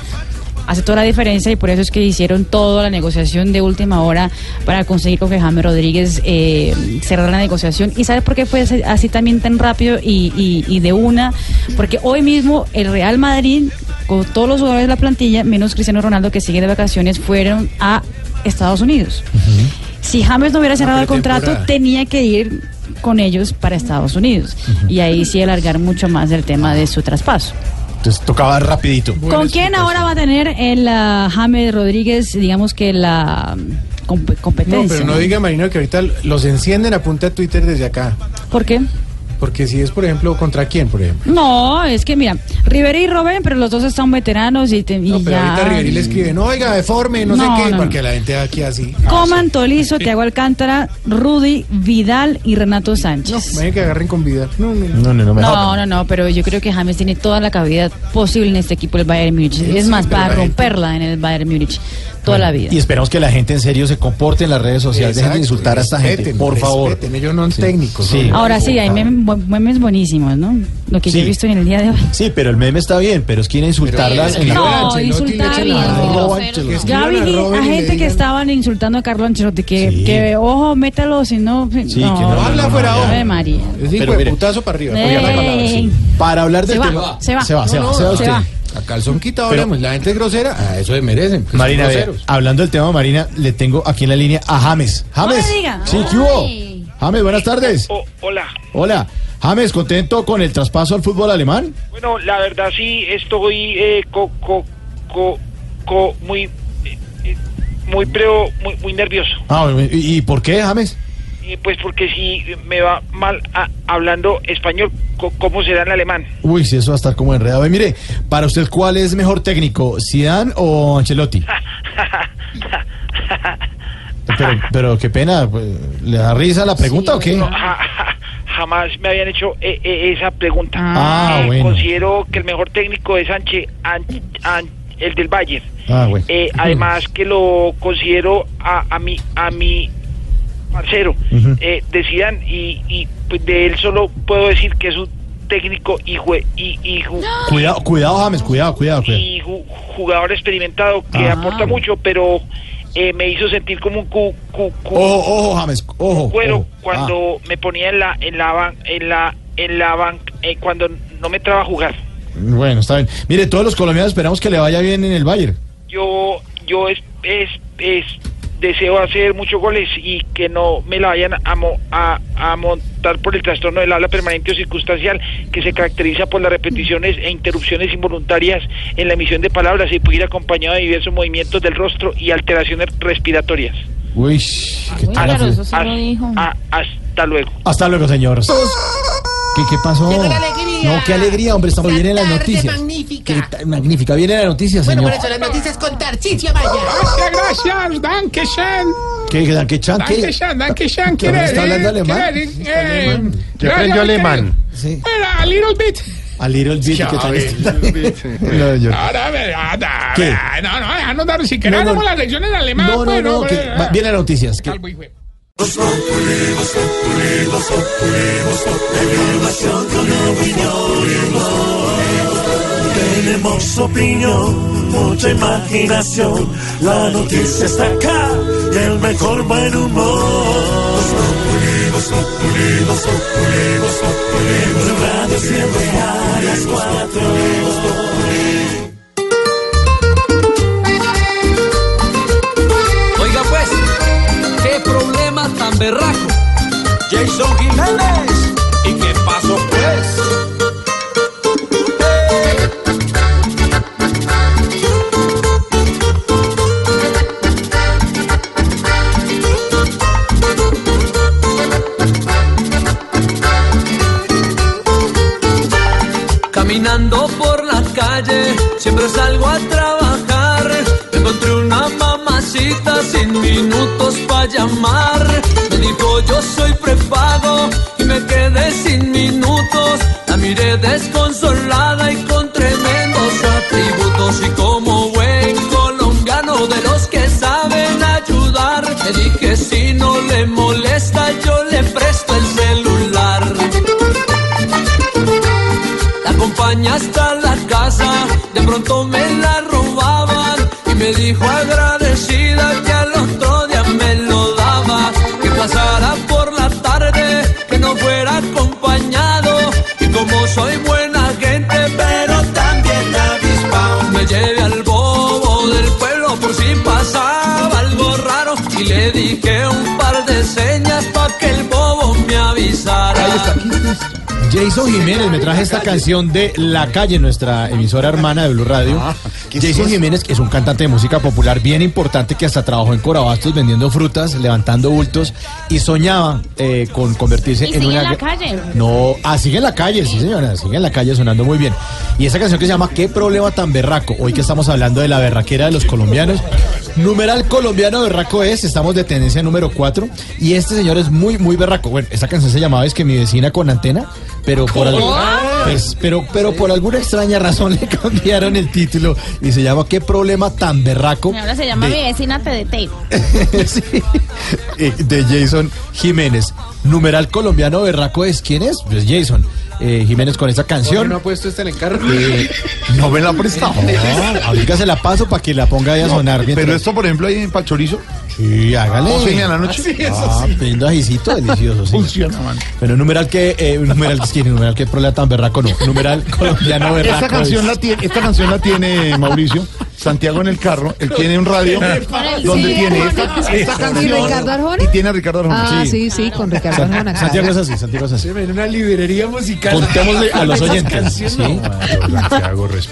Speaker 65: hace toda la diferencia y por eso es que hicieron toda la negociación de última hora para conseguir con que James Rodríguez eh, cerrara la negociación. ¿Y sabes por qué fue así- así también tan rápido y, y- y de una? Porque hoy mismo el Real Madrid, con todos los jugadores de la plantilla, menos Cristiano Ronaldo que sigue de vacaciones, fueron a Estados Unidos. Si James no hubiera cerrado el contrato, tenía que ir con ellos para Estados Unidos. Y ahí sí alargar mucho más el tema de su traspaso.
Speaker 2: Entonces tocaba rapidito.
Speaker 65: ¿Con quién ahora va a tener el ah, James Rodríguez, digamos que la mm, comp- competencia?
Speaker 8: No, pero no diga Marina que ahorita los encienden a punta de Twitter desde acá.
Speaker 65: ¿Por qué?
Speaker 8: Porque si es, por ejemplo, ¿contra quién, por ejemplo?
Speaker 65: No, es que mira, Rivera y Robben, pero los dos están veteranos y, te, y
Speaker 8: No, pero
Speaker 65: ya...
Speaker 8: ahorita Riveri le escribe, no, oiga, deforme, no,
Speaker 65: No,
Speaker 8: sé qué,
Speaker 65: no,
Speaker 8: porque la gente aquí así.
Speaker 65: Coman, Tolizo, Tiago Alcántara, Rudy, Vidal y Renato Sánchez.
Speaker 8: Imagínate que agarren con vida. No, no,
Speaker 2: No, no, no.
Speaker 65: No, no, no, pero yo creo que James tiene toda la cavidad posible en este equipo del Bayern Múnich.
Speaker 8: Sí,
Speaker 65: es
Speaker 8: sí,
Speaker 65: más, para romperla en el Bayern Múnich. Toda la vida.
Speaker 2: Y esperamos que la gente en serio se comporte en las redes sociales. Dejen de
Speaker 8: Exacto,
Speaker 2: insultar a esta gente, por favor.
Speaker 8: ellos no son
Speaker 2: Sí.
Speaker 8: técnicos.
Speaker 2: Sí.
Speaker 8: son-
Speaker 65: Ahora sí, hay memes, bu- memes buenísimos, ¿no? Lo que yo he
Speaker 2: Sí.
Speaker 65: visto en el día de hoy.
Speaker 2: Sí, pero el meme está bien, pero es que insultarlas en la
Speaker 65: No, insultar bien. Ya vi a gente que estaban insultando a Carlo Ancelotti, que, que ojo, métalo, si no...
Speaker 2: Sí, que no,
Speaker 8: habla
Speaker 2: no,
Speaker 8: fuera
Speaker 2: no,
Speaker 8: ojo.
Speaker 65: María.
Speaker 8: Es putazo para arriba. La sí.
Speaker 2: Para hablar del tema.
Speaker 65: se va.
Speaker 2: Se va, se
Speaker 8: No,
Speaker 2: va,
Speaker 8: no,
Speaker 2: se va.
Speaker 8: A calzón quitado
Speaker 2: Pero-
Speaker 8: hablamos. La gente es grosera, a eso se merecen.
Speaker 2: Marina, hablando del tema, Marina, le tengo aquí en la línea a James. James.
Speaker 65: No me diga.
Speaker 2: Sí, ¿qué hubo? James, buenas tardes.
Speaker 66: Oh, hola.
Speaker 2: Hola. James, ¿contento con el traspaso al fútbol alemán?
Speaker 66: Bueno, la verdad sí estoy eh, co, co, co, co- muy eh, eh, muy preo, muy, muy nervioso.
Speaker 2: Ah, bueno, ¿y, y por qué, James?
Speaker 66: Eh, pues porque si me va mal a- hablando español, ¿cómo será en alemán?
Speaker 2: Uy, si eso va a estar como enredado. Y mire, para usted, ¿cuál es mejor técnico, Zidane o Ancelotti? Pero, pero qué pena, pues, ¿le da risa la pregunta o qué?
Speaker 66: No, ja- ja- jamás me habían hecho eh, eh, esa pregunta.
Speaker 2: Ah,
Speaker 66: Eh,
Speaker 2: bueno.
Speaker 66: Considero que el mejor técnico es Anche, An- An- el del Bayern.
Speaker 2: Ah, bueno.
Speaker 66: Eh, además que lo considero a, a mi a mi parcero
Speaker 2: Ujú.
Speaker 66: eh, de Zidane y, y pues, de él solo puedo decir que es un técnico y, jue- y, y ju-
Speaker 2: Cuidado, cuidado, James, cuidado, cuidado, cuidado.
Speaker 66: y ju- jugador experimentado que
Speaker 2: Ah.
Speaker 66: aporta mucho, pero eh, me hizo sentir como un cu, cu- cu-
Speaker 2: Ojo, ojo, James, ojo.
Speaker 66: cuero
Speaker 2: ojo.
Speaker 66: cuando me ponía en la en la ban- en la en la ban- eh, cuando no me traba a jugar.
Speaker 2: Ah, bueno, está bien. Mire, todos los colombianos esperamos que le vaya bien en el Bayern.
Speaker 66: Yo yo es, es, es deseo hacer muchos goles y que no me la vayan a, mo- a, a montar por el trastorno del habla permanente o circunstancial que se caracteriza por las repeticiones e interrupciones involuntarias en la emisión de palabras y puede ir acompañado de diversos movimientos del rostro y alteraciones respiratorias.
Speaker 2: Uy, qué tal.
Speaker 66: Hasta- hasta- a- hasta luego.
Speaker 2: Hasta luego, señor. ¿Qué, qué pasó?
Speaker 8: Llegó la alegría.
Speaker 2: No, qué alegría, hombre, estamos bien en las noticias.
Speaker 8: magnífica.
Speaker 2: Qué magnífica, viene la noticia,
Speaker 8: Bueno,
Speaker 2: señor.
Speaker 8: por eso las noticias con Tarcicio Maya.
Speaker 13: Gracias, gracias, danke schön.
Speaker 2: ¿Qué, qué, qué, chan, qué?
Speaker 13: Danke schön, danke schön.
Speaker 2: ¿Qué, hombre, está hablando alemán?
Speaker 13: Eh,
Speaker 1: Ya aprendió alemán.
Speaker 2: Sí.
Speaker 13: A little bit.
Speaker 2: A little bit, ¿qué tal? No, señor.
Speaker 13: Ahora,
Speaker 2: ¿Qué?
Speaker 13: No, no, déjanos dar. Si
Speaker 2: No, no.
Speaker 13: damos las lecciones de alemán.
Speaker 2: No, no, no, que-
Speaker 13: pues,
Speaker 2: va- viene las noticias. que-
Speaker 13: Calvo, hijo de-
Speaker 39: Tenemos opinión, mucha imaginación. La noticia está acá y el mejor buen humor. Blue Radio siempre a las cuatro.
Speaker 67: Jason Jiménez me
Speaker 2: traje esta canción de La Calle, nuestra emisora hermana de Blue Radio.
Speaker 8: Ah, ¿qué es
Speaker 2: Jason? Jiménez es un cantante de música popular bien importante que hasta trabajó en Corabastos vendiendo frutas, levantando bultos y soñaba eh, con convertirse
Speaker 25: Y
Speaker 2: en
Speaker 25: sigue
Speaker 2: una...
Speaker 25: en la calle.
Speaker 2: No, ah, sigue en la calle, sí señora, sigue en la calle sonando muy bien. Y esa canción que se llama ¿Qué problema tan berraco? Hoy que estamos hablando de la berraquera de los colombianos. Numeral colombiano berraco es, estamos de tendencia número 4 y este señor es muy, muy berraco. Bueno, esta canción se llamaba Es que mi vecina con antena, pero por algo... Pues, pero, pero por alguna extraña razón le cambiaron el título y se llama ¿Qué problema tan berraco?
Speaker 25: Ahora se llama
Speaker 2: de-
Speaker 25: mi vecina TDT.
Speaker 2: Sí. Eh, de Jason Jiménez. Numeral colombiano berraco es ¿quién es? Pues Jason eh, Jiménez con esa canción.
Speaker 8: no ha puesto este en el carro?
Speaker 2: Eh,
Speaker 1: no me la ha prestado.
Speaker 2: No, ahorita se la paso para que la ponga ahí a sonar. mientras-
Speaker 1: Pero esto, por ejemplo, ahí en Pachorizo.
Speaker 2: Sí, hágale.
Speaker 1: ¿Once y media de la noche?
Speaker 2: Ah, sí, eso sí. pidiendo ajicito delicioso, sí.
Speaker 1: Funciona, man.
Speaker 2: Pero numeral que, eh, numeral que tiene, numeral que problema tan berraco, no. Numeral colombiano berraco.
Speaker 1: Esta canción,
Speaker 2: es-
Speaker 1: la tiene, esta canción la tiene Mauricio. Santiago en el carro, él tiene un radio donde
Speaker 46: Sí,
Speaker 1: tiene esta, esta
Speaker 46: ¿Y
Speaker 1: canción
Speaker 46: Ricardo Arjona?
Speaker 1: y tiene a Ricardo Arjona.
Speaker 46: Ah, sí, sí, con Ricardo Arjona.
Speaker 2: Santiago es así, Santiago es así.
Speaker 8: En una librería musical.
Speaker 2: Contémosle a los oyentes. Sí.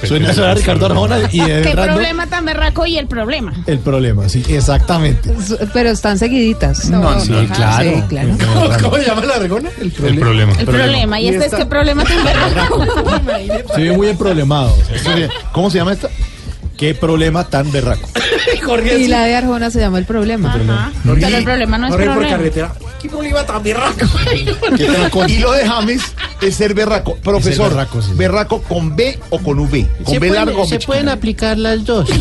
Speaker 2: Suena suena Ricardo Arjona y de
Speaker 25: ¿Qué
Speaker 2: Rando,
Speaker 25: problema tan berraco y el problema?
Speaker 2: el problema, sí, exactamente.
Speaker 46: Pero están seguiditas.
Speaker 2: No, sí, claro.
Speaker 46: Sí, claro.
Speaker 8: ¿Cómo, cómo se llama la regona? El
Speaker 57: El problema.
Speaker 25: El problema. ¿Y este es qué problema tan berraco?
Speaker 2: Se ve muy emproblemado.
Speaker 1: ¿Cómo se llama esta?
Speaker 2: ¿Qué problema tan berraco?
Speaker 46: Y la de Arjona se llama El Problema.
Speaker 25: Ajá. Pero el problema no es
Speaker 8: por
Speaker 25: problema.
Speaker 8: carretera. ¿Qué problema tan berraco?
Speaker 1: Y lo de James es ser berraco. Profesor,
Speaker 2: berraco, sí.
Speaker 1: berraco con B o con V. Con
Speaker 68: se
Speaker 1: B
Speaker 68: pueden,
Speaker 1: largo o B
Speaker 68: se pueden aplicar las dos.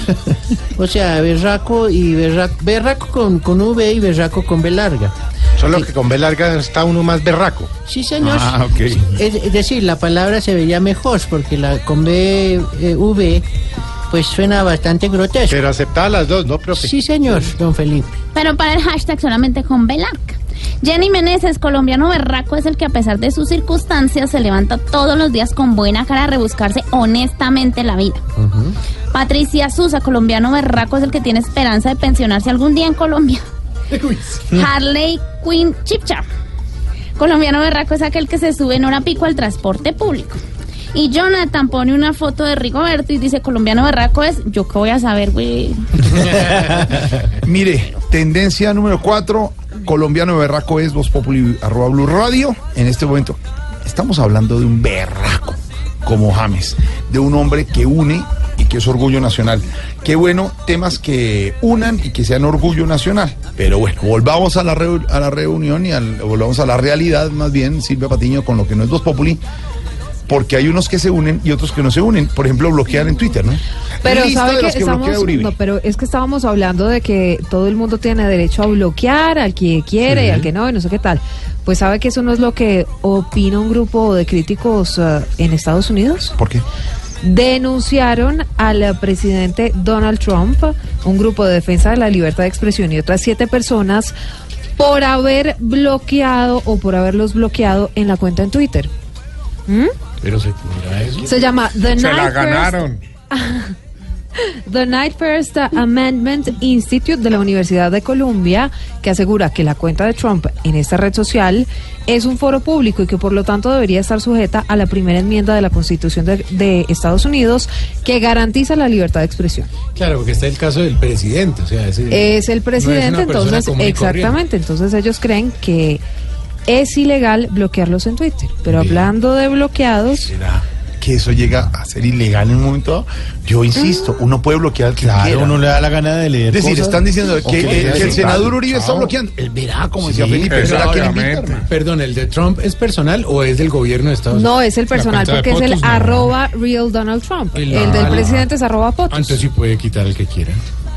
Speaker 68: O sea, berraco y berraco. Berraco con, con V y berraco con B larga.
Speaker 57: Solo que con B larga está uno más berraco.
Speaker 68: Sí, señor.
Speaker 57: Ah, ok.
Speaker 68: Es, es decir, la palabra se veía mejor porque la con B, eh, V, pues suena bastante grotesco.
Speaker 57: Pero aceptada las dos, ¿no, profe?
Speaker 68: Sí, señor, don Felipe.
Speaker 25: Pero para el hashtag solamente con Belarca. Jenny Meneses, colombiano berraco, es el que a pesar de sus circunstancias se levanta todos los días con buena cara a rebuscarse honestamente la vida. Patricia Susa, colombiano berraco, es el que tiene esperanza de pensionarse algún día en Colombia. Harley Quinn Chipcha. Colombiano berraco es aquel que se sube en hora pico al transporte público. Y Jonathan pone una foto de Rigoberto y dice, colombiano berraco es, yo qué voy a saber, güey.
Speaker 1: Mire, tendencia número 4, colombiano berraco es Voz Populi, arroba Blue Radio. En este momento estamos hablando de un berraco como James, de un hombre que une y que es orgullo nacional. Qué bueno, temas que unan y que sean orgullo nacional. Pero bueno, volvamos a la, a la reunión y al- volvamos a la realidad, más bien, Silvia Patiño, con lo que no es Voz Populi. Porque hay unos que se unen y otros que no se unen. Por ejemplo, bloquear en Twitter, ¿no?
Speaker 46: Pero sabe que
Speaker 1: que
Speaker 46: estamos, no, pero es que estábamos hablando de que todo el mundo tiene derecho a bloquear al que quiere y al que no y no sé qué tal. Pues sabe que eso no es lo que opina un grupo de críticos eh, en Estados Unidos.
Speaker 1: ¿Por qué?
Speaker 46: Denunciaron al presidente Donald Trump, un grupo de defensa de la libertad de expresión y otras siete personas por haber bloqueado o por haberlos bloqueado en la cuenta en Twitter. ¿Mm?
Speaker 8: Pero se eso.
Speaker 46: Se llama The
Speaker 8: Se la
Speaker 46: Night First-
Speaker 8: ganaron.
Speaker 46: The Night First Amendment Institute de la Universidad de Columbia, que asegura que la cuenta de Trump en esta red social es un foro público y que por lo tanto debería estar sujeta a la primera enmienda de la Constitución de, de Estados Unidos que garantiza la libertad de expresión.
Speaker 8: Claro, porque está el caso del presidente. O sea, ese-
Speaker 46: Es el
Speaker 8: no
Speaker 46: presidente, entonces, exactamente, entonces ellos creen que es ilegal bloquearlos en Twitter. Pero hablando de bloqueados,
Speaker 1: ¿Será que eso llega a ser ilegal en un momento dado? Yo insisto, uno puede bloquear al que
Speaker 2: Claro,
Speaker 1: quiera.
Speaker 2: uno le da la gana de leer
Speaker 1: Es decir,
Speaker 2: cosas.
Speaker 1: están diciendo que,
Speaker 2: que lea
Speaker 1: que el senador. Uribe está bloqueando. Él verá, como
Speaker 8: Sí,
Speaker 1: decía Felipe.
Speaker 8: Perdón, ¿el de Trump es personal o es del gobierno de Estados Unidos?
Speaker 46: no es el personal porque es el
Speaker 8: no.
Speaker 46: arroba real Donald Trump.
Speaker 8: El-
Speaker 46: El, del
Speaker 8: ah,
Speaker 46: presidente es arroba
Speaker 8: Ah,
Speaker 46: POTUS.
Speaker 8: Entonces sí puede quitar el que quiera.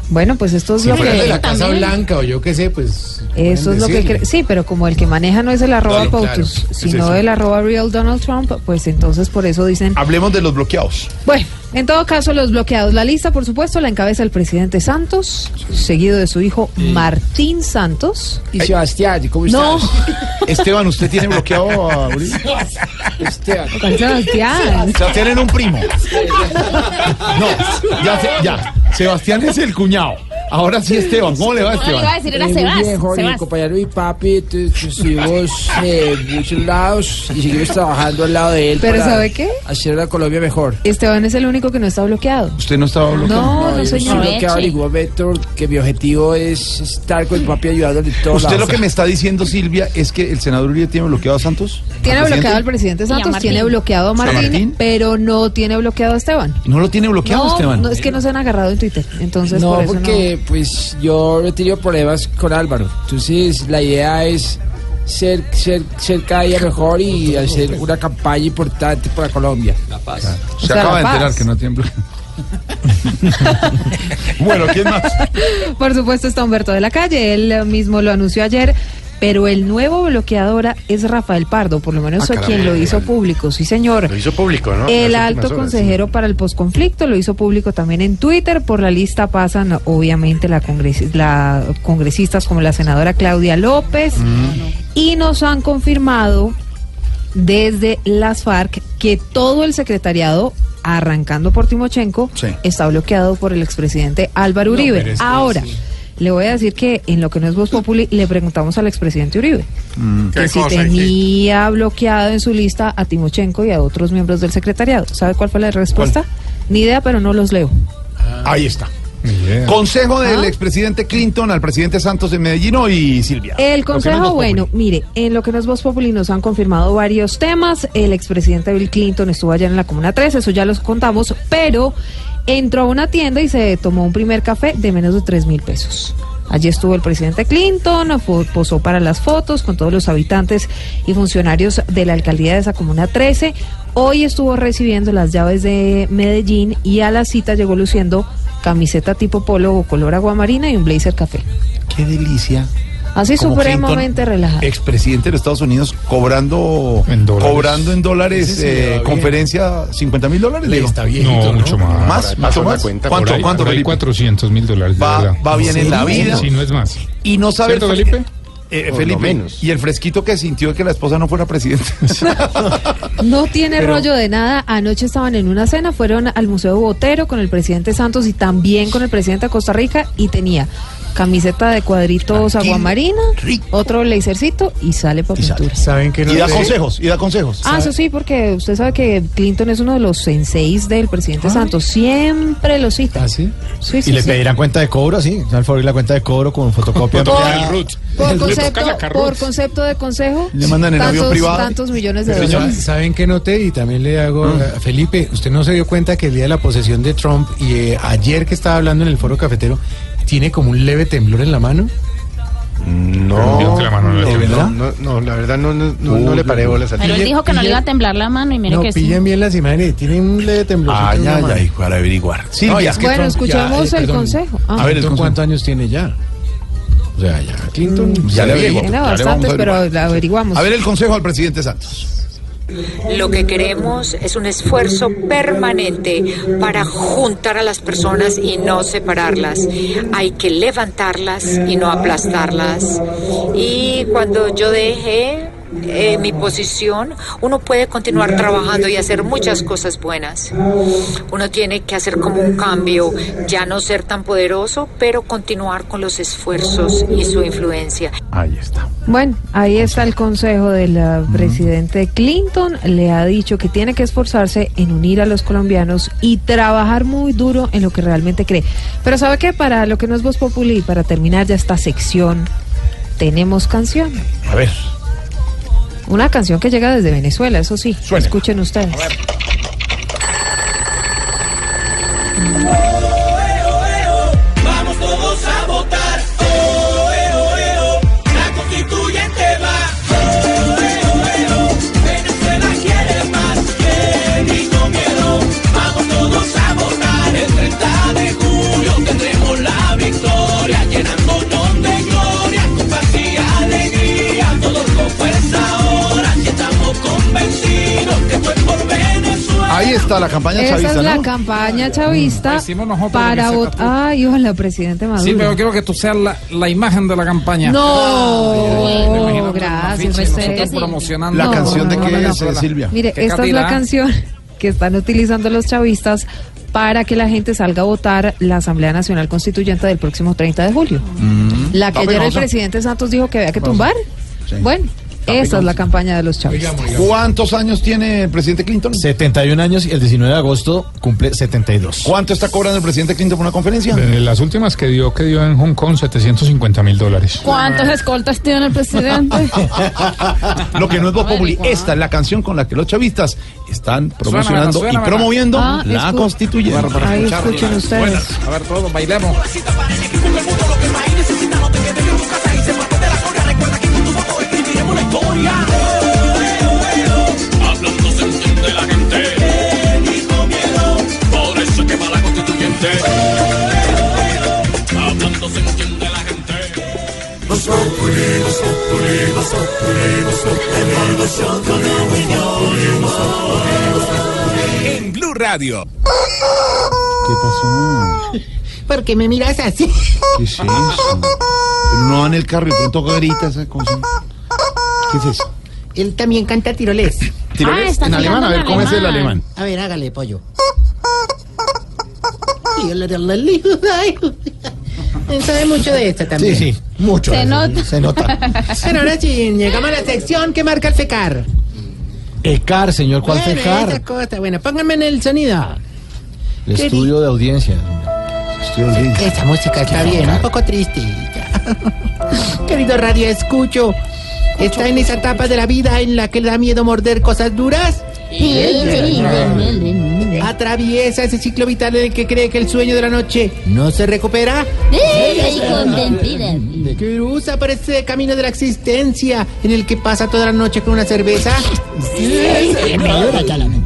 Speaker 46: Bueno, pues esto es lo que...
Speaker 8: de la Casa
Speaker 46: también.
Speaker 8: Blanca o yo qué sé, pues...
Speaker 46: Eso es lo que cre- sí, pero como el que maneja no es el arroba
Speaker 1: Claro, claro,
Speaker 46: POTUS,
Speaker 1: es
Speaker 46: sino el arroba real Donald Trump, pues entonces por eso dicen...
Speaker 1: Hablemos de los bloqueados.
Speaker 46: Bueno, en todo caso los bloqueados. La lista, por supuesto, la encabeza el presidente Santos, seguido de su hijo Martín Santos.
Speaker 69: Y Sebastián, ¿cómo
Speaker 46: No,
Speaker 1: Esteban, ¿usted tiene bloqueado a Uribe?
Speaker 69: Esteban.
Speaker 46: Sebastián.
Speaker 1: Sebastián era un primo. No, ya, ya. Sebastián es el cuñado. Ahora sí, Esteban. ¿Cómo le va,
Speaker 25: No, le iba a
Speaker 1: Esteban?
Speaker 25: decir, era
Speaker 69: Eh, muy
Speaker 25: Sebas.
Speaker 69: bien, Jorge,
Speaker 25: Sebas.
Speaker 69: compañero y papi, estuvimos eh, en muchos lados y seguimos trabajando al lado de él
Speaker 46: Pero
Speaker 69: para
Speaker 46: ¿sabe qué?
Speaker 69: hacer la Colombia mejor.
Speaker 46: Esteban es el único que no está bloqueado.
Speaker 1: ¿Usted no estaba bloqueado?
Speaker 46: No, no,
Speaker 69: yo
Speaker 46: señor.
Speaker 69: estoy bloqueado en ningún momento que mi objetivo es estar con mi papi ayudándole
Speaker 1: Usted
Speaker 69: lados.
Speaker 1: lo que me está diciendo, Silvia, es que el senador Uribe tiene bloqueado a Santos.
Speaker 46: Tiene
Speaker 1: ¿Al
Speaker 46: bloqueado al
Speaker 1: presidente?
Speaker 46: Santos, tiene bloqueado a
Speaker 1: ¿A
Speaker 46: Martín,
Speaker 1: Martín?
Speaker 46: pero no tiene bloqueado a Esteban.
Speaker 1: No lo tiene bloqueado,
Speaker 46: no,
Speaker 1: Esteban.
Speaker 46: no, es que no se han agarrado en Twitter, entonces
Speaker 69: no,
Speaker 46: por eso
Speaker 69: porque pues yo he tenido problemas con Álvaro. Entonces la idea es ser, ser, ser cada día mejor y hacer una campaña importante para Colombia. La paz.
Speaker 1: Se acaba de enterar que no tiembla. bueno, ¿quién más?
Speaker 46: Por supuesto está Humberto de la Calle, él mismo lo anunció ayer, pero el nuevo bloqueadora es Rafael Pardo, por lo menos
Speaker 57: Ah,
Speaker 46: quien lo hizo público, sí señor.
Speaker 57: Lo hizo público, ¿no?
Speaker 46: El
Speaker 57: Las
Speaker 46: alto
Speaker 57: horas,
Speaker 46: consejero para el posconflicto lo hizo público también en Twitter. Por la lista pasan, obviamente, la, congresi- la congresistas como la senadora Claudia López. Y nos han confirmado desde las FARC que todo el secretariado, arrancando por Timochenko,
Speaker 1: Sí.
Speaker 46: está bloqueado por el expresidente Álvaro Uribe. Ahora,
Speaker 1: sí.
Speaker 46: Le voy a decir que en lo que no es Voz Populi, le preguntamos al expresidente Uribe que si
Speaker 1: cosa?
Speaker 46: tenía bloqueado en su lista a Timochenko y a otros miembros del secretariado. ¿Sabe cuál fue la respuesta? Ni idea, pero no los leo.
Speaker 1: Ahí está. Consejo del expresidente Clinton al presidente Santos de Medellín y Silvia.
Speaker 46: El
Speaker 1: no
Speaker 46: consejo, bueno, mire, en lo que no es Voz Populi nos han confirmado varios temas. El expresidente Bill Clinton estuvo allá en la Comuna 3, eso ya los contamos, pero entró a una tienda y se tomó un primer café de menos de 3 mil pesos. Allí estuvo el presidente Clinton, posó para las fotos con todos los habitantes y funcionarios de la alcaldía de esa Comuna 13. Hoy estuvo recibiendo las llaves de Medellín y a la cita llegó luciendo camiseta tipo polo o color aguamarina y un blazer café.
Speaker 1: Qué delicia.
Speaker 46: Así
Speaker 1: Como
Speaker 46: supremamente
Speaker 1: Clinton,
Speaker 46: relajado.
Speaker 1: Expresidente de los Estados Unidos cobrando en
Speaker 2: dólares.
Speaker 1: cobrando en dólares
Speaker 2: sí
Speaker 1: eh,
Speaker 2: bien.
Speaker 1: conferencia 50 mil dólares.
Speaker 2: Le
Speaker 1: digo.
Speaker 2: está viejito,
Speaker 70: No,
Speaker 2: ¿no?
Speaker 70: mucho más.
Speaker 1: ¿Más? ¿Mucho más? ¿Cuánto?
Speaker 70: Por ahí-
Speaker 1: ¿Cuánto, Felipe?
Speaker 70: 400 mil dólares.
Speaker 1: Va, bien en la vida.
Speaker 70: Sí, no es más.
Speaker 1: Y no sabe
Speaker 70: ¿Cierto,
Speaker 1: el-
Speaker 70: Felipe?
Speaker 1: Eh, Felipe,
Speaker 70: menos.
Speaker 1: y el fresquito que sintió de que la esposa no fuera presidente.
Speaker 46: No tiene
Speaker 1: Pero-
Speaker 46: rollo de nada. Anoche estaban en una cena, fueron al Museo Botero con el presidente Santos y también con el presidente de Costa Rica y tenía camiseta de cuadritos aguamarina, otro lasercito y sale para pintura.
Speaker 8: ¿Saben que
Speaker 1: y da consejos, y da consejos.
Speaker 46: Ah, eso sí, porque usted sabe que Clinton es uno de los senseis del presidente Santos. Siempre lo cita.
Speaker 2: ¿Ah, sí?
Speaker 46: Sí, sí,
Speaker 2: y le
Speaker 46: sí.
Speaker 2: pedirán cuenta de cobro, sí. Al favor, la cuenta de cobro con fotocopia.
Speaker 46: Por- Por concepto, por concepto de consejo,
Speaker 2: Le mandan el avión privado.
Speaker 46: tantos millones de
Speaker 8: Pero
Speaker 46: dólares.
Speaker 8: sa- ¿Saben qué noté? Y también le hago a Felipe, ¿usted no se dio cuenta que el día de la posesión de Trump y eh, ayer que estaba hablando en el foro cafetero, tiene como un leve temblor en la mano?
Speaker 57: No,
Speaker 70: que la mano no le
Speaker 57: no, no, la verdad no, no, no, no le paré bolas a
Speaker 25: Pero él dijo que no le iba a temblar la mano y mire
Speaker 8: No,
Speaker 25: que sí.
Speaker 8: pillen bien las imágenes, tiene un leve temblor.
Speaker 1: Ay, ay, ay, para averiguar.
Speaker 8: Sí,
Speaker 1: ya.
Speaker 46: Bueno, escuchemos el consejo. Ah.
Speaker 8: A ver, ¿cuántos años tiene ya? O sea, ya Clinton
Speaker 1: Ya.
Speaker 46: Tiene
Speaker 1: Ya le vamos a
Speaker 46: bastantes, pero averiguamos.
Speaker 1: A ver el consejo al presidente Santos.
Speaker 71: Lo que queremos es un esfuerzo permanente para juntar a las personas y no separarlas. Hay que levantarlas y no aplastarlas. Y cuando yo deje eh, mi posición, uno puede continuar trabajando y hacer muchas cosas buenas. Uno tiene que hacer como un cambio, ya no ser tan poderoso, pero continuar con los esfuerzos y su influencia.
Speaker 1: Ahí está.
Speaker 46: Bueno, ahí está el consejo del uh, presidente Clinton. Le ha dicho que tiene que esforzarse en unir a los colombianos y trabajar muy duro en lo que realmente cree. Pero ¿sabe qué? Para lo que no es Voz Populi, para terminar ya esta sección, tenemos canción.
Speaker 1: A ver.
Speaker 46: Una canción que llega desde Venezuela, eso sí. Escuchen ustedes.
Speaker 1: Ahí está la campaña
Speaker 46: Esa
Speaker 1: chavista,
Speaker 46: es la
Speaker 1: ¿no?
Speaker 46: campaña chavista para votar. Ay, hola, presidente Maduro.
Speaker 69: Sí, pero quiero que tú seas la, la imagen de la campaña.
Speaker 46: No, gracias, respeto.
Speaker 69: Nosotros promocionando.
Speaker 1: La
Speaker 46: No,
Speaker 1: canción de
Speaker 46: no,
Speaker 1: qué
Speaker 46: no, no.
Speaker 1: es, Silvia.
Speaker 46: Mire,
Speaker 69: ¿Qué
Speaker 46: esta es la canción que están utilizando los chavistas para que la gente salga a votar la Asamblea Nacional Constituyente del próximo 30 de julio. La que ayer el presidente Santos dijo que había que tumbar. Bueno, esa es la campaña de los chavistas.
Speaker 1: ¿Cuántos años tiene el presidente Clinton?
Speaker 2: 71 años y el 19 de agosto cumple 72.
Speaker 1: ¿Cuánto está cobrando el presidente Clinton por una conferencia?
Speaker 70: Las últimas que dio, que dio en Hong Kong, 750 mil dólares.
Speaker 25: ¿Cuántos escoltas tiene el presidente?
Speaker 1: Lo que no es Voz Populi, esta es la canción con la que los chavistas están promocionando
Speaker 69: suena,
Speaker 1: y promoviendo
Speaker 46: Ah,
Speaker 1: la constituyente.
Speaker 46: Ahí escuchen ustedes.
Speaker 69: A ver, todos bailemos.
Speaker 39: En Blue
Speaker 58: Radio.
Speaker 1: ¿Qué pasó?
Speaker 68: Porque me miras así?
Speaker 1: ¿Qué es eso? No va en el carro y pronto grita esa cosa. ¿Qué es eso?
Speaker 68: Él también canta tiroles.
Speaker 1: ¿Tiroles? En alemán, a ver, ¿cómo es el
Speaker 25: alemán?
Speaker 68: A ver, hágale, pollo. Sabe mucho de esto también.
Speaker 2: Sí, sí mucho.
Speaker 25: Se nota.
Speaker 2: Se nota.
Speaker 68: Bueno, ahora sí, llegamos a la sección que marca el fecar.
Speaker 2: ECAR, señor, ¿cuál
Speaker 68: Bueno,
Speaker 2: FECAR?
Speaker 68: esa cosa. Bueno, pónganme en el sonido.
Speaker 2: El
Speaker 68: ¿Qué
Speaker 2: estudio de audiencia. Estudio de audiencia.
Speaker 68: Esta música está bien, un poco triste. Querido Radio Escucho, ¿está en esa etapa de la vida en la que le da miedo morder cosas duras? ¿Atraviesa ese ciclo vital en el que cree que el sueño de la noche no se recupera? ¿Cruza por ese camino de la existencia en el que pasa toda la noche con una cerveza?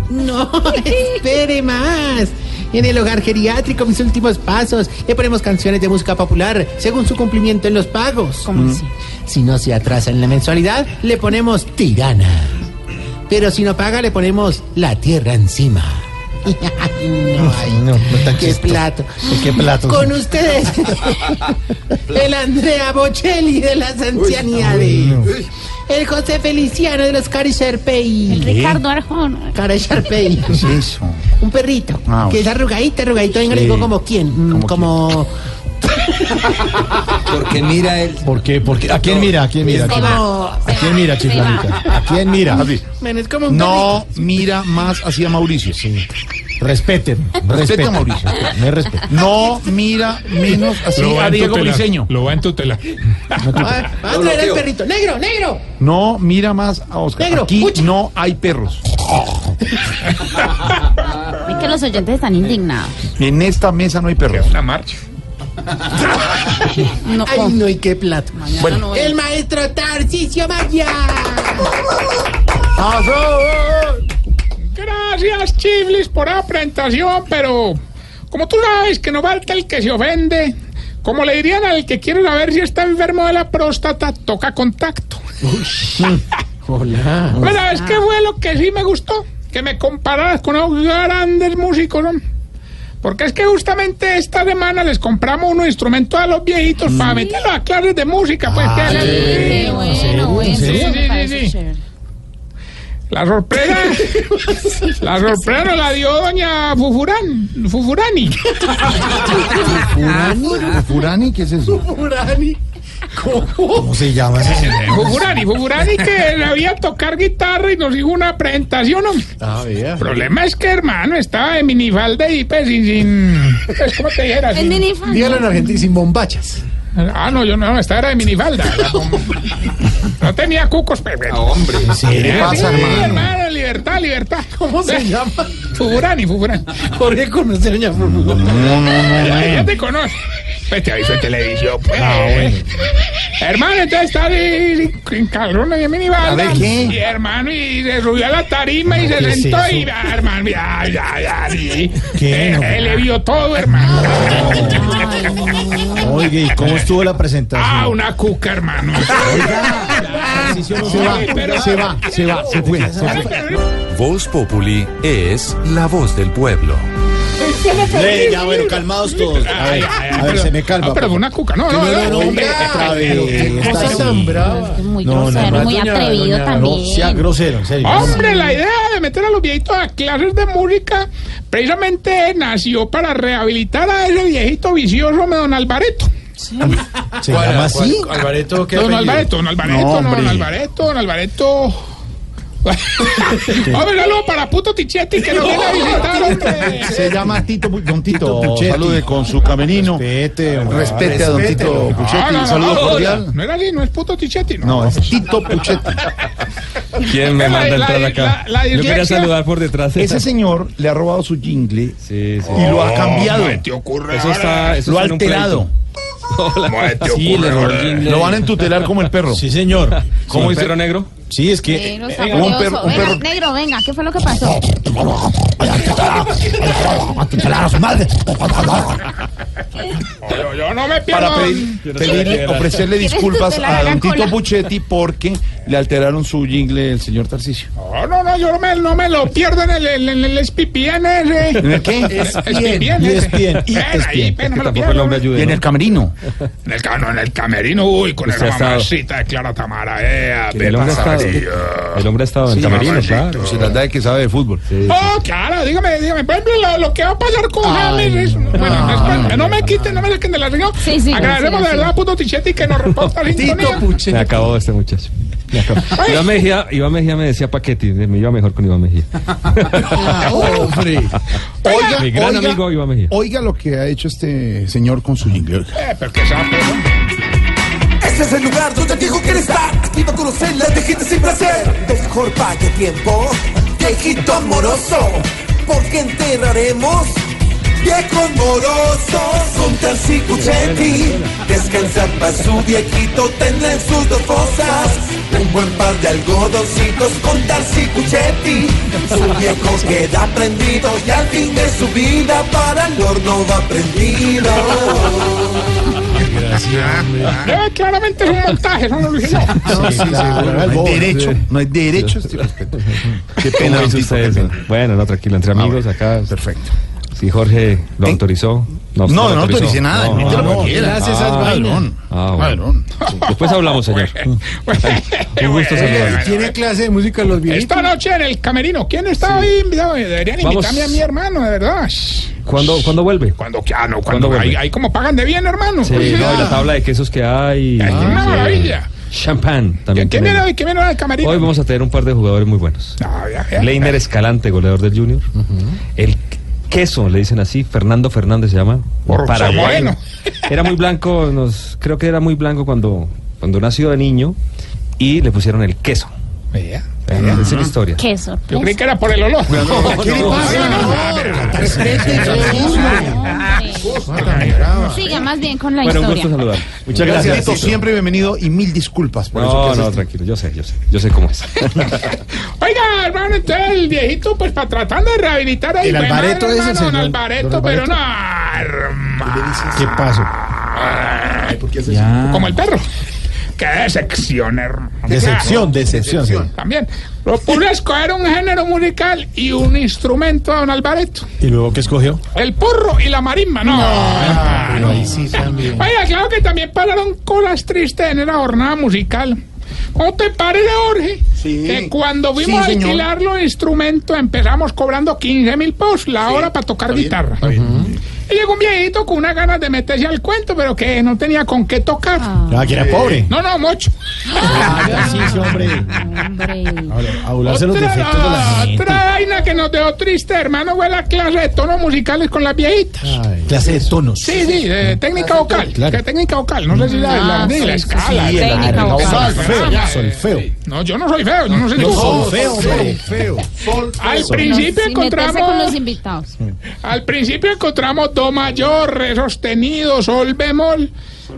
Speaker 68: No, espere más. En el hogar geriátrico, mis últimos pasos, le ponemos canciones de música popular según su cumplimiento en los pagos.
Speaker 25: ¿Cómo así?
Speaker 68: Si no se atrasa en la mensualidad, le ponemos tirana. Pero si no paga, le ponemos la tierra encima. Ay, no, ay,
Speaker 2: No, no tan
Speaker 68: qué
Speaker 2: chistoso.
Speaker 68: plato.
Speaker 2: ¿Qué plato?
Speaker 68: Con ustedes, el Andrea Bocelli de las ancianidades. El José Feliciano de los Cari Sharpei.
Speaker 25: El Ricardo Arjona.
Speaker 68: Cara Sharpei.
Speaker 1: ¿Qué es eso?
Speaker 68: Un perrito.
Speaker 1: Ah,
Speaker 68: que es arrugadito, arrugadito.
Speaker 1: Sí.
Speaker 68: digo como quién. Como.
Speaker 72: Porque mira él.
Speaker 2: ¿Por qué? ¿Por qué? ¿A quién mira? ¿A quién mira?
Speaker 68: como.
Speaker 2: ¿A quién mira, chifladita? ¿A quién mira?
Speaker 1: Así. No mira más hacia Mauricio.
Speaker 2: Respeten.
Speaker 1: Respeta
Speaker 2: Respeten
Speaker 1: a Mauricio.
Speaker 2: Me respeto.
Speaker 1: No mira menos
Speaker 70: va
Speaker 1: a Diego. Briseño.
Speaker 70: Lo va en tutela.
Speaker 68: perrito. Va va a traer el perrito. ¡Negro, negro!
Speaker 1: No mira más a Oscar.
Speaker 68: Negro,
Speaker 1: Aquí
Speaker 68: pucha.
Speaker 1: no hay perros.
Speaker 25: Es que los oyentes están indignados.
Speaker 1: En esta mesa no hay perros.
Speaker 70: Una marcha.
Speaker 25: No,
Speaker 68: Ay, no, y qué plato.
Speaker 1: Bueno.
Speaker 25: no
Speaker 68: El maestro Tarcisio Maya.
Speaker 13: Gracias, Chiblis, por la presentación, pero como tú sabes que no falta el que se ofende, como le dirían al que quiere saber si está enfermo de la próstata, toca contacto.
Speaker 2: Hola.
Speaker 13: Pero ¿sabes qué fue lo que sí me gustó? Que me compararas con esos grandes músicos, ¿no? Porque es que justamente esta semana les compramos unos instrumentos a los viejitos para meterlos a clases de música, pues que
Speaker 25: bueno, bueno.
Speaker 13: Sí, sí, sí, sí. La sorpresa, la sorpresa nos la dio doña Fufurán, Fufurani.
Speaker 1: ¿Furani? ¿Furani? ¿Qué es eso?
Speaker 2: ¿Cómo se llama ese señor?
Speaker 13: Fufurani, Fufurani que sabía tocar guitarra y nos hizo una presentación.
Speaker 2: Ah.
Speaker 13: El problema es que, hermano, estaba de minifalda y pues sin... sin pues, ¿Cómo te dijera?
Speaker 25: En minifalda.
Speaker 2: Dígalo en Argentina sin bombachas.
Speaker 13: Ah, no, yo no, esta era de minifalda. No tenía cucos, pero...
Speaker 72: Hombre.
Speaker 1: ¿Qué le
Speaker 13: Sí,
Speaker 1: pasa, hermano?
Speaker 13: hermano, libertad, libertad.
Speaker 2: ¿Cómo se llama?
Speaker 13: Fufurani, Fufurani.
Speaker 2: Jorge conoce a doña Furfura.
Speaker 1: No, no, no.
Speaker 13: Ella te conoce. Pues te aviso en televisión, pues.
Speaker 2: Ah, bueno.
Speaker 13: Hermano, entonces está de, en calor ahí en minifalda.
Speaker 1: ¿A ver qué?
Speaker 13: Y hermano, y se subió a la tarima y se
Speaker 2: ¿Qué es
Speaker 13: sentó
Speaker 2: eso?
Speaker 13: y, ah, hermano, ya, ya, ya, sí.
Speaker 2: ¿Qué?
Speaker 13: Eh,
Speaker 2: No.
Speaker 13: él le vio todo, hermano.
Speaker 2: Oiga, ¿y cómo estuvo la presentación?
Speaker 13: Ah, una cuca, hermano.
Speaker 2: Se va,
Speaker 13: Pero-
Speaker 2: se va, se va, se fue, se fue.
Speaker 58: Voz Populi es la voz del pueblo.
Speaker 2: Le, ya, bueno, calmados todos. A ver, a ver, se me calma.
Speaker 13: No, pero fue una cuca. No, no, no, no, hombre.
Speaker 2: Otra vez. está
Speaker 68: cosa tan brava.
Speaker 25: Es muy
Speaker 2: No, no,
Speaker 25: grosero,
Speaker 2: no,
Speaker 25: muy
Speaker 2: doña-
Speaker 25: atrevido
Speaker 2: doña- No,
Speaker 25: también.
Speaker 2: sea grosero, en serio.
Speaker 13: Hombre, la idea de meter a los viejitos a clases de música precisamente nació para rehabilitar a ese viejito vicioso, don Alvareto.
Speaker 2: ¿Se llama así?
Speaker 8: Alvareto, ¿qué
Speaker 13: Don? Alvareto, don Alvareto,
Speaker 1: No,
Speaker 13: no, don. Alvareto, don Alvareto. Saludo para Puto Tichetti que nos viene a visitar, hombre.
Speaker 1: Se llama Tito, don Tito,
Speaker 2: Puchetti.
Speaker 1: salude con su camerino.
Speaker 2: Respete, hombre.
Speaker 1: Respete a don Tito Puchetti,
Speaker 13: no,
Speaker 1: saludo
Speaker 13: no,
Speaker 1: cordial.
Speaker 13: No era no es Puto Tichetti, no.
Speaker 1: No, es Tito Puchetti.
Speaker 73: ¿Quién me manda entrar acá?
Speaker 13: la- la
Speaker 73: Yo quería saludar por detrás.
Speaker 1: Ese señor le ha robado su jingle
Speaker 73: Sí, sí.
Speaker 1: y lo ha
Speaker 13: Oh,
Speaker 1: cambiado.
Speaker 13: ¿cómo te ocurre
Speaker 73: Eso está. Eso
Speaker 1: Lo ha alterado.
Speaker 73: Hola.
Speaker 13: ¿Cómo te
Speaker 73: Sí,
Speaker 13: ocurre
Speaker 73: le.
Speaker 1: Lo van a entutelar como el perro.
Speaker 2: Sí, señor.
Speaker 73: ¿Cómo
Speaker 1: ¿Cómo
Speaker 73: el
Speaker 1: dice?
Speaker 73: perro negro?
Speaker 2: Sí, es que.
Speaker 25: Negro,
Speaker 1: Venga, un perro- un
Speaker 25: Venga,
Speaker 1: perro-
Speaker 25: negro, venga, ¿qué fue lo que pasó?
Speaker 13: Yo, yo no me pierdo.
Speaker 1: Para pedir- pedirle, ofrecerle disculpas
Speaker 25: a
Speaker 1: don Tito. Puchetti porque le alteraron su jingle el señor Tarcisio.
Speaker 13: No, no, no, yo no me, no me lo pierdo en el, en el, en el SPPN ese.
Speaker 1: ¿En el qué? ESPN,
Speaker 13: pierdo.
Speaker 1: Y en el camerino.
Speaker 13: En el, no, en el camerino, uy, con
Speaker 73: estado-
Speaker 13: mamacita de Clara Tamara, eh,
Speaker 73: El hombre, ha estado, el hombre ha estado en
Speaker 1: Sí,
Speaker 73: camerino, claro.
Speaker 1: Se trata de que sabe de fútbol.
Speaker 13: Oh, claro, dígame, dígame. Por ejemplo, lo, lo que va a pasar con James es. Bueno, es que no me quiten, no me saquen de la reunión.
Speaker 25: Sí, sí,
Speaker 13: Agradecemos
Speaker 25: sí,
Speaker 13: de
Speaker 25: sí.
Speaker 13: verdad a Puto Tichetti que nos reporta la sintonía.
Speaker 73: Me acabó este muchacho. Iván Mejía, Iván Mejía me decía Paquetti, me iba mejor con Iván Mejía.
Speaker 1: Hombre. Oiga,
Speaker 73: Mi gran
Speaker 1: oiga,
Speaker 73: amigo Iván Mejía.
Speaker 1: oiga lo que ha hecho este señor con su jingle.
Speaker 13: Eh, pero que sabe.
Speaker 39: Este es el lugar donde dijo quiere estar. Aquí va a conocer la de gente sin placer. Mejor pague tiempo, viejito moroso. Porque enterraremos viejos morosos. Con Tarsi Cuchetti. Descansar para su viejito, tendrá en sus dos fosas. Un buen par de algodoncitos con Tarsi Cuchetti. Su viejo queda prendido y al fin de su vida para el horno va prendido.
Speaker 13: Eh, claramente es un montaje, no lo.
Speaker 1: Sí, sí, no hay derecho, no hay derecho a este respeto. Qué
Speaker 73: ¿Cómo
Speaker 1: pena,
Speaker 73: hizo
Speaker 1: Tito,
Speaker 73: usted
Speaker 1: qué
Speaker 73: eso?
Speaker 1: pena.
Speaker 73: Bueno, no, tranquilo, entre amigos acá.
Speaker 1: Perfecto.
Speaker 73: Si Jorge lo autorizó.
Speaker 1: No, no, no
Speaker 73: autorizó.
Speaker 1: autoricé nada,
Speaker 73: No, no, no.
Speaker 1: quiera.
Speaker 8: hace esas
Speaker 73: Ah. Ah, bueno. Después hablamos, señor. Un gusto saludar.
Speaker 8: ¿Tiene clase de música los viejitos?
Speaker 13: Esta noche en el camerino, ¿quién está ahí invitado? Deberían
Speaker 73: Vamos.
Speaker 13: invitarme a mi hermano, de verdad.
Speaker 73: ¿Cuándo, ¿Cuándo vuelve?
Speaker 13: Cuando, ah, no,
Speaker 73: ¿Cuándo
Speaker 13: cuando
Speaker 73: vuelve?
Speaker 13: ahí, ahí como pagan de bien, hermano.
Speaker 73: Sí, no, y la tabla de quesos que hay.
Speaker 13: Es una
Speaker 73: Sí.
Speaker 13: maravilla.
Speaker 73: Champán también.
Speaker 13: ¿Quién viene hoy? ¿Quién viene hoy al camerino?
Speaker 73: Hoy vamos a tener un par de jugadores muy buenos.
Speaker 13: Ah, ya, ya.
Speaker 73: Leiner Escalante, goleador del Junior. El queso, le dicen así, Fernando Fernández se llama.
Speaker 13: Por
Speaker 73: paraguayo.
Speaker 13: bueno.
Speaker 73: Era muy blanco, nos, creo que era muy blanco cuando, cuando nació de niño y le pusieron el queso.
Speaker 13: Vea.
Speaker 73: Esa es la historia.
Speaker 25: Qué
Speaker 13: Yo creí que era por el olor.
Speaker 8: ¿Qué le pasa?
Speaker 25: Siga más bien con la
Speaker 73: Bueno, un gusto
Speaker 25: historia.
Speaker 73: saludar.
Speaker 1: Muchas gracias, Tito. Siempre bienvenido y mil disculpas por eso.
Speaker 73: No, no, tranquilo, yo sé, yo sé, yo sé cómo es.
Speaker 13: Oiga, hermano, entonces el viejito, pues para tratando de rehabilitar ahí.
Speaker 2: El
Speaker 13: madre,
Speaker 2: es el señor,
Speaker 13: don pero no, hermano.
Speaker 2: ¿Qué pasó?
Speaker 13: Como el perro. Qué decepción, hermano.
Speaker 2: Decepción, decepción. sí.
Speaker 13: También. Procura escoger un género musical y un instrumento, don Alvareto.
Speaker 2: ¿Y luego qué escogió?
Speaker 13: El porro y la marimba, no.
Speaker 8: Ahí sí también.
Speaker 13: Oiga, claro que también pararon cosas tristes en la jornada musical. ¿Cómo te parece, Jorge?
Speaker 1: Sí.
Speaker 13: Que cuando
Speaker 1: Sí,
Speaker 13: fuimos a
Speaker 1: señor.
Speaker 13: alquilar los instrumentos empezamos cobrando 15 mil pesos la hora para tocar
Speaker 1: Está bien,
Speaker 13: guitarra.
Speaker 1: está bien.
Speaker 13: Y llegó un viejito con unas ganas de meterse al cuento, pero que no tenía con qué tocar.
Speaker 2: Ah, que era pobre.
Speaker 13: No, no, mocho.
Speaker 2: Ah, sí, sí, hombre.
Speaker 25: Hombre.
Speaker 2: A burlarse los
Speaker 13: Otra-
Speaker 2: defectos de la gente.
Speaker 13: Otra vaina que nos dejó triste, hermano, fue la clase de tonos musicales con las viejitas.
Speaker 2: Ay, clase de tonos.
Speaker 13: Sí, sí, de técnica vocal.
Speaker 2: Claro.
Speaker 13: ¿Qué técnica vocal? No sé si la, la,
Speaker 25: Ah,
Speaker 13: la
Speaker 25: sí, sí,
Speaker 13: escala.
Speaker 25: sí,
Speaker 13: la-
Speaker 25: técnica
Speaker 13: la-
Speaker 25: vocal.
Speaker 2: Solfeo,
Speaker 13: Ah,
Speaker 2: solfeo.
Speaker 13: No, yo no soy feo, yo no soy
Speaker 2: No,
Speaker 13: tú.
Speaker 2: solfeo.
Speaker 1: Feo. Sol.
Speaker 13: Al
Speaker 25: No,
Speaker 13: principio
Speaker 25: meterse con los
Speaker 13: encontramos,
Speaker 25: invitados.
Speaker 13: al principio encontramos do mayor, re sostenido, sol bemol.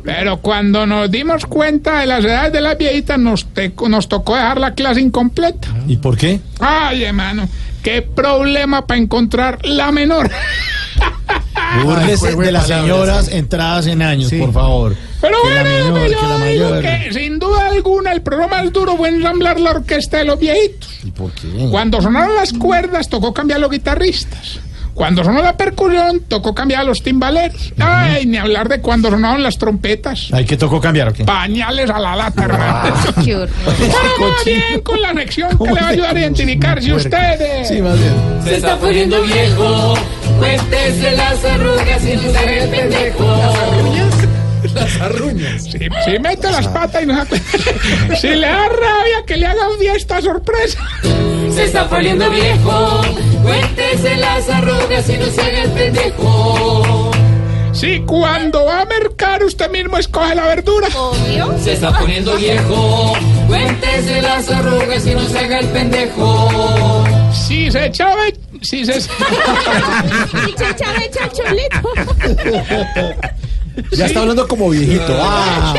Speaker 13: Pero cuando nos dimos cuenta de las edades de las viejitas, nos, te- nos tocó dejar la clase incompleta.
Speaker 2: ¿Y por qué?
Speaker 13: Ay, hermano, qué problema para encontrar la menor.
Speaker 2: Búrlese de las señoras entradas en años, por favor.
Speaker 13: Pero
Speaker 2: Que la
Speaker 13: bueno,
Speaker 2: menor,
Speaker 13: yo
Speaker 2: que
Speaker 13: digo que sin duda alguna el programa más duro fue ensamblar la orquesta de los viejitos.
Speaker 2: ¿Y por qué?
Speaker 13: Cuando sonaron las cuerdas, tocó cambiar los guitarristas. Cuando sonó la percusión, tocó cambiar a los timbaleros. Ay, ni hablar de cuando sonaron las trompetas.
Speaker 2: ¿Hay que tocó cambiar o qué?
Speaker 13: Pañales a la lata, hermano.
Speaker 25: Qué.
Speaker 13: Bueno, más bien con la sección que le va a ayudar a identificar si ustedes.
Speaker 2: Sí, más bien.
Speaker 63: Se está poniendo viejo, cuéntese las arrugas y no se haga el pendejo.
Speaker 13: Si, si mete las patas y no se. Si le da rabia que le hagan fiesta sorpresa.
Speaker 63: Se está poniendo viejo, cuéntese las arrugas y no se haga el pendejo.
Speaker 13: Si cuando va a mercar usted mismo escoge la verdura.
Speaker 25: Obvio.
Speaker 63: Se está poniendo viejo, cuéntese las arrugas y no se haga el pendejo.
Speaker 13: Si se echaba. Si se.
Speaker 25: Y chicha de chacholito.
Speaker 2: Ya está hablando como viejito. Ah,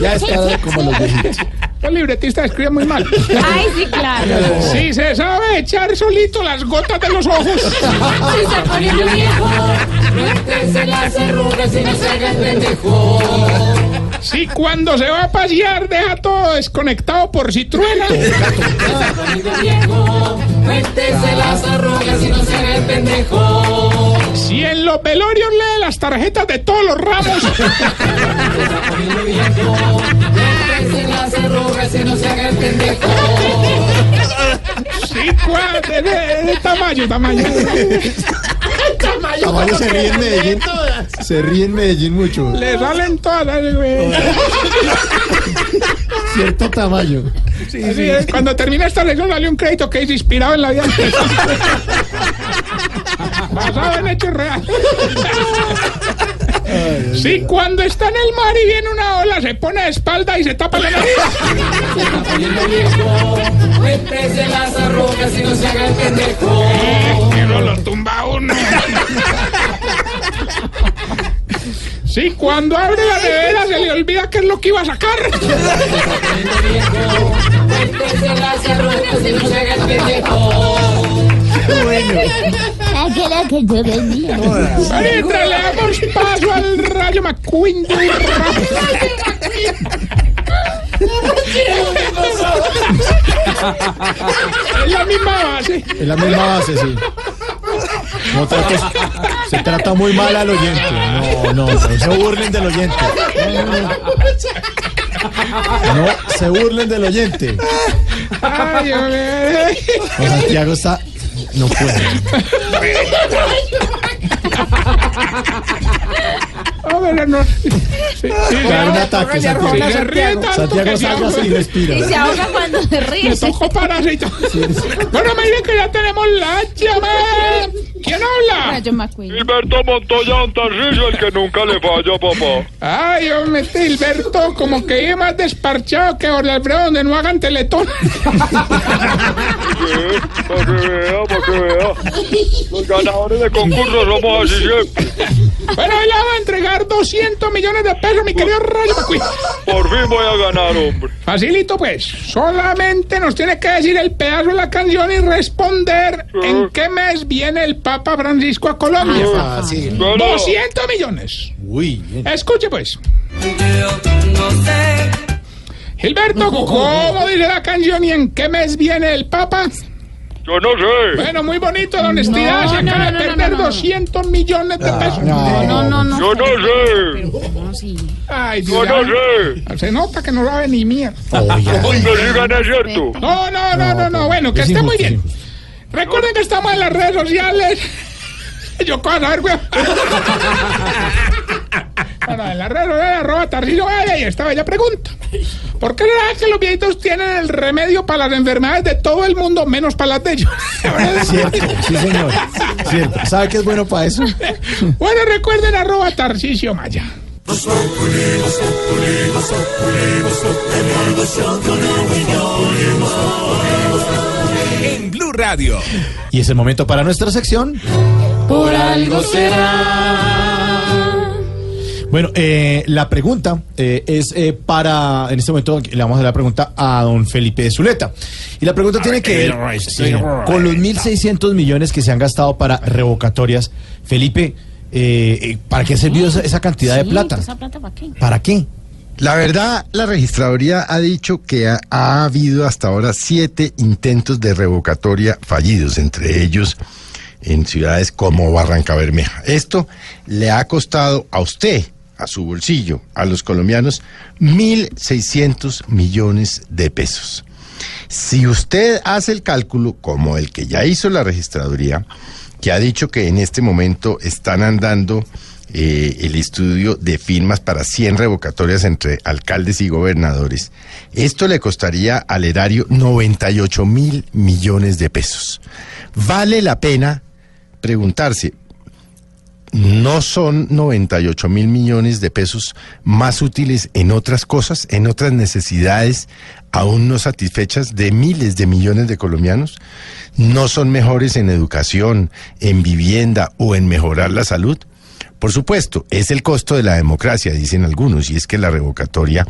Speaker 2: ya, está como los viejitos.
Speaker 13: El libretista escribe muy mal.
Speaker 25: Ay, sí, claro.
Speaker 13: Si se sabe echar solito las gotas de los ojos.
Speaker 63: Se está poniendo viejo, cuéntese las arrugas y no se haga el pendejo.
Speaker 13: Si cuando se va a pasear deja todo desconectado por si truena.
Speaker 63: Cuéntese las arrugas y no se haga el pendejo.
Speaker 13: Si en los velorios lee las tarjetas de todos los ramos.
Speaker 63: Las arrugas y no se haga el pendejo.
Speaker 13: Sí, de, de- de tamaño, tamaño.
Speaker 2: Tamayo se ríe en Medellín. Se ríe en Medellín mucho.
Speaker 13: Le salen todas las, güey.
Speaker 2: Cierto tamaño.
Speaker 13: Así es, Cuando termina esta lección sale un crédito que es inspirado en la vida. Basado en hechos reales. Sí, cuando está en el mar y viene una ola, se pone de espalda y se tapa la nariz.
Speaker 63: Cuéntese las arrugas y no se haga el pendejo.
Speaker 13: Que no lo tumba uno. Sí, cuando abre la nevera se le olvida qué es lo que iba a sacar.
Speaker 63: Cuéntese las arrugas y no se haga el pendejo.
Speaker 13: Mientras le damos paso al rayo McQueen. Es la misma base.
Speaker 2: Es la misma base, sí. No trates- se trata muy mal al oyente. No, no, no se burlen del oyente. No se burlen del oyente. No, Santiago está. No puede.
Speaker 13: No. Sí, sí,
Speaker 2: un ataque,
Speaker 13: Sí,
Speaker 2: Santiago.
Speaker 13: se ríe tanto
Speaker 2: Santiago
Speaker 13: se
Speaker 2: salga así y respira.
Speaker 25: Y se ahoga cuando se ríe.
Speaker 13: Le tocó parásito. Bueno, me dicen que ya tenemos la llamada. ¿Quién habla?
Speaker 25: Rayo McQueen.
Speaker 72: Gilberto Montoya, un Tarcisio, el que nunca le falla, papá.
Speaker 13: Ay, hombre, este Gilberto, como que vive más desparchado que Jorge Alfredo, donde no hagan teletón.
Speaker 72: Sí, para que vea, para que vea. Los ganadores de concursos somos así siempre.
Speaker 13: Bueno, le vamos a entregar 200 millones de pesos, mi querido Rayo McQueen.
Speaker 72: Por fin voy a ganar, hombre.
Speaker 13: Facilito, pues. Solamente nos tiene que decir el pedazo de la canción y responder en qué mes viene el Papa Francisco a Colombia.
Speaker 2: Ah, fácil.
Speaker 13: 200 millones.
Speaker 2: Uy, bien.
Speaker 13: Escuche, pues. Gilberto, ¿cómo dice la canción y en qué mes viene el Papa?
Speaker 72: Yo no sé.
Speaker 13: Bueno, muy bonito, la honestidad.
Speaker 25: No,
Speaker 13: se
Speaker 25: no,
Speaker 13: acaba de
Speaker 25: no, no,
Speaker 13: perder
Speaker 25: no, no.
Speaker 13: 200 millones de pesos.
Speaker 25: No, no, no.
Speaker 72: Yo no sé.
Speaker 25: No, sí.
Speaker 13: Ay,
Speaker 72: Yo no sé.
Speaker 13: Se nota que no sabe ni mierda.
Speaker 72: Pero digan es cierto.
Speaker 13: No, no, no, no, no. Bueno, que
Speaker 2: es
Speaker 13: esté muy bien. Recuerden que estamos en las redes sociales. Yo cómo a ver, en las redes sociales, arroba Tarcisio Vaya, y esta bella pregunta. ¿Por qué será que los viejitos tienen el remedio para las enfermedades de todo el mundo, menos para las de ellos?
Speaker 2: Cierto, sí, señor. Cierto. ¿Sabe qué es bueno para eso?
Speaker 13: Bueno, recuerden arroba Tarcisio Maya.
Speaker 74: En Blue Radio.
Speaker 2: Y es el momento para nuestra sección.
Speaker 63: Por algo será.
Speaker 2: Bueno, eh, la pregunta eh, es eh, para, en este momento le vamos a hacer la pregunta a don Felipe de Zuleta. Y la pregunta tiene que ver sí, señor, con los 1.600 millones que se han gastado para revocatorias. Felipe, eh, eh, ¿para qué ha servido esa, esa cantidad de plata?
Speaker 25: ¿Esa plata para qué?
Speaker 2: ¿Para qué?
Speaker 42: La verdad, la registraduría ha dicho que ha, ha habido hasta ahora siete intentos de revocatoria fallidos, entre ellos en ciudades como Barranca Bermeja. Esto le ha costado a usted, a su bolsillo, a los colombianos, 1.600 millones de pesos. Si usted hace el cálculo, como el que ya hizo la registraduría, que ha dicho que en este momento están andando eh, el estudio de firmas para 100 revocatorias entre alcaldes y gobernadores, esto le costaría al erario 98 mil millones de pesos. Vale la pena preguntarse, ¿no son 98 mil millones de pesos más útiles en otras cosas, en otras necesidades aún no satisfechas de miles de millones de colombianos? ¿No son mejores en educación, en vivienda o en mejorar la salud? Por supuesto, es el costo de la democracia, dicen algunos, y es que la revocatoria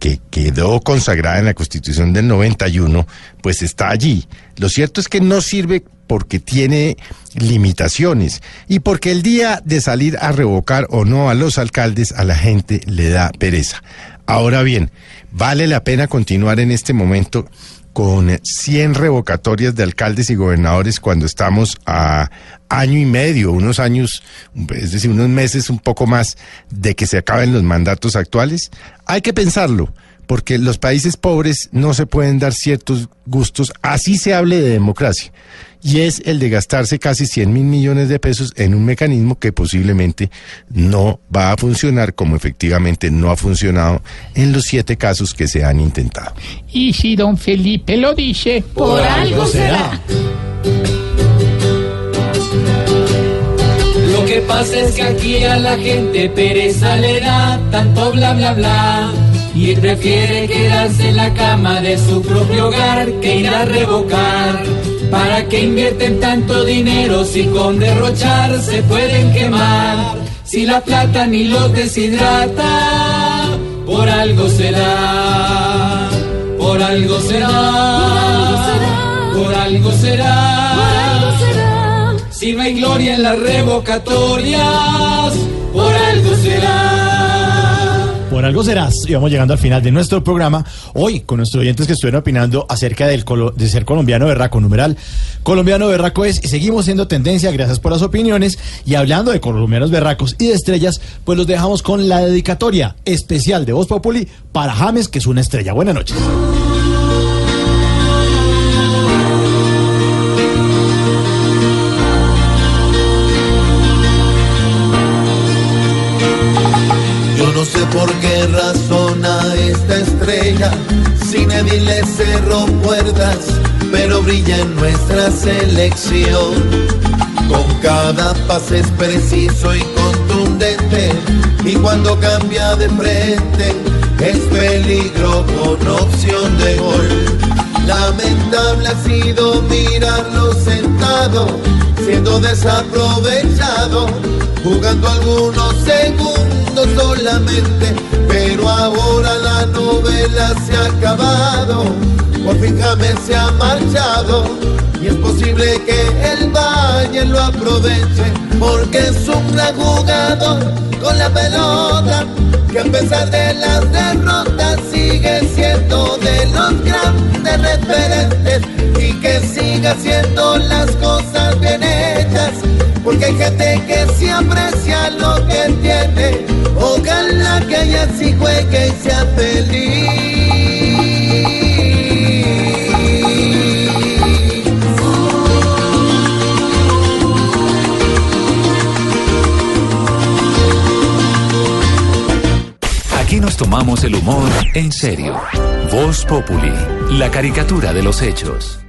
Speaker 42: que quedó consagrada en la Constitución del 91, pues está allí. Lo cierto es que no sirve
Speaker 75: porque tiene limitaciones y porque el día de salir a revocar o no a los alcaldes a la gente le da pereza. Ahora bien, vale la pena continuar en este momento con 100 revocatorias de alcaldes y gobernadores cuando estamos a año y medio, unos años, es decir, unos meses un poco más de que se acaben los mandatos actuales? Hay que pensarlo, porque los países pobres no se pueden dar ciertos gustos, así se hable de democracia, y es el de gastarse casi 100 mil millones de pesos en un mecanismo que posiblemente no va a funcionar como efectivamente no ha funcionado en los siete casos que se han intentado.
Speaker 13: Y si don Felipe lo dice,
Speaker 25: Por algo será.
Speaker 63: Lo que pasa es que aquí a la gente pereza le da tanto bla bla bla y prefiere quedarse en la cama de su propio hogar que ir a revocar. ¿Para que invierten tanto dinero si con derrochar se pueden quemar? Si la plata ni los deshidrata, por algo será, por algo será, por algo será. Si no hay gloria en las revocatorias, por algo será.
Speaker 2: Por algo serás. Y vamos llegando al final de nuestro programa. Hoy, con nuestros oyentes que estuvieron opinando acerca del de ser colombiano berraco, numeral colombiano berraco es, y seguimos siendo tendencia, gracias por las opiniones. Y hablando de colombianos berracos y de estrellas, pues los dejamos con la dedicatoria especial de Voz Populi para James, que es una estrella. Buenas noches.
Speaker 42: No sé por qué razón esta estrella sin le cerró puertas, pero brilla en nuestra selección. Con cada pase es preciso y contundente, y cuando cambia de frente es peligro con opción de gol. Lamentable ha sido mirarlo sentado, siendo desaprovechado, jugando algunos segundos solamente, pero ahora la novela se ha acabado, por fin se ha marchado, y es posible que el Valle lo aproveche, porque es un gran jugador con la pelota, que a pesar de las derrotas sigue siendo de los grandes referentes y que siga haciendo las cosas bien hechas, porque hay gente que sí aprecia lo que tiene, que y.
Speaker 73: Aquí nos tomamos el humor en serio. Voz Populi, la caricatura de los hechos.